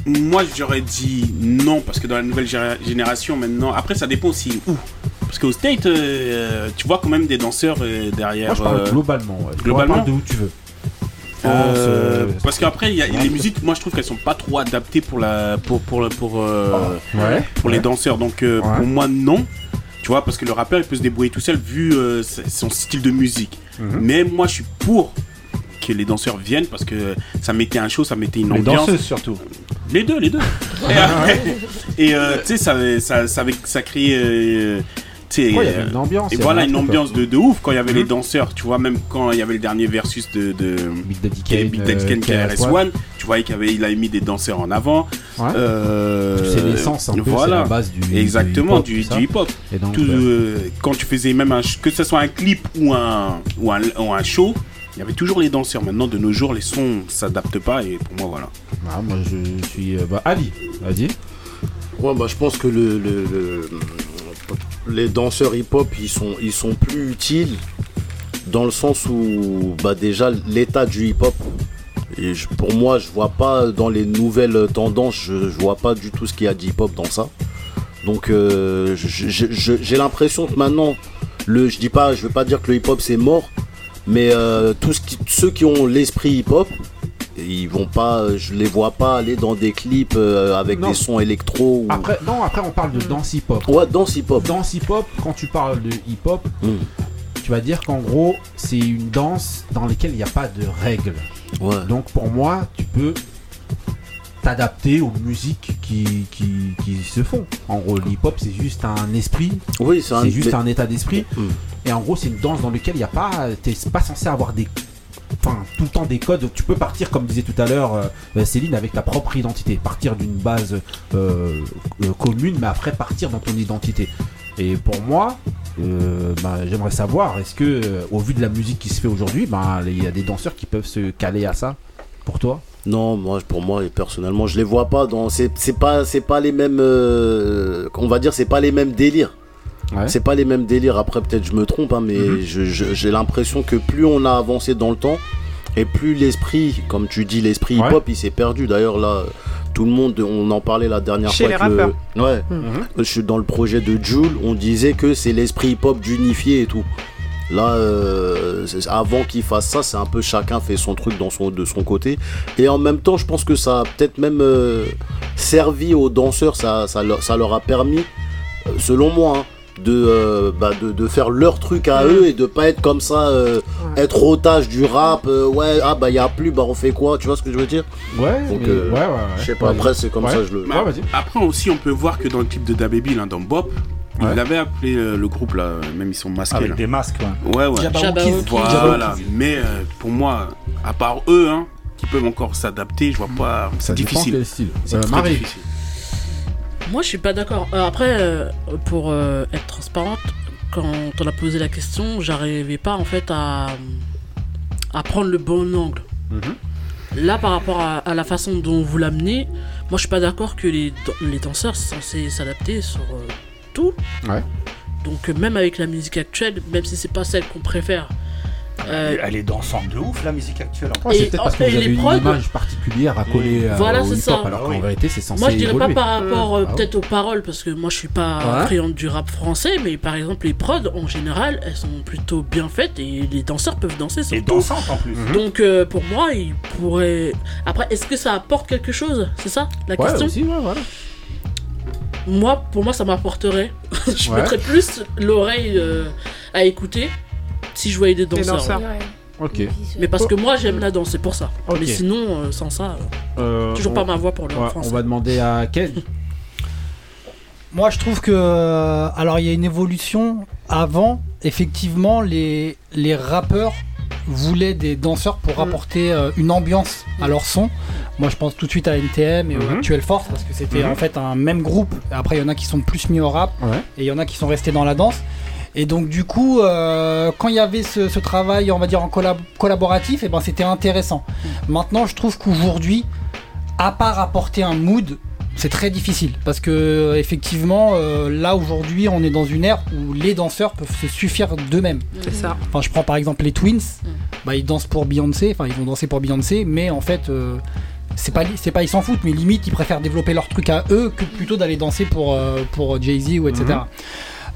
Moi, j'aurais dit non, parce que dans la nouvelle génération maintenant, après, ça dépend aussi où. Parce qu'au State, euh, tu vois quand même des danseurs euh, derrière. Moi je parle euh, globalement. ouais. globalement parle de où tu veux. Euh, euh, parce qu'après, il y a les musiques, moi je trouve qu'elles sont pas trop adaptées pour la pour pour pour, euh, Ouais. pour les danseurs. Donc euh, Ouais. pour moi non. Tu vois, parce que le rappeur il peut se débrouiller tout seul vu euh, son style de musique. Mhm. Mais moi je suis pour que les danseurs viennent parce que ça mettait un show, ça mettait une Les ambiance. danseuses surtout. Les deux, les deux. et euh, tu sais, ça, ça, ça, ça créait. Euh, Ouais, y avait euh, une ambiance, Et voilà, une ambiance de, de ouf quand il y avait les Mhm. danseurs. Tu vois, même quand il y avait le dernier versus de. de Big Daddy Kane, Big Daddy euh, Kane, qui est KRS-One. RS1. Tu voyais qu'il avait, il avait mis des danseurs en avant. Ouais. Euh, C'est l'essence un peu, voilà. la base du- Exactement, du du, hip-hop, tout ça. du hip-hop. Et donc, Tout, ouais. euh, quand tu faisais même un, que ce soit un clip ou un, ou un, ou un show, il y avait toujours les danseurs. Maintenant, de nos jours, les sons s'adaptent pas et pour moi, voilà. Ah, moi je suis euh, bah, Ali, vas-y. Ouais, bah, je pense que le, le- le- les danseurs hip-hop, ils sont, plus utiles dans le sens où, bah, déjà, l'état du hip-hop, et pour moi, je vois pas dans les nouvelles tendances, je, je vois pas du tout ce qu'il y a d'hip-hop dans ça. Donc, euh, j'ai l'impression que maintenant, le, je dis pas, je veux pas dire que le hip-hop c'est mort, mais euh, ceux qui ont l'esprit hip-hop, ils vont pas, je les vois pas aller dans des clips euh, avec Non. des sons électro. Ou... Après, non, après on parle de danse hip-hop. Ouais, danse hip-hop. Danse hip-hop, quand tu parles de hip-hop, Hmm. tu vas dire qu'en gros, c'est une danse dans laquelle il n'y a pas de règles. Donc pour moi, tu peux t'adapter aux musiques qui, qui, qui se font. En gros, le hip-hop, c'est juste un esprit. Oui, c'est un- juste un état d'esprit. Hmm. Et en gros, c'est une danse dans laquelle il n'y a pas. T'es pas censé avoir des. Enfin, tout le temps des codes. Tu peux partir, comme disait tout à l'heure euh, Céline, avec ta propre identité. Partir d'une base euh, euh, commune, mais après partir dans ton identité. Et pour moi, euh, bah, j'aimerais savoir, est-ce que, euh, au vu de la musique qui se fait aujourd'hui, bah, il y a des danseurs qui peuvent se caler à ça Pour toi? Non, moi, pour moi, personnellement, je les vois pas dans. C'est pas, pas les mêmes. euh, on va dire, c'est pas les mêmes délires. C'est pas les mêmes délires. Après, peut-être je me trompe, hein, mais je- je- j'ai l'impression que plus on a avancé dans le temps, et plus l'esprit, comme tu dis, l'esprit Ouais. hip-hop, il s'est perdu. D'ailleurs, là, tout le monde, on en parlait la dernière Chez fois. les avec le- rappeurs. Ouais. Mhm. Je suis dans le projet de Joule, on disait que c'est l'esprit hip-hop d'unifier et tout. Là, euh, avant qu'il fasse ça, c'est un peu chacun fait son truc dans son, de son côté. Et en même temps, je pense que ça a peut-être même euh, servi aux danseurs, ça, ça, leur, ça leur a permis, euh, selon moi, hein, de, euh, bah, de, de faire leur truc à eux et de pas être comme ça, euh, être otage du rap. euh, ouais, ah bah y a plus, bah on fait quoi Tu vois ce que je veux dire? Ouais, Donc, mais- euh, ouais, ouais, ouais. je sais pas, après c'est comme Ouais. ça, je le. Mais après aussi, on peut voir que dans le clip de DaBaby, là, dans Bop, il avait appelé euh, le groupe là, même ils sont masqués. Avec là. des masques, Ouais, ouais. Voilà. Mais euh, pour moi, à part eux, hein, qui peuvent encore s'adapter, je vois pas. C'est difficile. C'est Euh, très Marie. difficile. Moi, je suis pas d'accord. Euh, après, euh, pour euh, être transparente, quand on a posé la question, j'arrivais pas en fait à, à prendre le bon angle. Là, par rapport à, à la façon dont vous l'amenez, moi, je suis pas d'accord que les, les danseurs sont censés s'adapter sur tout. Ouais. Donc, même avec la musique actuelle, même si c'est pas celle qu'on préfère. Euh, Elle est dansante de ouf, la musique actuelle. Ouais, c'est peut-être parce que vous avez les une prods- image particulière à coller euh, Voilà, au ça. alors qu'en vérité c'est censé Moi, je dirais évoluer. pas par rapport euh, Ah peut-être aux paroles, parce que moi je suis pas Ouais. friande du rap français, mais par exemple, les prods en général, elles sont plutôt bien faites et les danseurs peuvent danser surtout. Et dansantes en plus. Donc euh, pour moi, ils pourraient. Après, est-ce que ça apporte quelque chose? C'est ça la Ouais, question? aussi, ouais, voilà. Moi, pour moi, ça m'apporterait. je Ouais. mettrais plus l'oreille euh, à écouter si je voyais des danseurs. danseurs. ouais. Ok. Mais parce que moi, j'aime la danse, c'est pour ça. Mais sinon, euh, sans ça, euh, Euh, toujours on- pas ma voix pour le ouais, français. On va demander à Ken. Moi, je trouve que. Alors, il y a une évolution. Avant, effectivement, les, les rappeurs voulaient des danseurs pour apporter euh, une ambiance à leur son. Moi, je pense tout de suite à NTM et au Mhm. Actuel Force parce que c'était Mhm. en fait un même groupe. Après, il y en a qui sont plus mis au rap Ouais. et il y en a qui sont restés dans la danse. Et donc, du coup, euh, quand il y avait ce, ce travail, on va dire, en collab- collaboratif, et ben, c'était intéressant. Maintenant, je trouve qu'aujourd'hui, à part apporter un mood, c'est très difficile parce que effectivement euh, là aujourd'hui on est dans une ère où les danseurs peuvent se suffire d'eux-mêmes. C'est ça. Enfin je prends par exemple les Twins, bah ils dansent pour Beyoncé, enfin ils vont danser pour Beyoncé, mais en fait euh, c'est pas c'est pas ils s'en foutent, mais limite ils préfèrent développer leur truc à eux que plutôt d'aller danser pour euh, pour Jay Z ou etc.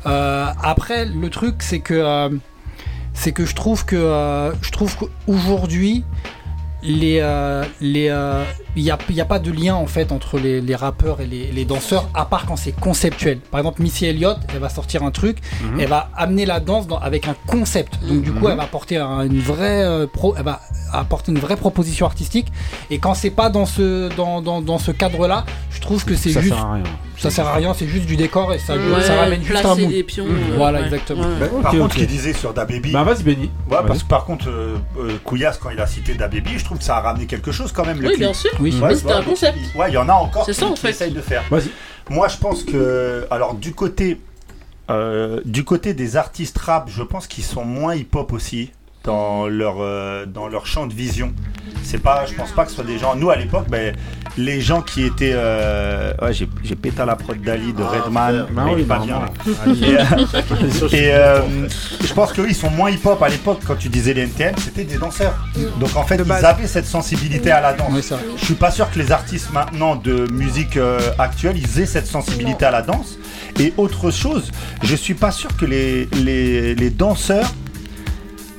Euh, après le truc c'est que euh, c'est que je trouve que euh, je trouve qu'aujourd'hui les les il n'y a, il y a pas de lien en fait entre les, les rappeurs et les, les danseurs à part quand c'est conceptuel par exemple Missy Elliott elle va sortir un truc Mhm. elle va amener la danse dans- avec un concept donc du coup Mhm. elle va apporter un- une vraie euh, pro, elle va apporter une vraie proposition artistique et quand c'est pas dans ce dans, dans, dans ce cadre là je trouve que c'est Ça juste sert à rien. ça sert à rien c'est juste du décor et ça, Ouais, ça ramène juste un mood des pions, Mhm. euh, voilà ouais. exactement Ouais. Bah, par contre, ce qu'il disait sur DaBaby. Bah vas-y Benny. Ouais, Vas-y. parce que par contre, euh, euh, Couillasse, quand il a cité DaBaby, je trouve que ça a ramené quelque chose quand même. Le Oui, clip. bien sûr. Oui. Ouais, c'était un concept. Ouais, il y en a encore C'est qui, ça, en qui essayent de faire. Vas-y. Moi, je pense que, alors du côté, euh, du côté des artistes rap, je pense qu'ils sont moins hip-hop aussi dans leur euh, dans leur champ de vision. C'est pas, je pense pas que ce soit des gens. Nous à l'époque, ben, les gens qui étaient, euh, ouais, j'ai j'ai pété à la prod d'Ali de Redman, mais il oui, est pas bien. Ali. Et, et, euh, je pense qu'eux, ils sont moins hip-hop à l'époque. Quand tu disais les NTM, c'était des danseurs. Donc en fait, ils avaient cette sensibilité à la danse. je suis pas sûr que les artistes maintenant de musique euh, actuelle, ils aient cette sensibilité à la danse. Et autre chose, je suis pas sûr que les, les, les danseurs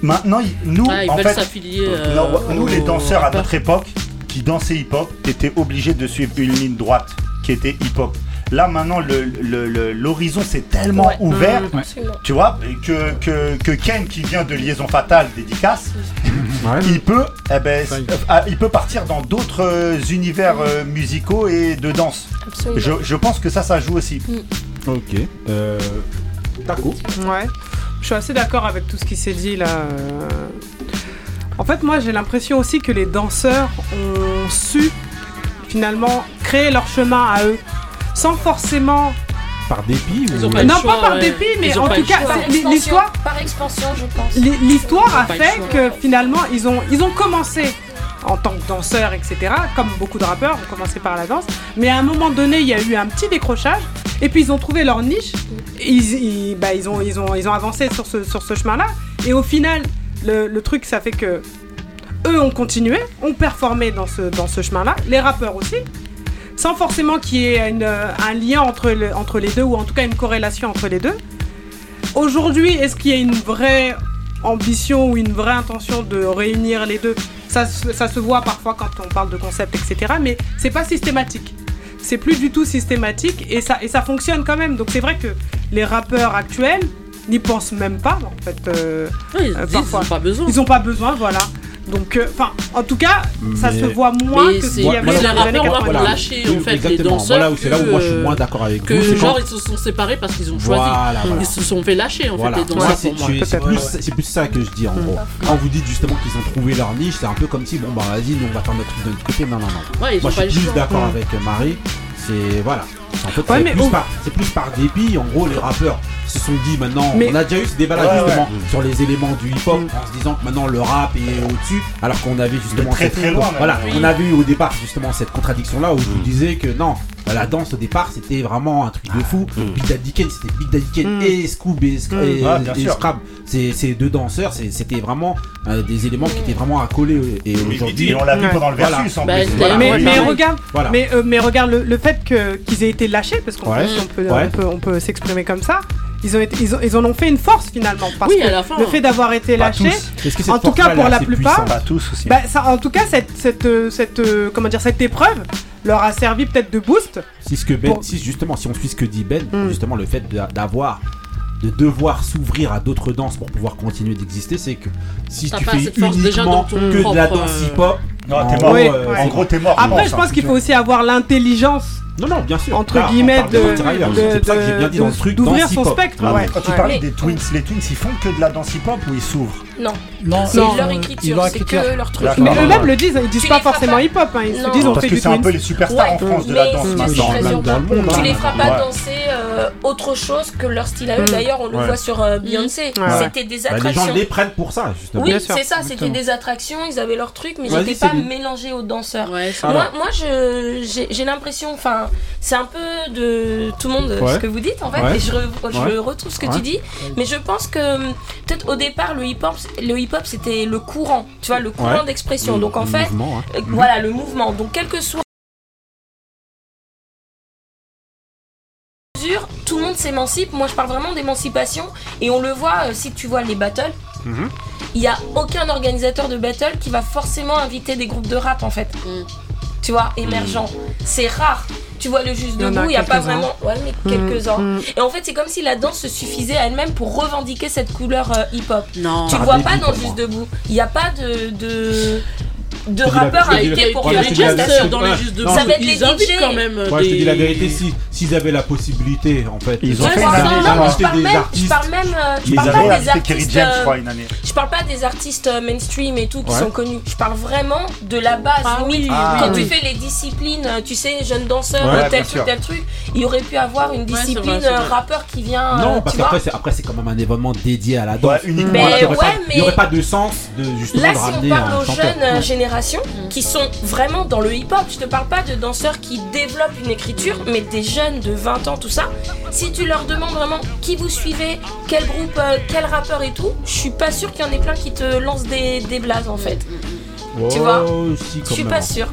Maintenant, nous, Ah, ils en veulent fait, euh, non, nous, les danseurs à notre époque, qui dansaient hip-hop, étaient obligés de suivre une ligne droite qui était hip-hop. Là, maintenant, le- le- le- l'horizon s'est tellement Ouais. ouvert, Mmh, tu vois, que, que, que Ken, qui vient de Liaison Fatale, dédicace, il peut, eh ben, ah, il peut partir dans d'autres euh, univers euh, musicaux et de danse. Je, je pense que ça, ça joue aussi. Ok. Euh, Taco. Ouais. Je suis assez d'accord avec tout ce qui s'est dit là. euh. En fait, moi, j'ai l'impression aussi que les danseurs ont su finalement créer leur chemin à eux, sans forcément. Par dépit ou... non, pas par dépit, mais en tout cas, l'histoire. Par expansion, je pense. L'hi- L'histoire a Pas fait choix. que finalement ils ont, ils ont commencé en tant que danseurs, etc. Comme beaucoup de rappeurs ont commencé par la danse. Mais à un moment donné, il y a eu un petit décrochage. Et puis ils ont trouvé leur niche. Ils, bah, ont, ils, ont, avancé sur ce, chemin-là. Et au final, le, truc, ça fait que eux ont continué, ont performé dans ce, chemin-là. Les rappeurs aussi. Sans forcément qu'il y ait un lien entre les deux, ou en tout cas une corrélation entre les deux. Aujourd'hui, est-ce qu'il y a une vraie ambition ou une vraie intention de réunir les deux ça, se- ça se voit parfois quand on parle de concept, etc. Mais c'est pas systématique. C'est plus du tout systématique et ça, et ça fonctionne quand même. Donc c'est vrai que les rappeurs actuels n'y pensent même pas en fait. euh, ils euh, parfois. ils pas besoin. Ils ont pas besoin, voilà. Donc, euh, enfin, en tout cas, ça se voit moins Mais que qu'il y avait les rappeurs, on 80. va lâcher Oui, en fait les danseurs. Voilà c'est là où moi, je suis que- moins d'accord avec que vous, c'est genre quand- ils se sont séparés parce qu'ils ont choisi. Voilà, voilà. Ils se sont fait lâcher en Voilà. fait les danseurs c'est pour moi. tu- c'est plus, c'est plus ça que je dis en gros. Quand vous dites justement qu'ils ont trouvé leur niche, c'est un peu comme si bon bah vas-y, nous on va faire notre truc de notre côté. Non non non. Moi je suis le plus d'accord Mm. avec Marie. C'est voilà. En fait, Ouais, c'est plus, par, c'est plus par dépit. En gros, les rappeurs se sont dit maintenant. Mais- On a déjà eu ce débat là Ouais, justement ouais. sur les éléments du hip-hop en se disant que maintenant le rap est au-dessus, alors qu'on avait justement très, cette- très loin, même. Voilà, Oui. on avait eu au départ justement cette contradiction là où je vous disais que non. La danse au départ c'était vraiment un truc de fou. Big Daddy Kane c'était Big Daddy Kane Mm. et Scoob et, Mm. et- Ah, et. Scrab. C'est ces deux danseurs, c'est- c'était vraiment euh, des éléments qui étaient vraiment accolés et aujourd'hui et on l'a vu Ouais. pendant le Voilà. versus en Bah, plus. Voilà. mais, regarde, Voilà. mais, euh, mais regarde le, le fait que qu'ils aient été lâchés, parce qu'on Ouais. peut, on peut, Ouais. on peut, on peut s'exprimer comme ça. Ils ont été, ils, ont, ils en ont fait une force finalement, parce Oui, que à la fin. le fait d'avoir été cette en tout cas pour la plupart, puissante Pas tous aussi. bah, ça, en tout cas cette, cette, cette, euh, comment dire, cette épreuve leur a servi peut-être de boost. Si ce que Ben, Pour- si justement, si on suit ce que dit Ben, Mm. justement le fait d'a- d'avoir, de devoir s'ouvrir à d'autres danses pour pouvoir continuer d'exister, c'est que si tu fais uniquement que de la danse euh, hip-hop, Non, en t'es gros, mort. Oui, euh, ouais. En gros, t'es mort. Après, je pense qu'il faut aussi avoir l'intelligence, Non, non, bien sûr. entre Là, on guillemets, de, C'est pour ça que j'ai bien dit dans le truc d'ouvrir son spectre. Ah, ouais. Quand tu Ouais. parlais des Twins, les Twins ils font que de la danse hip-hop ou ils s'ouvrent Non, Non, c'est leur ils écriture, c'est que leur truc. Mais eux-mêmes le disent, ils disent pas forcément hip-hop, hein, ils se disent on Parce fait que du c'est un peu les superstars en France de la danse maintenant. Dans le- urbain. dans le monde, Tu hein. les feras pas danser euh, autre chose que leur style à eux. Mm. D'ailleurs, on le voit sur euh, Beyoncé. Ouais. C'était des Bah, les gens attractions. les prennent pour ça, justement. Oui, c'est ça, c'était des attractions, ils avaient leur truc, mais ils n'étaient pas mélangés aux danseurs. Moi, j'ai l'impression, enfin, c'est un peu de tout le monde Ouais. ce que vous dites en fait, Ouais. et je, re- je Ouais. retrouve ce que Ouais. tu dis, mais je pense que hum, peut-être au départ le hip-hop, le hip-hop c'était le courant, tu vois, le courant Ouais. d'expression. Le- Donc en le fait, mouvement, hein. euh, voilà le mouvement. Donc quel que soit mesure, tout le monde s'émancipe. Moi, je parle vraiment d'émancipation et on le voit euh, si tu vois les battles. Mhm. Il n'y a aucun organisateur de battle qui va forcément inviter des groupes de rap en fait. Mm. Tu vois, émergents. C'est rare. Tu vois le juste debout, il n'y a pas vraiment. Ouais, mais Mm, quelques-uns. mm. Et en fait, c'est comme si la danse se suffisait à elle-même pour revendiquer cette couleur euh, hip-hop. Non. Tu le vois pas dans le juste debout. Il n'y a pas de. de de rappeurs la- invités pour prestation. vérité. dans les Ouais. juste de Ça va être les DJ. quand même je te dis la vérité, si s'ils avaient la possibilité, en fait, Ils ont fait je parle des même, je parle même, euh, je Ils parle avaient pas des artistes. Je euh, parle pas des artistes euh, mainstream et tout qui sont connus. Je parle vraiment de la base. Ah Ah quand tu fais les disciplines, euh, tu sais, jeunes danseurs, Ouais, euh, tel truc, tel truc, il aurait pu avoir une discipline euh, rappeur qui vient. Non, euh, parce tu vois. qu'après, c'est, après, c'est quand même un événement dédié à la danse. Il n'y aurait, pas- de sens de justement Là, si on parle un aux chanteur. jeunes euh, génération qui sont vraiment dans le hip-hop. Je te parle pas de danseurs qui développent une écriture, mais des jeunes de 20 ans, tout ça. Si tu leur demandes vraiment qui vous suivez, quel groupe, euh, quel rappeur et tout, je suis pas sûr qu'il y en ait plein qui te lancent des, des blazes en fait. Tu vois Oh, si, quand Je suis pas sûr.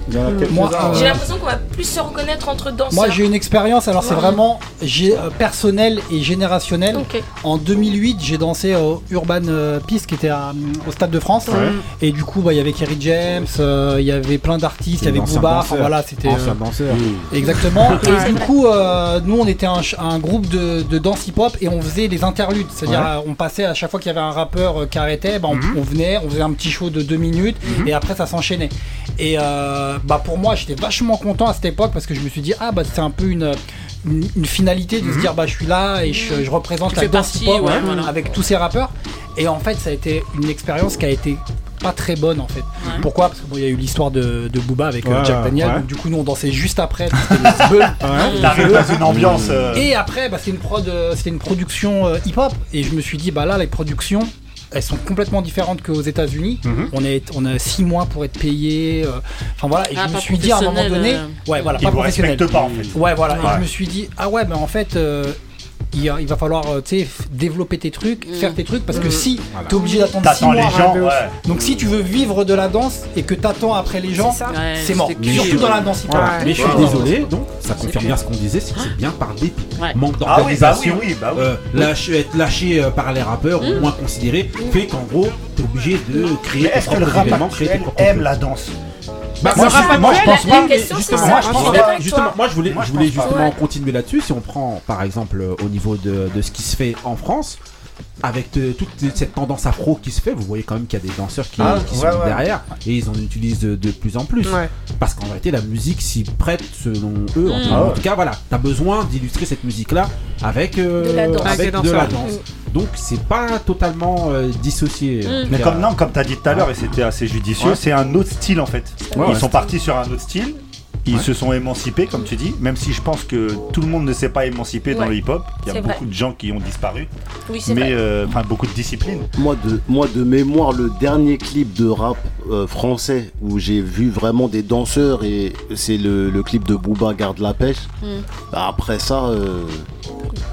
Moi, ouais. J'ai l'impression qu'on va plus se reconnaître entre danseurs. Moi j'ai une expérience, alors c'est vraiment j'ai, euh, personnel et générationnel. En 2008, j'ai dansé au Urban euh, Peace qui était à, au Stade de France. Ouais. Et du coup, bah, il y avait Kerry James, euh, il y avait plein d'artistes, il y avait Booba, enfin voilà, c'était. Euh, danseurs. Exactement. Et du coup, euh, nous on était un, groupe de, de danse hip-hop et on faisait les interludes. C'est-à-dire, Ouais. on passait à chaque fois qu'il y avait un rappeur qui arrêtait, bah, on, Mhm. on venait, on faisait un petit show de deux minutes et après ça s'enchaînait. Et euh, bah, pour moi, j'étais vachement content à cette époque parce que je me suis dit, ah bah c'est un peu une. Une, une finalité de se dire bah je suis là et je, je représente Tu la danse hip-hop ouais, voilà. avec tous ces rappeurs et en fait ça a été une expérience qui a été pas très bonne en fait. Pourquoi? Parce que bon, il y a eu l'histoire de, de Booba avec euh, Ouais, Jack Daniel, ouais. donc du coup nous on dansait juste après. c'était une ambiance, euh, Et après, bah, c'était une prod, euh, c'était une production euh, hip-hop, et je me suis dit bah là les productions. Elles sont complètement différentes qu'aux États-Unis. Mhm. On est, on a six mois pour être payé. euh, Enfin voilà, et Ah, je me pas suis dit à un moment donné, euh, ouais voilà, Ils pas vous professionnel. pas, en fait. Ouais voilà, et je me suis dit ah ouais, mais en fait. Il, il va falloir euh, développer tes trucs, faire tes trucs parce que Mhm. si Voilà. t'es obligé d'attendre 6 T'attends mois, les gens, ouais. donc si tu veux vivre de la danse et que t'attends après les gens, c'est mort. Surtout dans la danse hip-hop. Voilà. Mais je suis désolé, donc ça confirme bien ce qu'on disait, c'est que c'est bien par dépit. Ouais. Manque Ah oui, bah d'organisation, bah euh, être lâché euh, par les rappeurs ou moins considéré, fait qu'en gros, t'es obligé de créer est-ce que le rap aime la danse? Bah, moi, je, pense justement, ça. moi, je pense pas. Justement, moi, voulais, je voulais justement continuer là-dessus. Si on prend, par exemple, au niveau de, de ce qui se fait en France, avec toute cette tendance afro qui se fait, vous voyez quand même qu'il y a des danseurs qui, Ah, qui ouais, sont ouais. derrière et ils en utilisent de, de plus en plus. Ouais. Parce qu'en réalité, la musique s'y prête selon eux. En, Mm. tout- Ah en tout cas, voilà, t'as besoin d'illustrer cette musique-là avec, euh, De la danse. avec Avec des de la danseurs. danse. Donc, c'est pas totalement euh, dissocié. Mm. Mais comme non, comme t'as dit tout à l'heure, et c'était assez judicieux, Ouais. c'est un autre style en fait. Ouais, Ils ouais. sont partis sur un autre style. Ils Ouais. se sont émancipés, comme tu dis, même si je pense que tout le monde ne s'est pas émancipé dans le hip-hop. Il y a C'est beaucoup vrai. de gens qui ont disparu, Oui, c'est mais vrai. euh, enfin beaucoup de disciplines. Moi de, moi de mémoire, le dernier clip de rap euh, français où j'ai vu vraiment des danseurs et c'est le, le clip de Booba Garde la pêche. Mm. Bah, après ça, euh,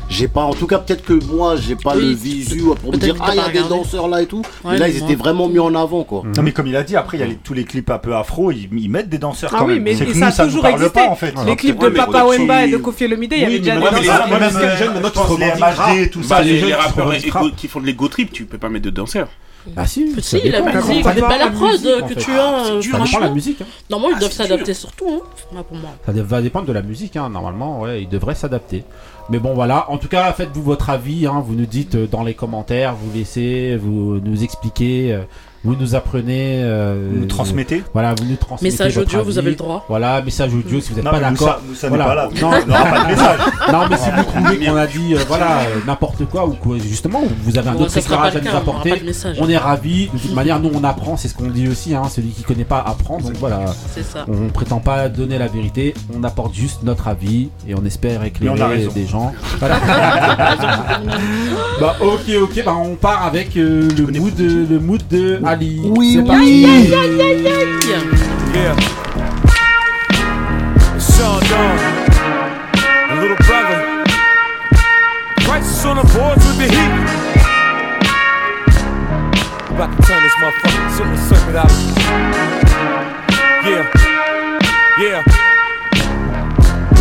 j'ai pas, en tout cas peut-être que moi j'ai pas Oui, le visu pour me dire ah il y a des danseurs là et tout. Ouais, mais là ils moi- étaient vraiment mis en avant quoi. Non mais comme il a dit, après il y a les- tous les clips un peu afro, ils, ils mettent des danseurs Ah quand oui, même. mais C'est et ça ça toujours existé. pas en fait. Les clips Ouais, de Papa Wemba et de Kofi Olomide, il y avait déjà des danseurs. les- euh. MHD, tout Bah, ça. les les, rappeurs qui font de l'ego trip, tu peux pas mettre de danseurs. Ah si, ça Si, la dépend. musique, c'est dépend pas la musique, que tu as. euh, Ça dépend de la musique. hein. Normalement, ils Ah, doivent s'adapter surtout, hein, là, pour moi. Ça va dépendre de la musique, hein. normalement, ouais, ils devraient s'adapter. Mais bon, voilà. En tout cas, faites-vous votre avis. Hein. Vous nous dites euh, dans les commentaires, vous laissez, vous nous expliquez, euh, vous nous apprenez. euh, Vous nous transmettez. Voilà, vous nous transmettez. Message votre audio, vous avez le droit. Voilà, message audio si vous n'êtes Non, pas d'accord. ça- nous, ça Voilà. pas là. Non, On n'aura pas de message. non, mais si vous trouvez qu'on a dit, euh, voilà, euh, n'importe quoi ou quoi, justement, ou vous avez un Bon, autre éclairage à nous on apporter, pas de message. on est ravis. De toute manière, nous on apprend, c'est ce qu'on dit aussi. Hein. Celui qui connaît pas apprend. Donc voilà. C'est ça. On prétend pas donner la vérité, on apporte juste notre avis et on espère on éclairer raison. des gens. Voilà. bah ok ok bah on part avec euh, le mood de, le mood de Ali. Oui, C'est oui. parti. Aïe. Yeah. Sean Dawn, a little brother. Crisis on the boards with the heat. About to turn this motherfucking civil circuit out. Yeah. Yeah.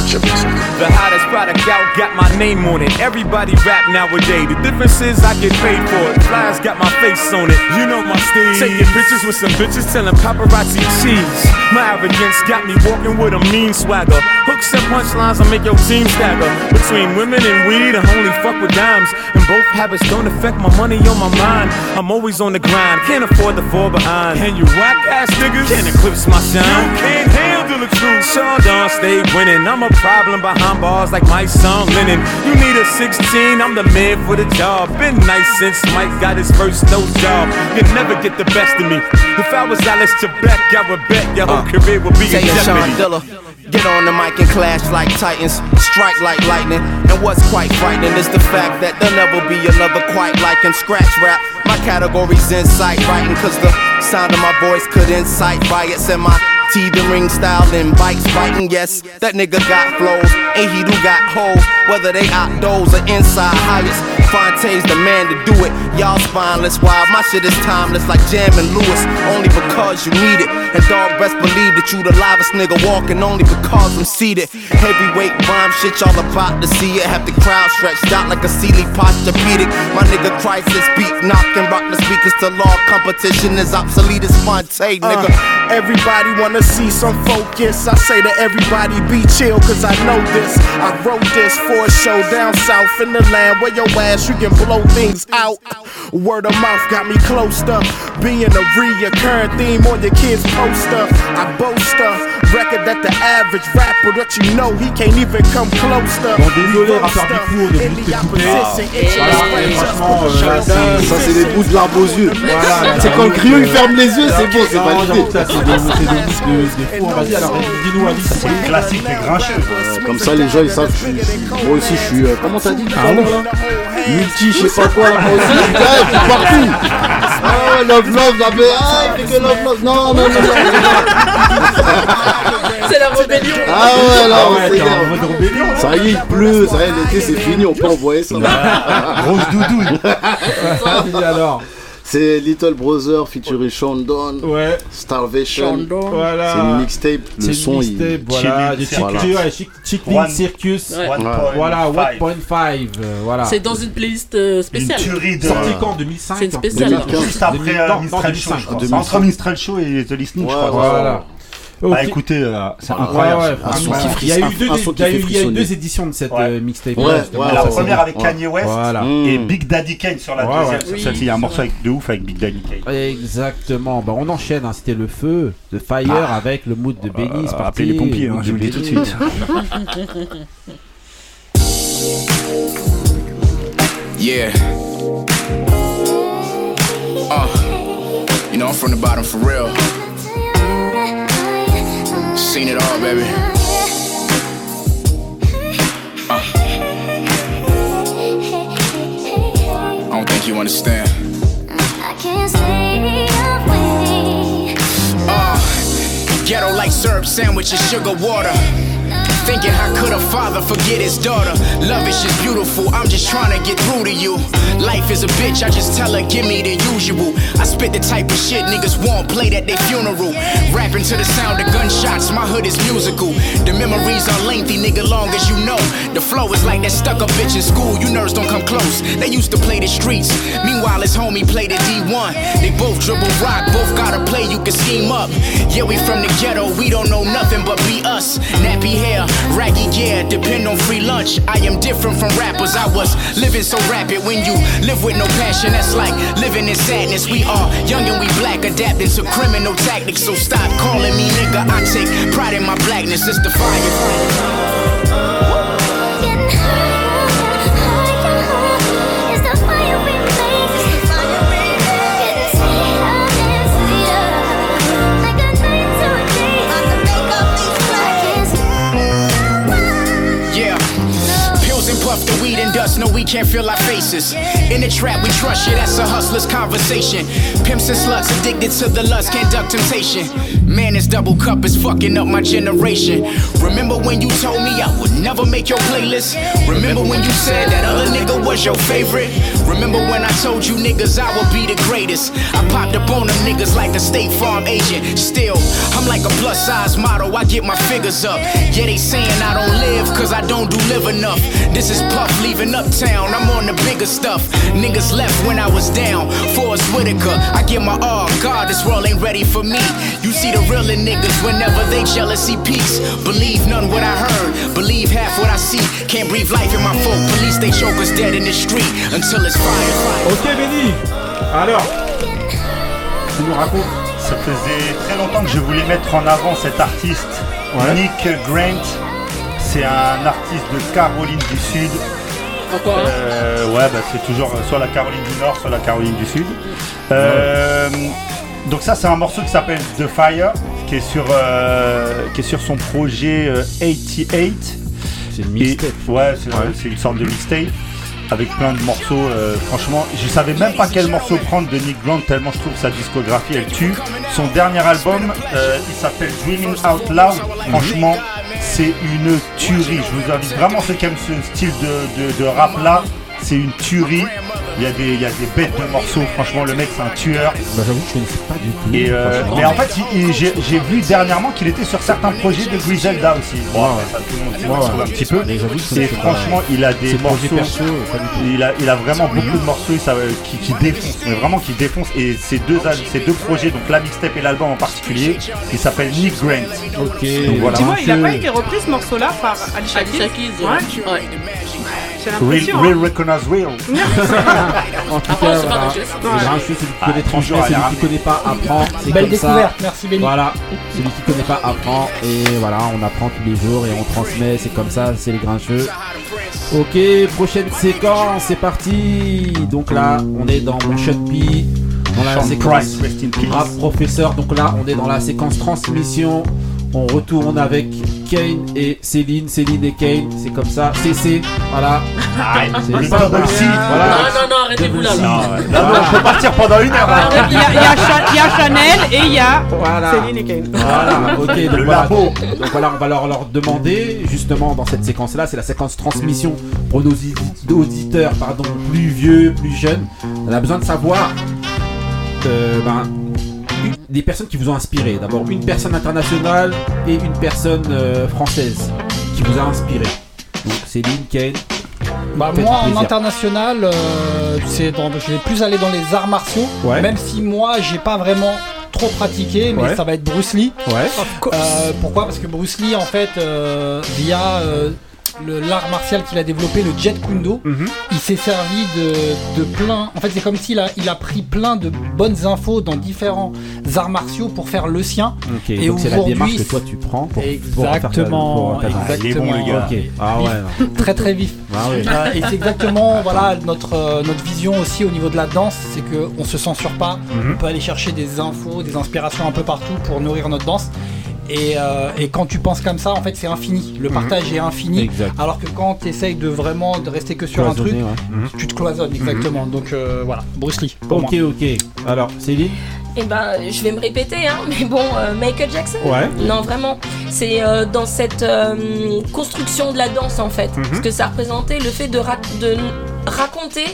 The hottest product out got my name on it. Everybody rap nowadays. The difference is I get paid for it. Flyers got my face on it. You know my steez. Taking pictures with some bitches telling paparazzi cheese. My arrogance got me walking with a mean swagger. Hooks and punchlines I make your team stagger. Between women and weed, I only fuck with dimes. And both habits don't affect my money on my mind. I'm always on the grind, can't afford to fall behind. And you whack ass niggas can't eclipse my shine. You can't handle the truth. Sean Dawn stay winning. I'm a problem behind bars like my son Lennon. You need a 16, I'm the man for the job. Been nice since Mike got his first no job. You never get the best of me. If I was Alice Trebek, I would bet your whole uh, career would be in Say Sean jeopardy. Dilla. Get on the mic and clash like titans, strike like lightning. And what's quite frightening is the fact that there'll never be another quite like him. Scratch rap. My category's insight writing, cause the sound of my voice could incite riots and my teetering style and bikes biting. Yes, that nigga got flows, and he do got hoes, whether they outdoors or inside highest. Fonte's the man to do it. Y'all spineless, wild. My shit is timeless like Jam and Lewis, only because you need it. And dog best believe that you the livest nigga walking only because I'm seated. Heavyweight rhyme shit, y'all about to see it. Have the crowd stretched out like a Sealy posturepedic. My nigga crisis beat knocking, rock the speakers to law. Competition is obsolete as Fonte, nigga. Uh. Everybody wanna see some focus. I say to everybody, be chill, cause I know this. I wrote this for a show down south in the land where your ass you can blow things out. Word of mouth got me close to being a reoccurring theme on your kids' poster. I boast a record that the average rapper that you know he can't even come close to. Bon, désolé, rappeur du cours, de vite te couper. Voilà, franchement, euh, Ça, c'est des bouts de larmes aux yeux. Voilà, c'est quand le criot il ferme les yeux, c'est bon, c'est validé. ça, c'est des c'est des disques de- des fous. Vas-y, alors, dis-nous, Alice. C'est le classique des grincheux. Euh, Comme ça, les gens ils savent que. Moi aussi, je suis. euh, comment t'as dit? Ah Multi, je sais pas quoi, là, moi aussi. je suis partout. Ah, love, love, la BA, ah, que love, love. Non, non, non, non. C'est la rébellion. Ah ouais, là, Ah on ouais, s'énerve. en mode rébellion. Ça y est, il pleut, ça y est, l'été c'est fini, on peut envoyer ça. Rose doudoune. Et alors C'est Little Brother featuring Sean Don. Ouais. Starvation. Voilà. C'est une mixtape. C'est Le une son, il. mixtape, voilà, de Chick, Voilà. ouais, Chick, Chick Link One- Circus. Ouais. One Voilà, five. 1.5, euh, voilà. C'est dans une playlist euh, spéciale. Une tuerie de. Sorti quand 2005 C'est une spéciale. 2015. Juste après 2000, euh, Minstrel Show, 2005, je crois. 2005. Entre Minstrel Show et The Listening, je crois. Voilà. Bah écoutez, euh, c'est incroyable. ouais, Un son Il y a eu deux, il y a eu- éditions de cette Ouais. euh, mixtape. Ouais, justement. ouais, la première avec Kanye West Voilà. et Mm. Big Daddy Kane sur la Ouais, deuxième. Oui, celle-ci, il y a un morceau avec de ouf avec Big Daddy Kane. Exactement. Bah, on enchaîne. hein. C'était le feu de Fire Ah. avec le mood de Benny. c'est Euh, appelez les pompiers, hein, je vous le dis tout de suite. Yeah. Uh, you know, I'm from the bottom for real. Seen it all, baby. Uh. I don't think you understand. Uh, ghetto like syrup sandwiches, sugar water. Thinking how could a father forget his daughter? Love is just beautiful, I'm just trying to get through to you. Life is a bitch, I just tell her, give me the usual. I spit the type of shit niggas won't play at their funeral. Rapping to the sound of gunshots, my hood is musical. The memories are lengthy, nigga, long as you know. The flow is like that stuck up bitch in school, you nerds don't come close. They used to play the streets, meanwhile his homie played the D1. They both dribble rock, both gotta play, you can scheme up. Yeah, we from the ghetto, we don't know nothing but be us. Nappy hair, raggy gear, depend on free lunch. I am different from rappers, I was living so rapid. When you live with no passion, that's like living in sadness. We are young and we black, adapting to criminal tactics. So stop calling me nigga, I take pride in my blackness, it's the fire. We can't feel our faces. In the trap, we trust you, that's a hustler's conversation. Pimps and sluts addicted to the lust, can't duck temptation. Man, this double cup is fucking up my generation. Remember when you told me I would never make your playlist? Remember when you said that other nigga was your favorite? Remember when I told you niggas I would be the greatest? I popped up on them niggas like the State Farm agent. Still, I'm like a plus size model, I get my figures up. Yeah, they saying I don't live cause I don't do live enough. This is Puff leaving uptown, I'm on the bigger stuff. Niggas left when I was down. Forrest Whitaker, I get my all. God, this world ain't ready for me. You see the realer niggas whenever they jealousy peaks. Believe none what I heard, believe half what I see. Can't breathe life in my folk. Police, they choke us dead in the street until it's fire. Ok, Benny. Alors, tu nous racontes Ça faisait très longtemps que je voulais mettre en avant cet artiste, Ouais. Nick Grant. C'est un artiste de Caroline du Sud. Un Euh, ouais, bah, c'est toujours euh, soit la Caroline du Nord, soit la Caroline du Sud. Euh, donc ça, c'est un morceau qui s'appelle The Fire, qui est sur, euh, qui est sur son projet euh, 88. C'est une mixtape. ouais, c'est Ouais. une sorte de mixtape. avec plein de morceaux. euh, franchement, je savais même pas quel morceau prendre de Nick Grant tellement je trouve sa discographie elle tue. Son dernier album, euh, il s'appelle Dreaming Out Loud. Franchement, c'est une tuerie. Je vous invite vraiment ceux qui aiment ce style de, de- de rap là, c'est une tuerie. Il y, a des, il y a des bêtes de morceaux, franchement le mec c'est un tueur. Bah j'avoue que je connaissais pas du tout. Et euh, mais en fait, il- il- j'ai j'ai vu dernièrement qu'il était sur certains projets de Griselda aussi. Bon, après, ça, tout le monde un petit peu. Mais j'avoue que Et c'est franchement, il a des morceaux. perso, pas du tout. il, a, il a vraiment beaucoup de morceaux ça, euh, qui, qui défoncent, mais vraiment qui défoncent. Et ces deux, al- ces deux projets, donc la mixtape et l'album en particulier, il s'appelle Nick Grant. Ok. Donc voilà. Dis-moi, il a pas été repris ce morceau-là par Alicia Alicia Keys Keys, Ouais. ouais. J'ai Real, l'impression. real hein. recognize real. En tout cas, voilà. Les grincheux, celui qui Ah, connaît transmet, celui qui connaît pas apprend. C'est Belle comme ça. découverte, merci Benny. Voilà, celui qui connaît pas apprend et voilà, on apprend tous les jours et on transmet, c'est comme ça, c'est les grincheux. Ok, prochaine séquence, c'est parti. Donc là, on est dans mon Shot dans la Sean séquence Price, rap professeur. Donc là, on est dans la séquence transmission. On retourne avec Kane et Céline, Céline et Kane, c'est comme ça. CC, voilà. Ah, C'est C. voilà. Non, non, non, arrêtez-vous là. Non. Non, non, on peut partir pendant une heure. hein. Il y, a, il y a Cha- il y a Chanel et il y a Voilà. Céline et Kane. Voilà, ok, donc Le voilà. labo. Donc voilà, on va leur, leur demander, justement, dans cette séquence-là, c'est la séquence transmission pour nos audi- auditeurs, pardon, plus vieux, plus jeunes. On a besoin de savoir euh, ben, une- des personnes qui vous ont inspiré. D'abord, une personne internationale et une personne euh, française qui vous a inspiré. Donc, Céline, Kane. Bah, moi en international, euh, c'est dans- je vais plus aller dans les arts martiaux, Ouais. même si moi j'ai pas vraiment trop pratiqué, mais Ouais. ça va être Bruce Lee. Ouais. Euh, pourquoi? Parce que Bruce Lee en fait, via l'art martial qu'il a développé, le Jet Kundo, Mhm. il s'est servi de, de plein. En fait, c'est comme s'il a, il a pris plein de bonnes infos dans différents arts martiaux pour faire le sien. Et donc c'est la aujourd'hui, démarche que toi tu prends pour, Exactement, pour faire ta- exactement. Il est bon, le gars. Ah ouais. Très très vif. Ah. Euh, et c'est exactement voilà notre euh, notre vision aussi au niveau de la danse, c'est que on se censure pas, Mhm. on peut aller chercher des infos, des inspirations un peu partout pour nourrir notre danse. Et, euh, et quand tu penses comme ça, en fait, c'est infini. Le Mhm. partage est infini. Exact. Alors que quand tu essayes de vraiment de rester que sur un truc, ouais. Mhm. tu te cloisonnes exactement. Donc euh, voilà, Bruce Lee. Pour Ok, moi. ok. Alors, Céline Et ben, je vais me répéter, hein, mais bon, euh, Michael Jackson. Ouais. Non, vraiment. C'est euh, dans cette euh, construction de la danse, en fait. Mhm. Ce que ça représentait, le fait de, ra- de n- raconter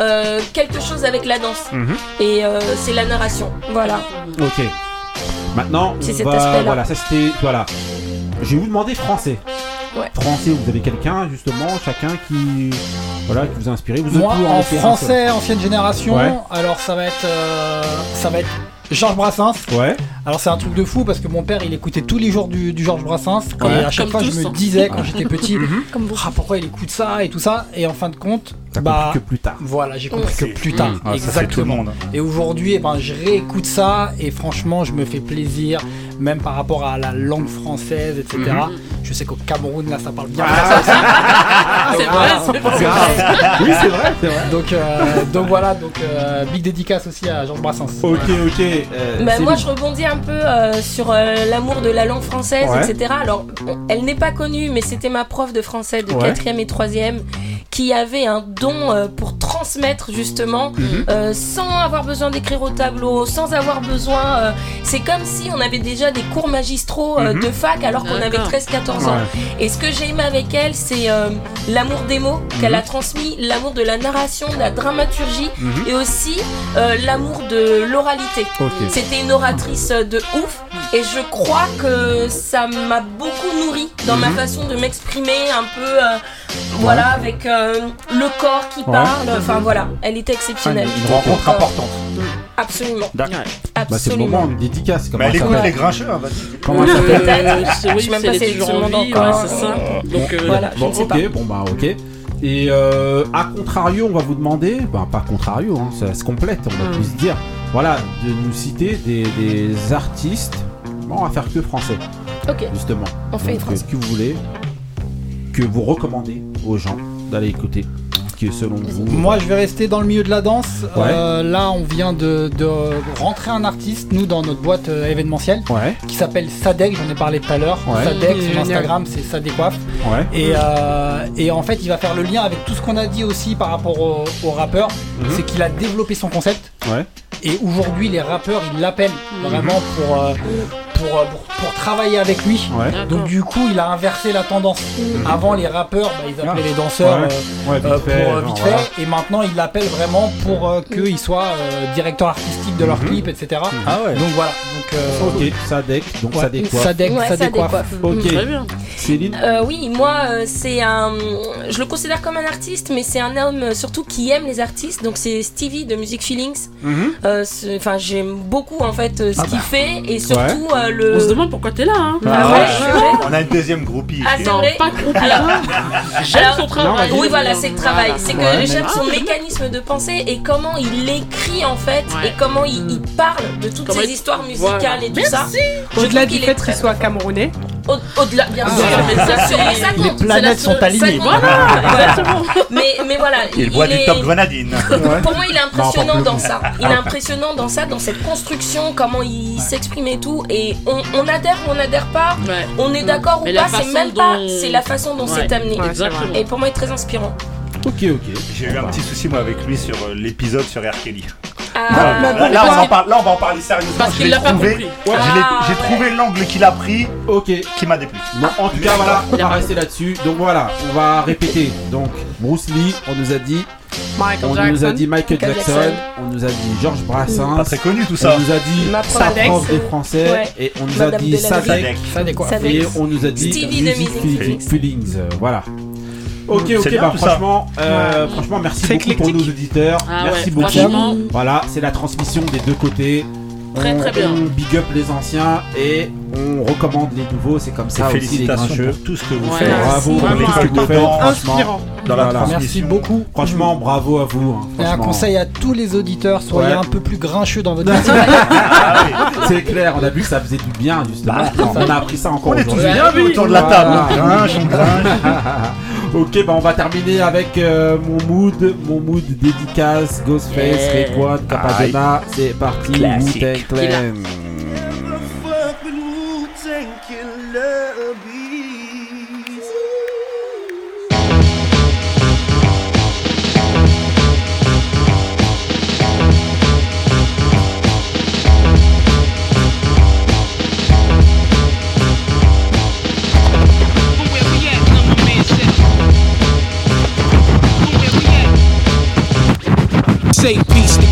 euh, quelque chose avec la danse. Mhm. Et euh, c'est la narration. Voilà. Ok. Maintenant, C'est cet aspect-là. voilà, ça c'était, voilà. Je vais vous demander français. Ouais. Français, vous avez quelqu'un justement, chacun qui, voilà, qui vous a inspiré. Vous Moi, en français, ancienne génération, Ouais. alors ça va être, euh, ça va être Georges Brassens. Ouais. Alors c'est un truc de fou parce que mon père il écoutait tous les jours du, du Georges Brassens Ouais. et à chaque Comme fois je me hein. disais quand j'étais petit Mhm. ah, pourquoi il écoute ça et tout ça et en fin de compte bah compris que plus tard. voilà j'ai compris que plus tard Mmh. Ah, exactement monde. et aujourd'hui eh ben, je réécoute ça et franchement je me fais plaisir même par rapport à la langue française etc. je sais qu'au Cameroun là ça parle bien Ah, c'est vrai, c'est vrai. Oui, c'est vrai, c'est vrai. donc, euh, donc voilà donc euh, big dédicace aussi à Georges Brassens Ok, ok. euh, Bah, moi, je rebondis un peu euh, sur euh, l'amour de la langue française, Ouais. etc. Alors, elle n'est pas connue, mais c'était ma prof de français de Ouais. 4e et 3e qui avait un don euh, pour transmettre justement Mhm. euh, sans avoir besoin d'écrire au tableau, sans avoir besoin. euh, c'est comme si on avait déjà des cours magistraux euh, Mhm. de fac alors qu'on avait D'accord. 13-14 ans. Et ce que j'ai aimé avec elle, c'est euh, l'amour des mots qu'elle Mhm. a transmis, l'amour de la narration, de la dramaturgie et aussi euh, l'amour de l'oralité. C'était une oratrice de ouf et je crois que ça m'a beaucoup nourri dans ma Mhm. façon de m'exprimer un peu euh, voilà avec euh, le corps qui Ouais. parle enfin voilà elle était exceptionnelle Une rencontre euh, importante. absolument D'accord. Bah, c'est le absolument moment, une dédicace. Comment Mais elle écoute les grincheux, hein, vas-y. Comment ça s'appelle Je sais même c'est pas si toujours en vie, ouais, c'est ça. Donc, euh, voilà je Bon, ne sais ok, pas bon bah ok. Et euh, à contrario, on va vous demander, ben pas contrario, hein, ça se complète, on va Mm. plus se dire, voilà, de nous citer des, des artistes. Bon, on va faire que français, ok justement. On fait Donc, que vous voulez, que vous recommandez aux gens d'aller écouter. qui est selon vous Moi, je vais rester dans le milieu de la danse. Ouais. Euh, là, on vient de, de rentrer un artiste, nous, dans notre boîte euh, événementielle, Ouais. qui s'appelle Sadek. J'en ai parlé tout à l'heure. Ouais. Sadek, son. Instagram, c'est Sadekcoiffe. Ouais. Et, euh, et en fait, il va faire le lien avec tout ce qu'on a dit aussi par rapport au, au rappeur. Mhm. C'est qu'il a développé son concept. Ouais. Et aujourd'hui, les rappeurs, ils l'appellent vraiment pour, euh, pour, euh, pour, pour travailler avec lui. Ouais. Donc du coup, il a inversé la tendance. Mhm. Avant, les rappeurs, bah, ils appelaient Ah. les danseurs Ouais. euh, Ouais, vite euh, fait, pour genre, vite voilà. fait. Et maintenant, ils l'appellent vraiment pour euh, qu'ils soient euh, directeurs artistiques de leurs Mhm. clips, etc. Ah ouais. Donc voilà. Donc, euh, Ok, Sadek, donc Ouais, ça décoiffe. Sadek, Ouais, ça ça décoiffe. décoiffe. Ok. Très bien. Céline Euh, oui, moi, euh, c'est un. Je le considère comme un artiste, mais c'est un homme surtout qui aime les artistes. Donc, c'est Stevie de Music Feelings. Mhm. Euh, Enfin, j'aime beaucoup en fait ce Ah qu'il bah. fait et surtout euh, le. On se demande pourquoi t'es là. Hein. Ah ouais, vrai. On a une deuxième groupie. Ah, c'est Non, vrai pas groupe. Alors- J'aime son travail. Oui, voilà, c'est le travail. C'est que Ouais, j'aime son mécanisme de pensée et comment il écrit en fait Ouais. et comment il, il parle de toutes Comment ces il- histoires musicales Voilà. et tout ça. Je Au-delà du qu'il est fait très- qu'il soit camerounais. Au- Au-delà, bien Ah, sûr, bien c'est- mais ça les compte, c'est planètes la sont alignées. Exactement. Mais, mais voilà, Il boit du est- top grenadine. Pour moi, il est impressionnant Non, dans ça. Il est impressionnant dans ça, dans cette construction, comment il s'exprime et tout. Et on, on adhère ou on n'adhère pas, Ouais. on est d'accord ou pas, c'est même pas, c'est la façon dont Ouais. c'est amené. Ouais. Et pour moi, il est très inspirant. Ok, ok. J'ai eu un petit souci moi avec lui sur euh, l'épisode sur R. Kelly. Ah, mais Là, là, on en parle, là, on va en parler sérieusement. Parce Je qu'il l'a pas trouvé- compris. Ah, J'ai ouais. trouvé l'angle qu'il a pris Ok. qui m'a déplu. Bon, en tout cas, voilà, on va rester là-dessus. Donc voilà, on va répéter. Donc, Bruce Lee, on nous a dit. Michael On Jackson. nous a dit Michael Michael Jackson, Jackson. on nous a dit Georges Brassens, Pas très connu tout ça. on nous a dit sa prof des. Français Ouais. et on nous a dit. Sadek et on nous a dit Stevie Music Feelings. Voilà. Ok, ok, bien bah tout ça. franchement, euh, franchement, merci beaucoup pour nos éclectique. auditeurs. Ah merci ouais, beaucoup. Voilà, c'est la transmission des deux côtés. Très, on, très bien. on big up les anciens et on recommande les nouveaux. C'est comme ça aussi les Félicitations grincheux. pour tout ce que vous Ouais. faites. Bravo pour tout ce que vous faites. inspirant. Dans la Voilà. Merci beaucoup. franchement, bravo à vous. hein, Et un conseil à tous les auditeurs, soyez Ouais. un peu plus grincheux dans votre métier. Ah oui. C'est clair, on a vu que ça faisait du bien justement. Bah, on a appris ça encore On est tous aujourd'hui. bien autour de la table. On grinche, on grinche. ok, bah on va terminer avec euh, mon mood, mon mood dédicace, Ghostface, Yeah. Rayquan, Capadonna. C'est parti. Wu-Tang Clan.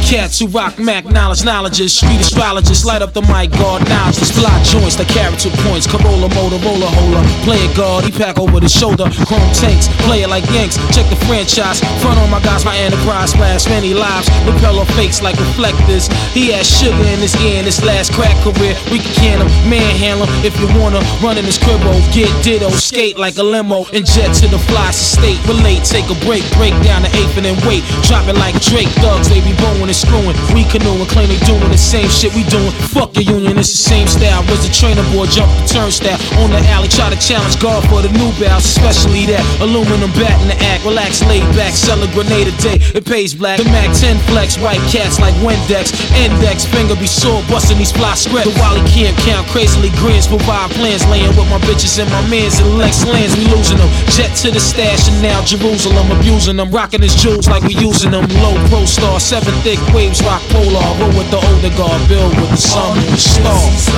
Cats who rock Mac knowledge, knowledges, street astrologists, light up the mic, guard knowledge, block joints, the character points, Corolla, Motorola, holder, play it guard, he pack over the shoulder, chrome tanks, play it like Yanks, check the franchise, front on my guys, my enterprise, splash many lives, repeller fakes like reflectors, he has sugar in his ear in his last crack career, we can can him, manhandle him, if you wanna, run in his cribbo, get ditto, skate like a limo, and jet to the fly state, relate, take a break, break down the eighth and then wait, drop it like Drake, thugs, they be bowing and screwing, we canoeing, claim they doing the same shit we doing, fuck your union, it's the same style, was a trainer boy, jump the turnstile, on the alley, try to challenge God for the new bounce, especially that aluminum bat in the act, relax, laid back, sell a grenade a day, it pays black, the Mac 10 flex, white cats like Windex, index, finger be sore, busting these fly script, the Wally can't count, crazily grins, provide plans, laying with my bitches and my mans and Lex lands, we losing them, jet to the stash and now Jerusalem, abusing them, rocking his jewels like we using them, low pro star, seven thick waves, rock polar, roll with the older guard, build with the sun and the stars.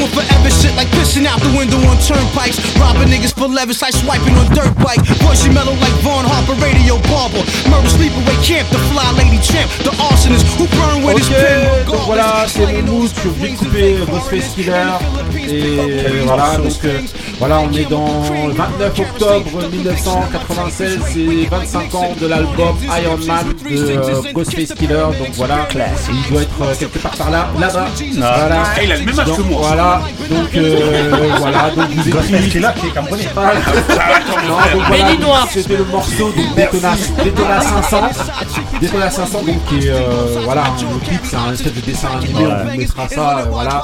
Doing forever shit like pissing out the window on turnpikes. Robbing niggas for levis, like swiping on dirt bike. Voicey mellow like Vaughn Harper, radio barber. Murder sleepaway camp, the fly lady champ. The arsonist who burn with his pen. donc voilà, c'est mon suis obligé de couper Ghostface Killer. Et voilà, donc euh, Voilà, on est dans le 29 octobre 1996, c'est 25 ans de l'album Iron Man de euh, Ghostface Killer. Donc voilà, il doit être euh, quelque part par là, là-bas. Voilà. Ah, il a le même âge que moi. Voilà, donc euh, voilà, donc vous écrivez. Killer qui est camerounais. Voilà. Non, donc voilà. C'était le morceau de Daytona, Daytona 500. Daytona 500, donc qui est, euh, voilà, le clip, c'est un espèce de dessin animé, on vous mettra ça, euh, voilà.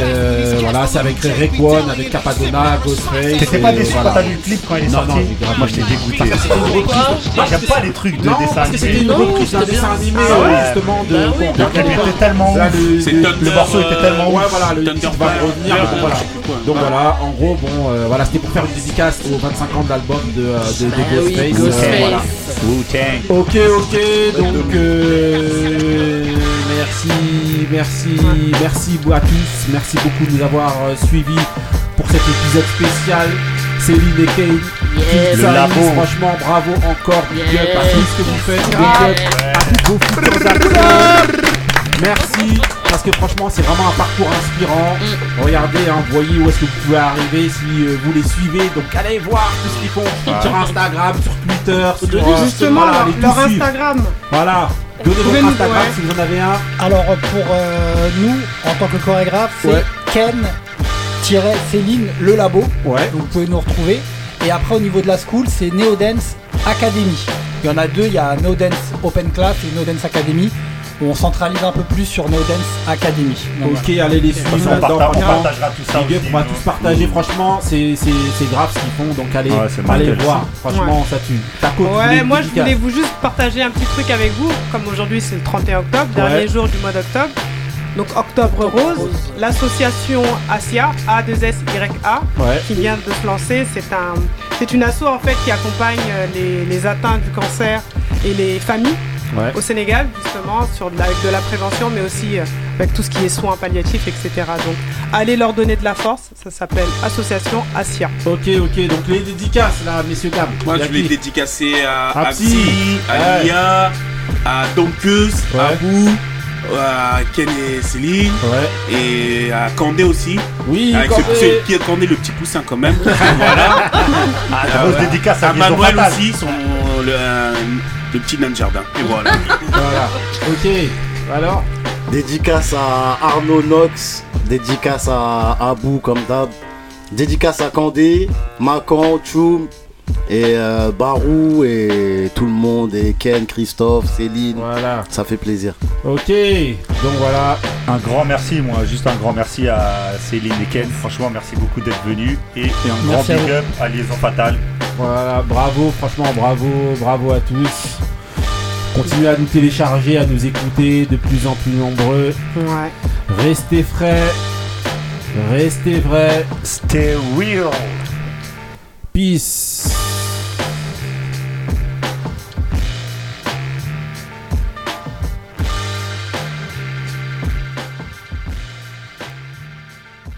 Euh, voilà, c'est avec Ray One, avec Capadonna, Ghostface. T'étais pas déçu voilà. quand t'as vu le clip quand il est Non, sorti Moi j'étais dégoûté. Parce que c'était une reprise. Moi j'aime pas les trucs de Non, dessin parce que c'était animé. une reprise d'un dessin animé, Ah ouais. euh, justement, de. Bah Le clip était tellement Là, ouf. le- morceau était tellement euh, Ouais, voilà, le Revenir. Fire, donc voilà. Donc en gros, bon, euh, voilà, c'était pour faire une dédicace aux 25 ans de l'album de, euh, de, de Ghostface. Ghostface. voilà. Wu-Tang. Ok, ok, donc euh, merci, merci, merci à tous, merci beaucoup de nous avoir euh, suivis pour cet épisode spécial. Céline et Kane, Yes. Le labo. franchement bravo encore, big up à Yes. tout ce que vous faites, big Ouais. up à toutes vos futures actions. Merci, parce que franchement c'est vraiment un parcours inspirant. Regardez, hein, voyez où est-ce que vous pouvez arriver si euh, vous les suivez. Donc allez voir tout ce qu'ils font Ouais. sur Instagram, sur Twitter, sur euh, justement voilà, leur. Instagram. Voilà. Donnez Pouvez votre Instagram ouais. si vous en avez un. Alors pour euh, nous, en tant que chorégraphe, c'est Ouais. Ken-Céline Le Labo. Ouais. Vous pouvez nous retrouver. Et après au niveau de la school, c'est Neodance Academy. Il y en a deux, il y a Neodance Open Class et Neodance Academy. Où on centralise un peu plus sur Neodance Academy. Donc, Ok, allez les suivre. on parta- on partagera tout ça Big up, aussi, on va nous. tous partager. Franchement, c'est c'est- c'est grave ce qu'ils font. Donc allez, Ouais, allez voir. Franchement, ça tue. Taco, Ouais, moi je voulais vous juste partager un petit truc avec vous. Comme aujourd'hui c'est le 31 octobre, dernier jour du mois d'octobre. Donc Octobre Rose, l'association ASIA, A2SYA, Ouais. qui vient de se lancer. C'est un, c'est une asso en fait qui accompagne euh, les, les atteints du cancer et les familles Ouais. au Sénégal justement sur de la, avec de la prévention, mais aussi euh, avec tout ce qui est soins palliatifs, etc. Donc allez leur donner de la force. Ça s'appelle Association ASIA. Ok, ok. Donc les dédicaces là, messieurs dames. Moi, je voulais dédicacer à, À à à Ouais. Lia, à Ouais. à vous, à Ken et Céline, Ouais. et à Candé aussi. Oui, Avec Candé. ce, ce- qui est Candé, le petit poussin quand même. voilà. Ah, grosse dédicace à à Manuel aussi, son, le, euh, le petit nain de jardin. Et voilà. Voilà. Ok. Alors. Dédicace à Arnaud Nox, dédicace à Abou comme d'hab, dédicace à Candé, Macan, Choum et euh, Barou et tout le monde et Ken, Christophe, Céline. Voilà. Ça fait plaisir. Ok. Donc voilà. Un grand merci, moi, juste un grand merci à Céline et Ken. Franchement, merci beaucoup d'être venus. Et, et un grand Merci big up à Liaison Fatale. Voilà, bravo, franchement, bravo, bravo à tous. Continuez à nous télécharger, à nous écouter de plus en plus nombreux. Ouais. Restez frais, restez vrais. Stay real. Peace.